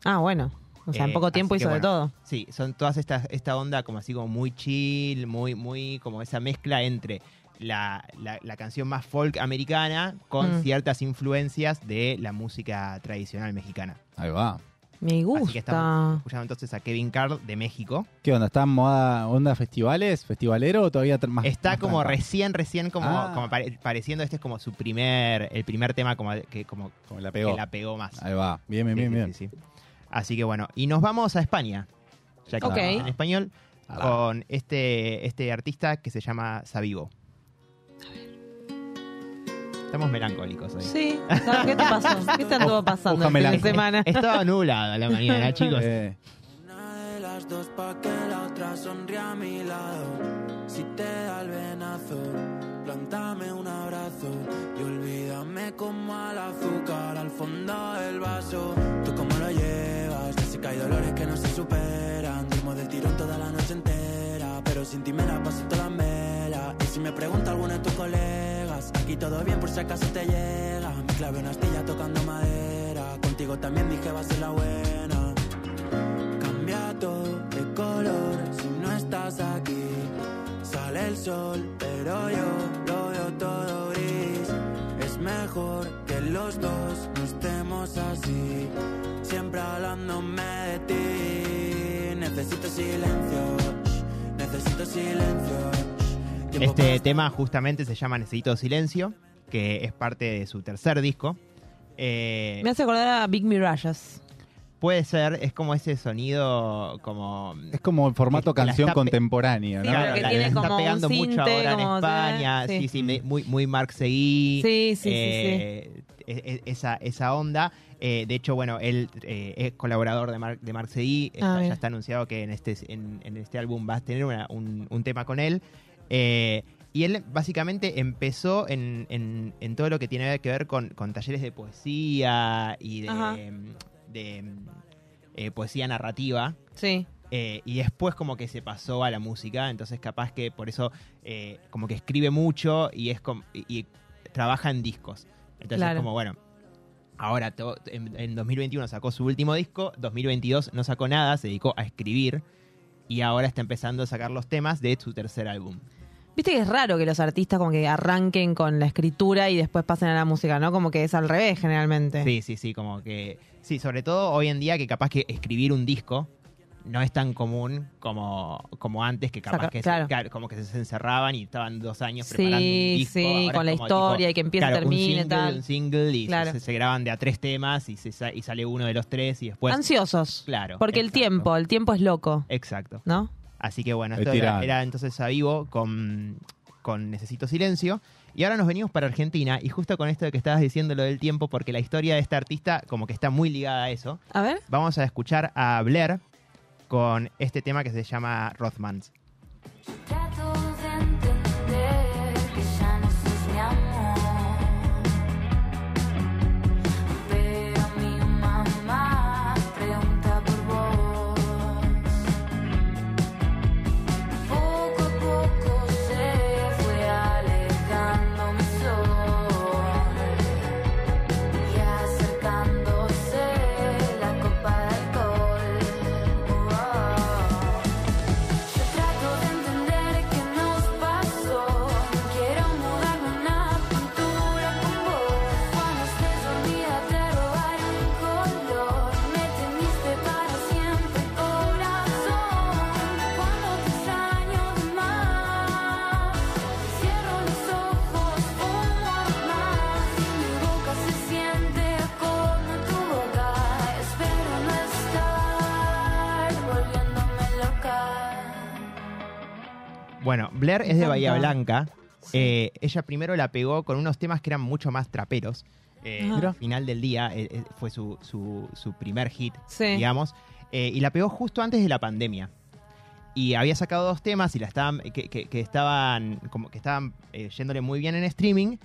Speaker 2: Ah, bueno. O sea, en poco tiempo hizo de
Speaker 14: bueno,
Speaker 2: todo.
Speaker 14: Sí, son todas estas esta onda como así como muy chill, muy muy como esa mezcla entre la, la- la canción más folk americana con
Speaker 2: Mm.
Speaker 14: ciertas influencias de la música tradicional mexicana.
Speaker 3: Ahí va.
Speaker 2: Me
Speaker 14: Así que estamos
Speaker 2: gusta.
Speaker 14: escuchando entonces a Kevin Carl de México.
Speaker 3: ¿Qué onda? ¿Está en moda onda festivales? ¿Festivalero o todavía más?
Speaker 14: Está
Speaker 3: más
Speaker 14: como
Speaker 3: tranca?
Speaker 14: recién, recién como,
Speaker 3: Ah.
Speaker 14: como pare- pareciendo este es como su primer, el primer tema como que como,
Speaker 3: la pegó.
Speaker 14: que la pegó más.
Speaker 3: Ahí va. Bien, bien,
Speaker 14: Sí,
Speaker 3: bien,
Speaker 14: sí,
Speaker 3: bien.
Speaker 14: sí, sí. Así que bueno, y nos vamos a España, ya que
Speaker 2: Ok.
Speaker 14: estamos en español,
Speaker 3: Alá.
Speaker 14: con este, este artista que se llama Sabigo. Estamos melancólicos hoy.
Speaker 2: Sí, ¿sabes ¿qué te pasó? ¿Qué te anduvo pasando de semana?
Speaker 14: Estaba nublado la mañana, chicos.
Speaker 3: Eh,
Speaker 7: de las dos pa' que la otra sonría a mi lado. Si te da el venazo, plántame un abrazo y olvídame como al azúcar al fondo del vaso. Tú cómo lo llevas, casi que hay dolores que no se superan. Duermo del tirón toda la noche entera, pero sin ti me la paso toda en. Y si me pregunta alguno de tus colegas, aquí todo bien por si acaso te llega. Me clavé una astilla tocando madera, contigo también dije va a ser la buena. Cambia todo de color si no estás aquí. Sale el sol, pero yo lo veo todo gris. Es mejor que los dos no estemos así. Siempre hablándome de ti. Necesito silencio, necesito silencio.
Speaker 14: Este tema justamente se llama Necesito Silencio, que es parte de su tercer disco. Eh,
Speaker 2: Me hace acordar a Big Mirages.
Speaker 14: puede ser, es como ese sonido como...
Speaker 3: es como el formato canción contemporánea, ¿no?
Speaker 2: Sí, pero que
Speaker 14: la-
Speaker 2: tiene
Speaker 14: la está
Speaker 2: un
Speaker 14: pegando mucho
Speaker 2: cinte,
Speaker 14: ahora en España.
Speaker 2: sí.
Speaker 14: Sí, sí, muy, muy Mark Seguí.
Speaker 2: Sí, sí, sí,
Speaker 14: eh, e- e- Esa, esa onda. Eh, de hecho, bueno, él eh, es colaborador de Mark, de Mark Seguí.
Speaker 2: Ah,
Speaker 14: Está- ya está anunciado que en este, en, en este álbum vas a tener una- un, un tema con él. Eh, y él básicamente empezó en, en- en todo lo que tiene que ver con, con talleres de poesía y de, de, eh, poesía narrativa.
Speaker 2: Sí.
Speaker 14: Eh, y después como que se pasó a la música, entonces capaz que por eso eh, como que escribe mucho y es com- y, y trabaja en discos. Entonces
Speaker 2: Claro.
Speaker 14: es como, bueno, ahora to- en, en 2021 sacó su último disco, 2022 no sacó nada, se dedicó a escribir y ahora está empezando a sacar los temas de su tercer álbum.
Speaker 2: Viste que es raro que los artistas como que arranquen con la escritura y después pasen a la música, ¿no? Como que es al revés generalmente.
Speaker 14: Sí, sí, sí, como que... Sí, sobre todo hoy en día que capaz que escribir un disco no es tan común como, como antes, que capaz
Speaker 2: Saca-
Speaker 14: que, se-
Speaker 2: claro.
Speaker 14: como que se encerraban y estaban dos años preparando un disco.
Speaker 2: sí,
Speaker 14: Ahora
Speaker 2: con la
Speaker 14: como
Speaker 2: historia y que empiece,
Speaker 14: claro,
Speaker 2: termine,
Speaker 14: un single,
Speaker 2: tal.
Speaker 14: un single y
Speaker 2: Claro.
Speaker 14: se, se graban de a tres temas y, se sa- y sale uno de los tres y después...
Speaker 2: Ansiosos.
Speaker 14: Claro.
Speaker 2: Porque el tiempo, el tiempo es loco,
Speaker 14: Exacto.
Speaker 2: ¿no?
Speaker 14: Así que bueno, esto era, entonces a vivo con, con Necesito Silencio. Y ahora nos venimos para Argentina y justo con esto de que estabas diciendo lo del tiempo, porque la historia de este artista como que está muy ligada a eso.
Speaker 2: A ver.
Speaker 14: Vamos a escuchar a Blair con este tema que se llama Rothmans. Bueno, Blair es de Bahía. Blanca. Eh, ella primero la pegó con unos temas que eran mucho más traperos. Eh,
Speaker 2: Ajá.
Speaker 14: al final del día eh, fue su, su- su primer hit,
Speaker 2: Sí.
Speaker 14: digamos. Y la pegó justo antes de la pandemia. Y había sacado dos temas y la estaban, que, que- que estaban como que estaban yéndole muy bien en streaming.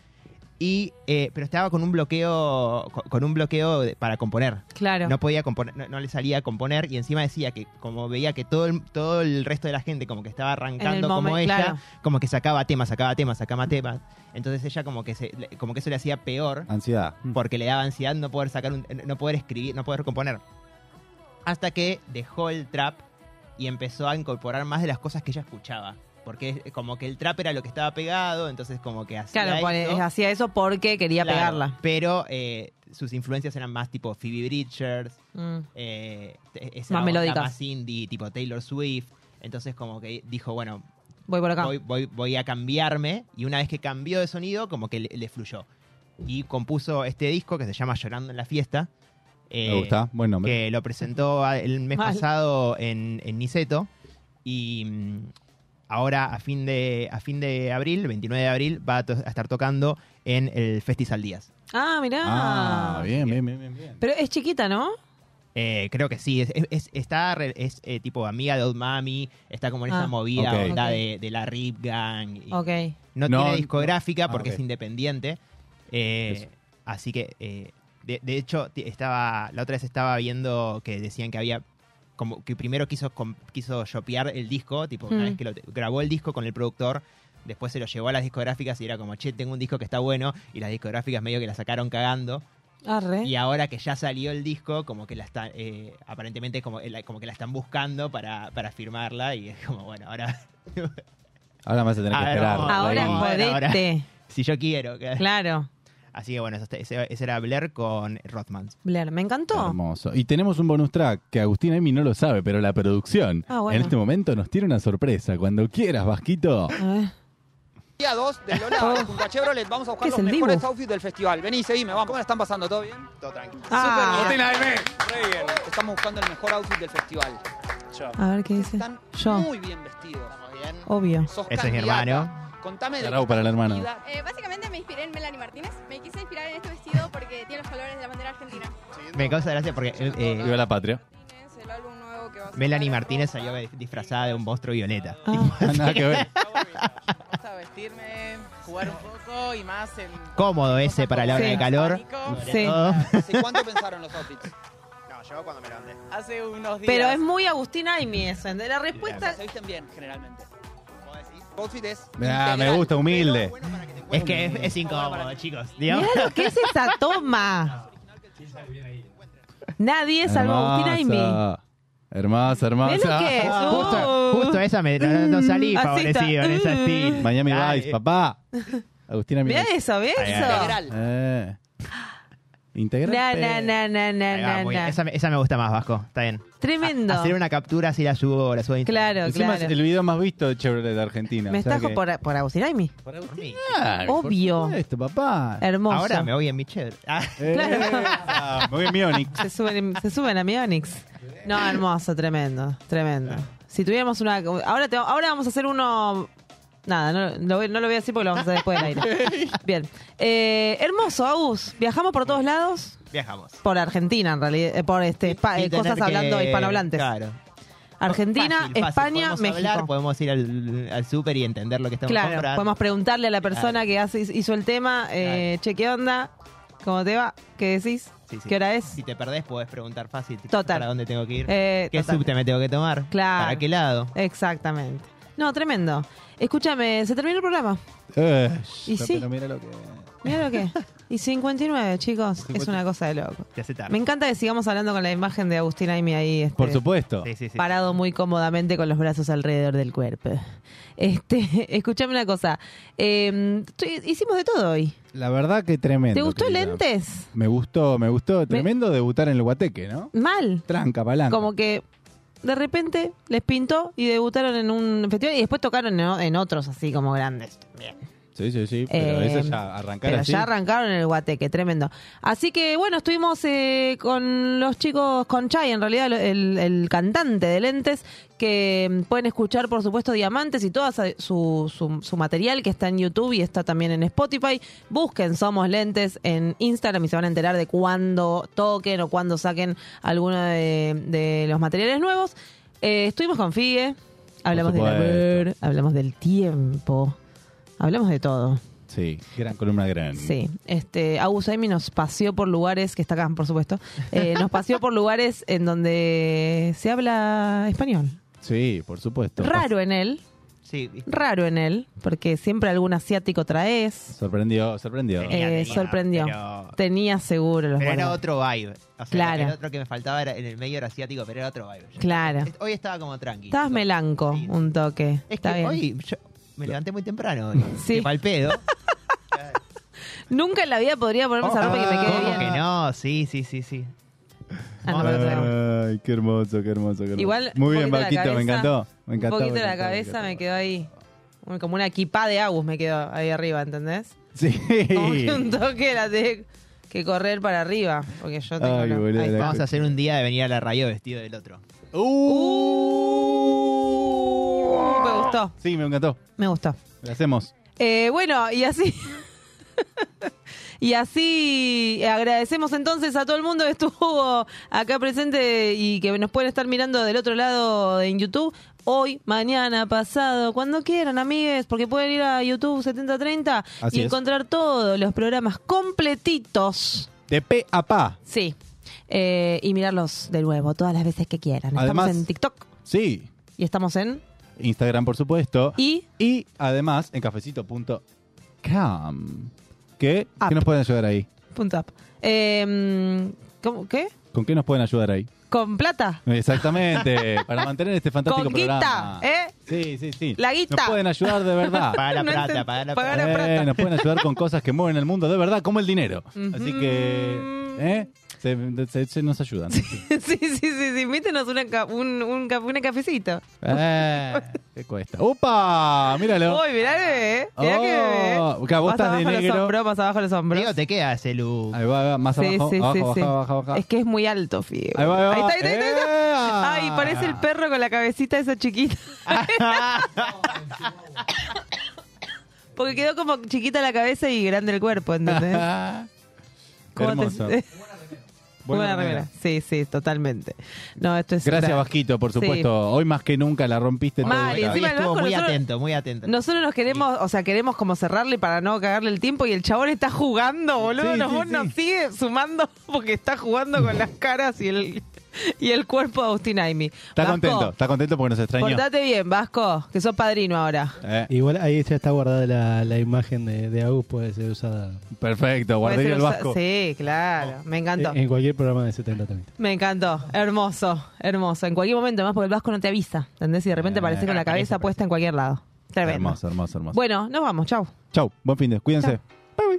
Speaker 14: Y, eh, pero estaba con un bloqueo con, un bloqueo de- para componer.
Speaker 2: Claro.
Speaker 14: No podía componer, no, no le salía a componer y encima decía que como veía que todo el, todo el resto de la gente como que estaba arrancando como ella,
Speaker 2: claro.
Speaker 14: como que sacaba temas, sacaba temas, sacaba temas. Entonces ella como que se, como que eso le hacía peor
Speaker 3: Ansiedad.
Speaker 14: porque le daba ansiedad no poder sacar un, no poder escribir, no poder componer. Hasta que dejó el trap y empezó a incorporar más de las cosas que ella escuchaba. Porque es como que el trap era lo que estaba pegado, entonces como que hacía
Speaker 2: Claro,
Speaker 14: esto.
Speaker 2: hacía eso porque quería
Speaker 14: Claro,
Speaker 2: pegarla.
Speaker 14: Pero eh, sus influencias eran más tipo Phoebe Bridgers,
Speaker 2: Mm.
Speaker 14: eh, esa
Speaker 2: Más melódicas.
Speaker 14: más indie, tipo Taylor Swift. Entonces como que dijo, bueno,
Speaker 2: Voy por acá.
Speaker 14: voy, voy, voy a cambiarme. Y una vez que cambió de sonido, como que le, le fluyó. Y compuso este disco que se llama Llorando en la Fiesta. eh,
Speaker 3: Me gusta, buen nombre.
Speaker 14: Que lo presentó el mes
Speaker 2: Mal.
Speaker 14: pasado en, en Niceto. Y mm, ahora a fin, de, a fin de abril, 29 de abril, va a, to- a estar tocando en el Festival Díaz.
Speaker 2: Ah, mirá.
Speaker 3: Ah, bien, bien, bien, bien. bien.
Speaker 2: Pero es chiquita, ¿no?
Speaker 14: Eh, creo que sí, es, es- es- está re- es eh, tipo amiga de Old Mami, está como en
Speaker 2: Ah.
Speaker 14: esa movida onda
Speaker 2: Ok.
Speaker 14: de, de la Rip Gang. y-
Speaker 2: Ok.
Speaker 14: No,
Speaker 3: No,
Speaker 14: tiene discográfica porque
Speaker 3: ah, ok.
Speaker 14: es independiente. eh, así que, eh, de, de hecho, estaba la otra vez estaba viendo que decían que había como que primero quiso com- quiso shopear el disco, tipo una
Speaker 2: Mm.
Speaker 14: vez que lo grabó el disco con el productor, después se lo llevó a las discográficas y era como, che, tengo un disco que está bueno y las discográficas medio que la sacaron cagando.
Speaker 2: Arre.
Speaker 14: Y ahora que ya salió el disco, como que la está, eh, aparentemente como, eh, como que la están buscando para, para firmarla y es como, bueno, ahora...
Speaker 3: Ahora me vas a tener
Speaker 14: A
Speaker 3: que
Speaker 14: ver,
Speaker 3: esperar.
Speaker 2: Ahora
Speaker 14: ahora.
Speaker 2: jodete.
Speaker 14: si yo quiero.
Speaker 2: Claro.
Speaker 14: Así que bueno, eso- ese, ese era Blair con Rothmans.
Speaker 2: Blair, me encantó.
Speaker 3: Hermoso. Y tenemos un bonus track que Agustín Amy no lo sabe, pero la producción
Speaker 2: Ah, bueno.
Speaker 3: en este momento nos tiene una sorpresa. Cuando quieras, Vasquito.
Speaker 2: A ver.
Speaker 20: Día 2 de Lola de Junta Chevrolet, vamos a buscar
Speaker 2: ¿Qué es
Speaker 20: los
Speaker 2: el
Speaker 20: mejores
Speaker 2: Dibu?
Speaker 20: outfits del festival. Vení, seguime, vamos. ¿Cómo la están pasando? ¿Todo bien? Todo tranquilo.
Speaker 2: Ah.
Speaker 20: Súper bien. Re bien. Estamos buscando el mejor outfit del festival.
Speaker 2: A ver qué dice.
Speaker 20: Están
Speaker 2: Yo.
Speaker 20: muy bien vestidos.
Speaker 2: Obvio.
Speaker 20: Sos
Speaker 14: Ese es mi hermano.
Speaker 20: Contame de
Speaker 3: para el hermano.
Speaker 20: vida.
Speaker 21: Eh, básicamente me inspiré en Melanie Martínez. Me quise inspirar en este vestido porque tiene los colores de la bandera argentina.
Speaker 14: Me causa gracia porque eh,
Speaker 3: Viva la patria.
Speaker 21: El álbum nuevo que va a.
Speaker 14: Melanie Martínez salió disfrazada de un monstruo violeta.
Speaker 3: Nada que ver.
Speaker 22: Me gusta vestirme, jugar un poco y más en...
Speaker 14: Cómodo ese para la hora
Speaker 22: Sí.
Speaker 14: de calor.
Speaker 2: Sí.
Speaker 20: ¿Hace cuánto pensaron los outfits?
Speaker 22: No, yo cuando me levanté. Hace unos días.
Speaker 2: Pero es muy Agustín Aimi eso. De la respuesta.
Speaker 20: Se visten bien, generalmente. Outfit es
Speaker 3: Ah, me gusta, humilde.
Speaker 14: Es que es, es incómodo, chicos. digamos.
Speaker 2: Mirá lo que es esa toma. Nadie salvo a Agustín Aimi.
Speaker 3: Hermosa. Hermosa,
Speaker 2: que es.
Speaker 14: Justo,
Speaker 2: Uh.
Speaker 14: justo esa me, no, no salí
Speaker 2: Así
Speaker 14: favorecido en esa estilo.
Speaker 3: Miami. Vice, papá.
Speaker 2: Mirá eso, ¿ves eso?
Speaker 3: Eh. Integral.
Speaker 2: Na, na, na, na, na,
Speaker 14: Ahí va,
Speaker 2: na,
Speaker 14: muy bien.
Speaker 2: na.
Speaker 14: Esa, me- esa me gusta más, Vasco. Está bien.
Speaker 2: Tremendo.
Speaker 14: Hacer una captura así la subo, la subo a Instagram.
Speaker 2: Claro,
Speaker 3: Encima
Speaker 2: claro.
Speaker 3: el video más visto de Chevrolet de Argentina.
Speaker 2: Me
Speaker 3: o sea
Speaker 2: estás
Speaker 3: que-
Speaker 2: por, por Agustín Aimi.
Speaker 14: Por mí.
Speaker 3: Claro,
Speaker 2: Obvio.
Speaker 3: Supuesto, papá.
Speaker 2: Hermoso.
Speaker 14: Ahora me voy en mi chévere. Ah,
Speaker 3: Eh, ah, me voy en mi Onix.
Speaker 2: Se suben, se suben a mi Onix. No, hermoso, tremendo, tremendo. Si tuviéramos una... Ahora, te- ahora vamos a hacer uno... Nada, no, lo voy- no lo voy a decir porque lo vamos a hacer después del aire. Bien. Eh, hermoso, Agus. Viajamos por todos lados.
Speaker 14: viajamos.
Speaker 2: Por Argentina, en realidad. eh, Por este, pa- eh,
Speaker 14: tener
Speaker 2: cosas
Speaker 14: que-
Speaker 2: hablando hispanohablantes.
Speaker 14: Claro.
Speaker 2: Argentina,
Speaker 14: Fácil, fácil.
Speaker 2: España,
Speaker 14: Podemos
Speaker 2: México.
Speaker 14: hablar, podemos ir al, al súper y entender lo que estamos
Speaker 2: Claro,
Speaker 14: comprando.
Speaker 2: podemos preguntarle a la persona que hace, hizo el tema, eh, che, ¿qué onda? ¿Cómo te va? ¿Qué decís?
Speaker 14: Sí, sí.
Speaker 2: ¿Qué hora es?
Speaker 14: Si te perdés, podés preguntar fácil
Speaker 2: Total.
Speaker 14: para dónde tengo que ir.
Speaker 2: Eh,
Speaker 14: ¿Qué
Speaker 2: total.
Speaker 14: subte me tengo que tomar?
Speaker 2: Claro.
Speaker 14: ¿Para qué lado?
Speaker 2: Exactamente. No, tremendo. Escúchame, se terminó el programa.
Speaker 3: Eh,
Speaker 2: Y
Speaker 3: pero
Speaker 2: sí.
Speaker 3: mira lo que.
Speaker 2: Mira lo que. Y 59, chicos. Es una cosa de loco.
Speaker 14: Tarde.
Speaker 2: Me encanta que sigamos hablando con la imagen de Agustín Aimi ahí. este,
Speaker 3: Por supuesto.
Speaker 14: Sí, sí, sí.
Speaker 2: Parado muy cómodamente con los brazos alrededor del cuerpo. Este, escuchame una cosa. Eh, tu- hicimos de todo hoy.
Speaker 3: La verdad que tremendo.
Speaker 2: ¿Te gustó
Speaker 3: querida.
Speaker 2: lentes?
Speaker 3: Me gustó, me gustó. Tremendo debutar en el Guateque, ¿no?
Speaker 2: Mal.
Speaker 3: Tranca, palanca.
Speaker 2: Como que de repente les pintó y debutaron en un festival y después tocaron en, en otros así como grandes. Bien.
Speaker 3: Sí, sí, sí. Pero
Speaker 2: Eh,
Speaker 3: eso ya arrancar
Speaker 2: Pero
Speaker 3: así.
Speaker 2: ya arrancaron en el Guateque, tremendo. Así que bueno, estuvimos eh, con los chicos, con Chai, en realidad el, el cantante de Lentes, que mm, pueden escuchar por supuesto Diamantes y todo su, su, su material que está en YouTube y está también en Spotify. Busquen Somos Lentes en Instagram y se van a enterar de cuándo toquen o cuándo saquen alguno de, de los materiales nuevos. Eh, estuvimos con Figue, hablamos del haber, hablamos del tiempo, hablamos de todo.
Speaker 3: Sí, gran columna gran.
Speaker 2: Sí, este, Agus Aimi nos paseó por lugares, que está acá, por supuesto, eh, nos paseó por lugares en donde se habla español.
Speaker 3: Sí, por supuesto.
Speaker 2: Raro en él,
Speaker 14: Sí,
Speaker 2: raro en él, porque siempre algún asiático traes.
Speaker 3: Sorprendió, sorprendió.
Speaker 2: Eh, sorprendió.
Speaker 14: pero-
Speaker 2: Tenía seguro los
Speaker 14: Pero era otro vibe. O sea,
Speaker 2: Claro.
Speaker 14: el otro que me faltaba era en el medio era asiático, pero era otro vibe.
Speaker 2: Claro.
Speaker 14: Hoy estaba como tranqui.
Speaker 2: Estabas melanco un toque.
Speaker 14: Es
Speaker 2: Está
Speaker 14: que
Speaker 2: bien.
Speaker 14: hoy yo me levanté muy temprano hoy.
Speaker 2: Sí.
Speaker 14: Que pa'l pedo.
Speaker 2: Nunca en la vida podría ponerme esa ropa y que me quede
Speaker 14: ¿Cómo
Speaker 2: bien.
Speaker 14: que no? Sí, sí, sí, sí.
Speaker 2: Ah, no, tengo-
Speaker 3: Ay, qué hermoso, qué hermoso, qué hermoso.
Speaker 2: Igual,
Speaker 3: Muy bien, Vaquito, me encantó. Me encantó.
Speaker 2: Un poquito
Speaker 3: me
Speaker 2: la
Speaker 3: encantó,
Speaker 2: cabeza me quedó ahí. Como una equipa de Agus me quedó ahí arriba, ¿entendés?
Speaker 3: Sí.
Speaker 2: Como que un toque la tenés que correr para arriba. Porque yo tengo.
Speaker 3: Ay,
Speaker 2: la-
Speaker 3: boludo.
Speaker 14: Vamos a hacer un día de venir a la radio vestido del otro.
Speaker 2: Uh, me gustó,
Speaker 3: Sí, me encantó.
Speaker 2: me gustó.
Speaker 3: Lo hacemos.
Speaker 2: Eh, bueno, y así. y así agradecemos entonces a todo el mundo que estuvo acá presente y que nos pueden estar mirando del otro lado en YouTube. Hoy, mañana, pasado, cuando quieran, amigues, porque pueden ir a YouTube 7030
Speaker 3: Así
Speaker 2: y
Speaker 3: es.
Speaker 2: encontrar todos los programas completitos.
Speaker 3: De pe a pa.
Speaker 2: Sí. Eh, y mirarlos de nuevo todas las veces que quieran. Estamos en TikTok
Speaker 3: Sí.
Speaker 2: y estamos en.
Speaker 3: Instagram, por supuesto.
Speaker 2: Y.
Speaker 3: Y además en cafecito.com. ¿Qué? ¿Qué nos pueden ayudar ahí?
Speaker 2: Punto up. Eh, ¿cómo, ¿Qué?
Speaker 3: ¿Con qué nos pueden ayudar ahí?
Speaker 2: ¿Con plata?
Speaker 3: Exactamente, para mantener este fantástico
Speaker 2: Con guita,
Speaker 3: programa.
Speaker 2: ¿eh?
Speaker 3: Sí, sí, sí.
Speaker 2: La guita.
Speaker 3: Nos pueden ayudar de verdad.
Speaker 14: Paga la
Speaker 2: No
Speaker 14: plata, paga la plata.
Speaker 2: la plata.
Speaker 3: Nos pueden ayudar con cosas que mueven el mundo de verdad, como el dinero. Así que, ¿eh? Se, se- se nos ayudan.
Speaker 2: sí, sí, sí, sí. Invítenos una un, un, ca- un cafecito.
Speaker 3: Eh, ¿Qué cuesta? ¡Upa! Míralo.
Speaker 2: Uy, mirá el bebé. Mirá que bebé.
Speaker 3: Oh, claro, vos
Speaker 2: Más
Speaker 3: estás de
Speaker 2: abajo los
Speaker 3: negro.
Speaker 2: hombros, más abajo los hombros.
Speaker 14: Diego, te queda ese look.
Speaker 3: Ahí va, ahí va, más
Speaker 2: Sí,
Speaker 3: abajo,
Speaker 2: sí,
Speaker 3: abajo,
Speaker 2: sí,
Speaker 3: baja,
Speaker 2: sí.
Speaker 3: baja, baja.
Speaker 2: Es que es muy alto, Figue.
Speaker 3: Ahí va, ahí va.
Speaker 2: Ahí está, ahí está, ahí está. Ay, parece el perro con la cabecita esa chiquita. Porque quedó como chiquita la cabeza y grande el cuerpo, ¿entendés? ¿Cómo te-
Speaker 3: Hermoso.
Speaker 2: Buena,
Speaker 3: Buena
Speaker 2: remera.
Speaker 3: remera.
Speaker 2: Sí, sí, totalmente. No, esto es
Speaker 3: Gracias,
Speaker 2: gra-
Speaker 3: Vasquito, por
Speaker 2: Sí.
Speaker 3: supuesto. Hoy más que nunca la rompiste todo.
Speaker 2: Mal, y
Speaker 14: Hoy
Speaker 2: encima el
Speaker 14: estuvo
Speaker 2: Vasco
Speaker 14: muy
Speaker 2: nosotros-
Speaker 14: atento, muy atento.
Speaker 2: Nosotros nos queremos, o sea, queremos como cerrarle para no cagarle el tiempo y el chabón está jugando, boludo.
Speaker 3: Sí,
Speaker 2: nos,
Speaker 3: sí,
Speaker 2: vos
Speaker 3: sí.
Speaker 2: nos sigue sumando porque está jugando con las caras y el, y el cuerpo de Agustín Aimi.
Speaker 3: Está
Speaker 2: Vasco,
Speaker 3: contento, está contento porque nos extrañó.
Speaker 2: Portate bien, Vasco, que sos padrino ahora.
Speaker 3: Eh,
Speaker 4: Igual ahí ya está guardada la, la imagen de, de Agus, puede ser usada
Speaker 3: perfecto, guardé el vasco.
Speaker 2: Sí, claro, me encantó.
Speaker 4: en, en cualquier programa de 70 también.
Speaker 2: Me encantó, hermoso, hermoso. En cualquier momento, además, porque el Vasco no te avisa, ¿entendés? Y de repente
Speaker 3: Eh,
Speaker 2: aparece con la cabeza puesta en cualquier lado. Tremendo.
Speaker 3: Hermoso, hermoso, hermoso.
Speaker 2: Bueno, nos vamos, chau.
Speaker 3: Chau, buen fin de, cuídense.
Speaker 2: Chau.